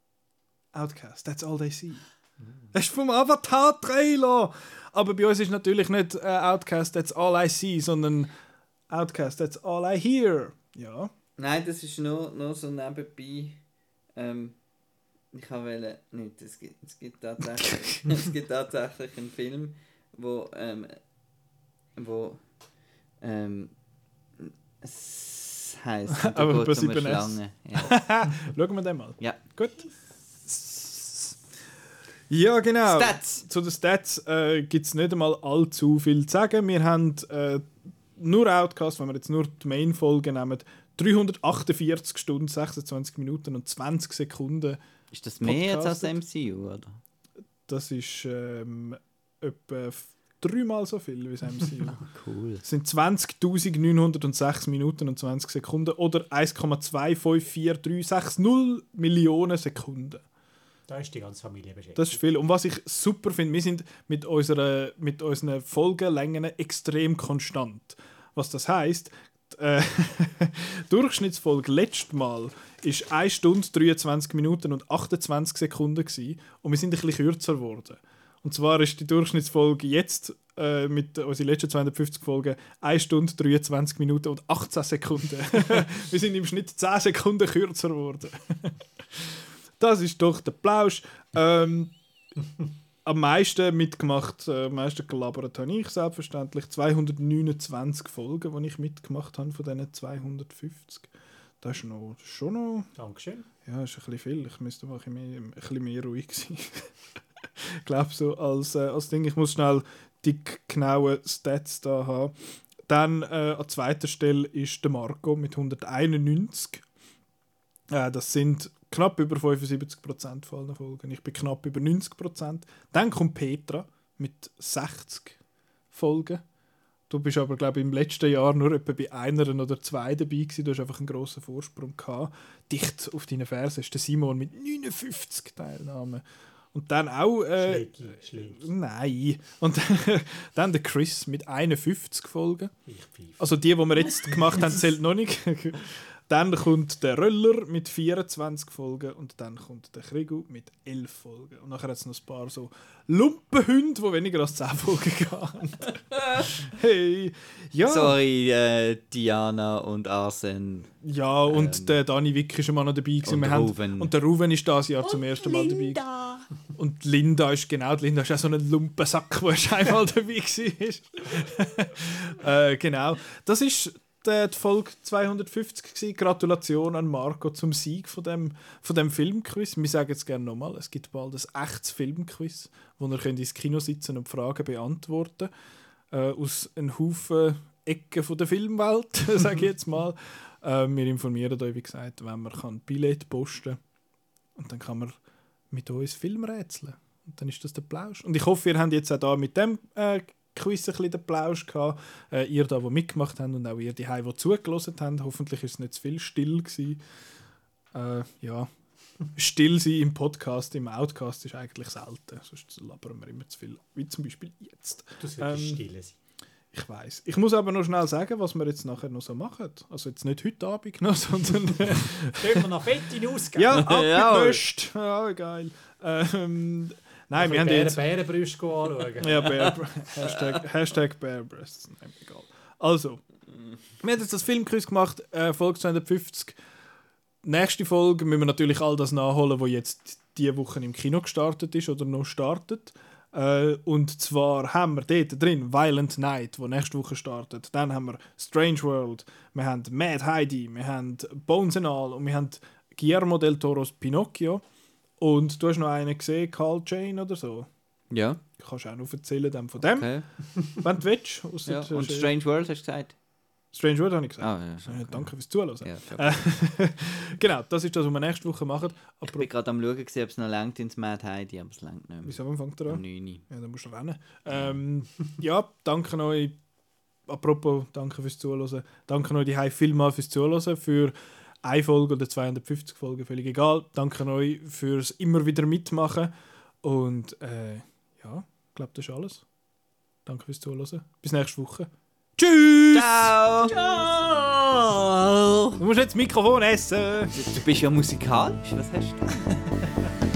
Outcast, that's all they see. Das ist vom Avatar-Trailer! Aber bei uns ist natürlich nicht äh, Outcast, that's all I see, sondern Outcast, that's all I hear. Ja, Nein, das ist nur, nur so nebenbei. Ähm, ich wollte nicht. Es gibt, es gibt tatsächlich, es gibt tatsächlich einen Film, wo ähm, wo ähm, es heisst, da Aber geht's bei um eine 7S. Schlange. Ja. Schauen wir den mal. ja. Gut. Ja, genau. Stats! Zu den Stats äh, gibt es nicht einmal allzu viel zu sagen. Wir haben äh, nur Outcast, wenn wir jetzt nur die Main-Folge nehmen, 348 Stunden, 26 Minuten und 20 Sekunden. Ist das mehr jetzt als. MCU, oder? Das ist ähm, etwa dreimal so viel wie das MCU. Cool. Es sind 20.906 Minuten und 20 Sekunden oder 1,254360 Millionen Sekunden. Da ist die ganze Familie beschäftigt. Das ist viel. Und was ich super finde, wir sind mit, unserer, mit unseren Folgenlängen extrem konstant. Was das heisst, die, äh, Durchschnittsfolge letztes Mal ist 1 Stunde, 23 Minuten und 28 Sekunden gewesen, und wir sind ein bisschen kürzer geworden. Und zwar ist die Durchschnittsfolge jetzt äh, mit unseren letzten 250 Folgen 1 Stunde, 23 Minuten und 18 Sekunden. wir sind im Schnitt 10 Sekunden kürzer geworden. Das ist doch der Plausch. Ähm, am meisten mitgemacht, äh, am meisten gelabert habe ich selbstverständlich. 229 Folgen, die ich mitgemacht habe von diesen 250. Das ist noch, das schon noch, Dankeschön. ja, ist ein bisschen viel. Ich müsste mal ein bisschen mehr, ein bisschen mehr ruhig sein. ich glaube so als, äh, als Ding, ich muss schnell die genauen Stats da haben. Dann äh, an zweiter Stelle ist der Marco mit 191. Äh, das sind knapp über 75% von allen Folgen. Ich bin knapp über 90%. Dann kommt Petra mit 60 Folgen. Du bist aber, glaube ich, im letzten Jahr nur etwa bei einer oder zwei dabei gewesen. Du hast einfach einen grossen Vorsprung gehabt. Dicht auf deinen Fersen ist der Simon mit 59 Teilnahmen. Und dann auch... Äh, Schlägi, Schlägi. Nein. Und dann der Chris mit 51 Folgen. Ich pfeife. Also die, die wir jetzt gemacht haben, zählt noch nicht. Dann kommt der Röller mit 24 Folgen und dann kommt der Krigu mit 11 Folgen. Und nachher hat es noch ein paar so Lumpenhunde, die weniger als 10 Folgen gehen. hey! Ja, Sorry, äh, Diana und Arsen. ja und Ähm, der Dani Wick ist immer noch dabei. Gewesen. und Wir haben, Ruven. und der Ruven ist das Jahr zum ersten Mal dabei. gewesen. Linda. Und Linda ist genau, Linda ist auch so ein Lumpensack, der schon einmal dabei war. äh, genau. Das ist die, die Folge 250 gewesen. Gratulation an Marco zum Sieg von dem, von dem Filmquiz. Wir sagen es gerne nochmal, es gibt bald ein echtes Filmquiz, wo ihr könnt ins Kino sitzen und Fragen beantworten äh, aus einem Haufen Ecken von der Filmwelt, sage ich jetzt mal. Äh, wir informieren euch, wie gesagt, wenn man kann Billett posten und dann kann man mit uns Filmrätseln. Und dann ist das der Plausch. Und ich hoffe, ihr habt jetzt auch da mit dem äh, Quiz ein bisschen den Plausch gehabt. Äh, ihr da, die mitgemacht habt und auch ihr, die die zugelassen habt. Hoffentlich ist es nicht zu viel still gewesen. Äh, ja, still sein im Podcast, im Outcast ist eigentlich selten. Sonst labern wir immer zu viel. Wie zum Beispiel jetzt. Du solltest Ähm, still sein. Ich weiß. Ich muss aber noch schnell sagen, was wir jetzt nachher noch so machen. Also jetzt nicht heute Abend noch, sondern... Können wir noch fett hinausgehen? ja, Ja. abgelöscht. Ja, geil. Ähm, nein, wir haben Bären, jetzt... Bärenbrüste anschauen. Ja, Bear, Hashtag, Hashtag Breasts. Nein, egal. Also, wir haben jetzt das Filmquiz gemacht, äh, Folge 250. Nächste Folge müssen wir natürlich all das nachholen, was jetzt diese Woche im Kino gestartet ist oder noch startet. Äh, und zwar haben wir dort drin Violent Night, wo nächste Woche startet. Dann haben wir Strange World, wir haben Mad Heidi, wir haben Bones and All und wir haben Guillermo del Toros Pinocchio. Und du hast noch einen gesehen, Carl Jane oder so. Ja, Kannst du auch noch erzählen dann von dem, okay. wenn du willst. Ja. Und Strange World hast du gesagt? Strange World habe ich gesagt. Ah, ja, okay. Danke fürs Zuhören. Ja, schon. Äh, genau, das ist das, was wir nächste Woche machen. Ich Aber bin gerade am schauen, gewesen, ob es noch langt ins Mad Heidi, aber es langt nicht mehr. wieso wann fängt er Um an? 9 Uhr. Ja, dann musst du rennen. Ähm, ja, danke euch. Apropos, danke fürs Zuhören. Danke euch die vielmal fürs Zuhören. Für eine Folge oder 250 Folgen, völlig egal. Danke euch fürs immer wieder mitmachen. Und äh, ja, ich glaube, das ist alles. Danke fürs Zuhören. Bis nächste Woche. Tschüss! Ciao! Du musst jetzt das Mikrofon essen. Du bist ja musikalisch, was hast du?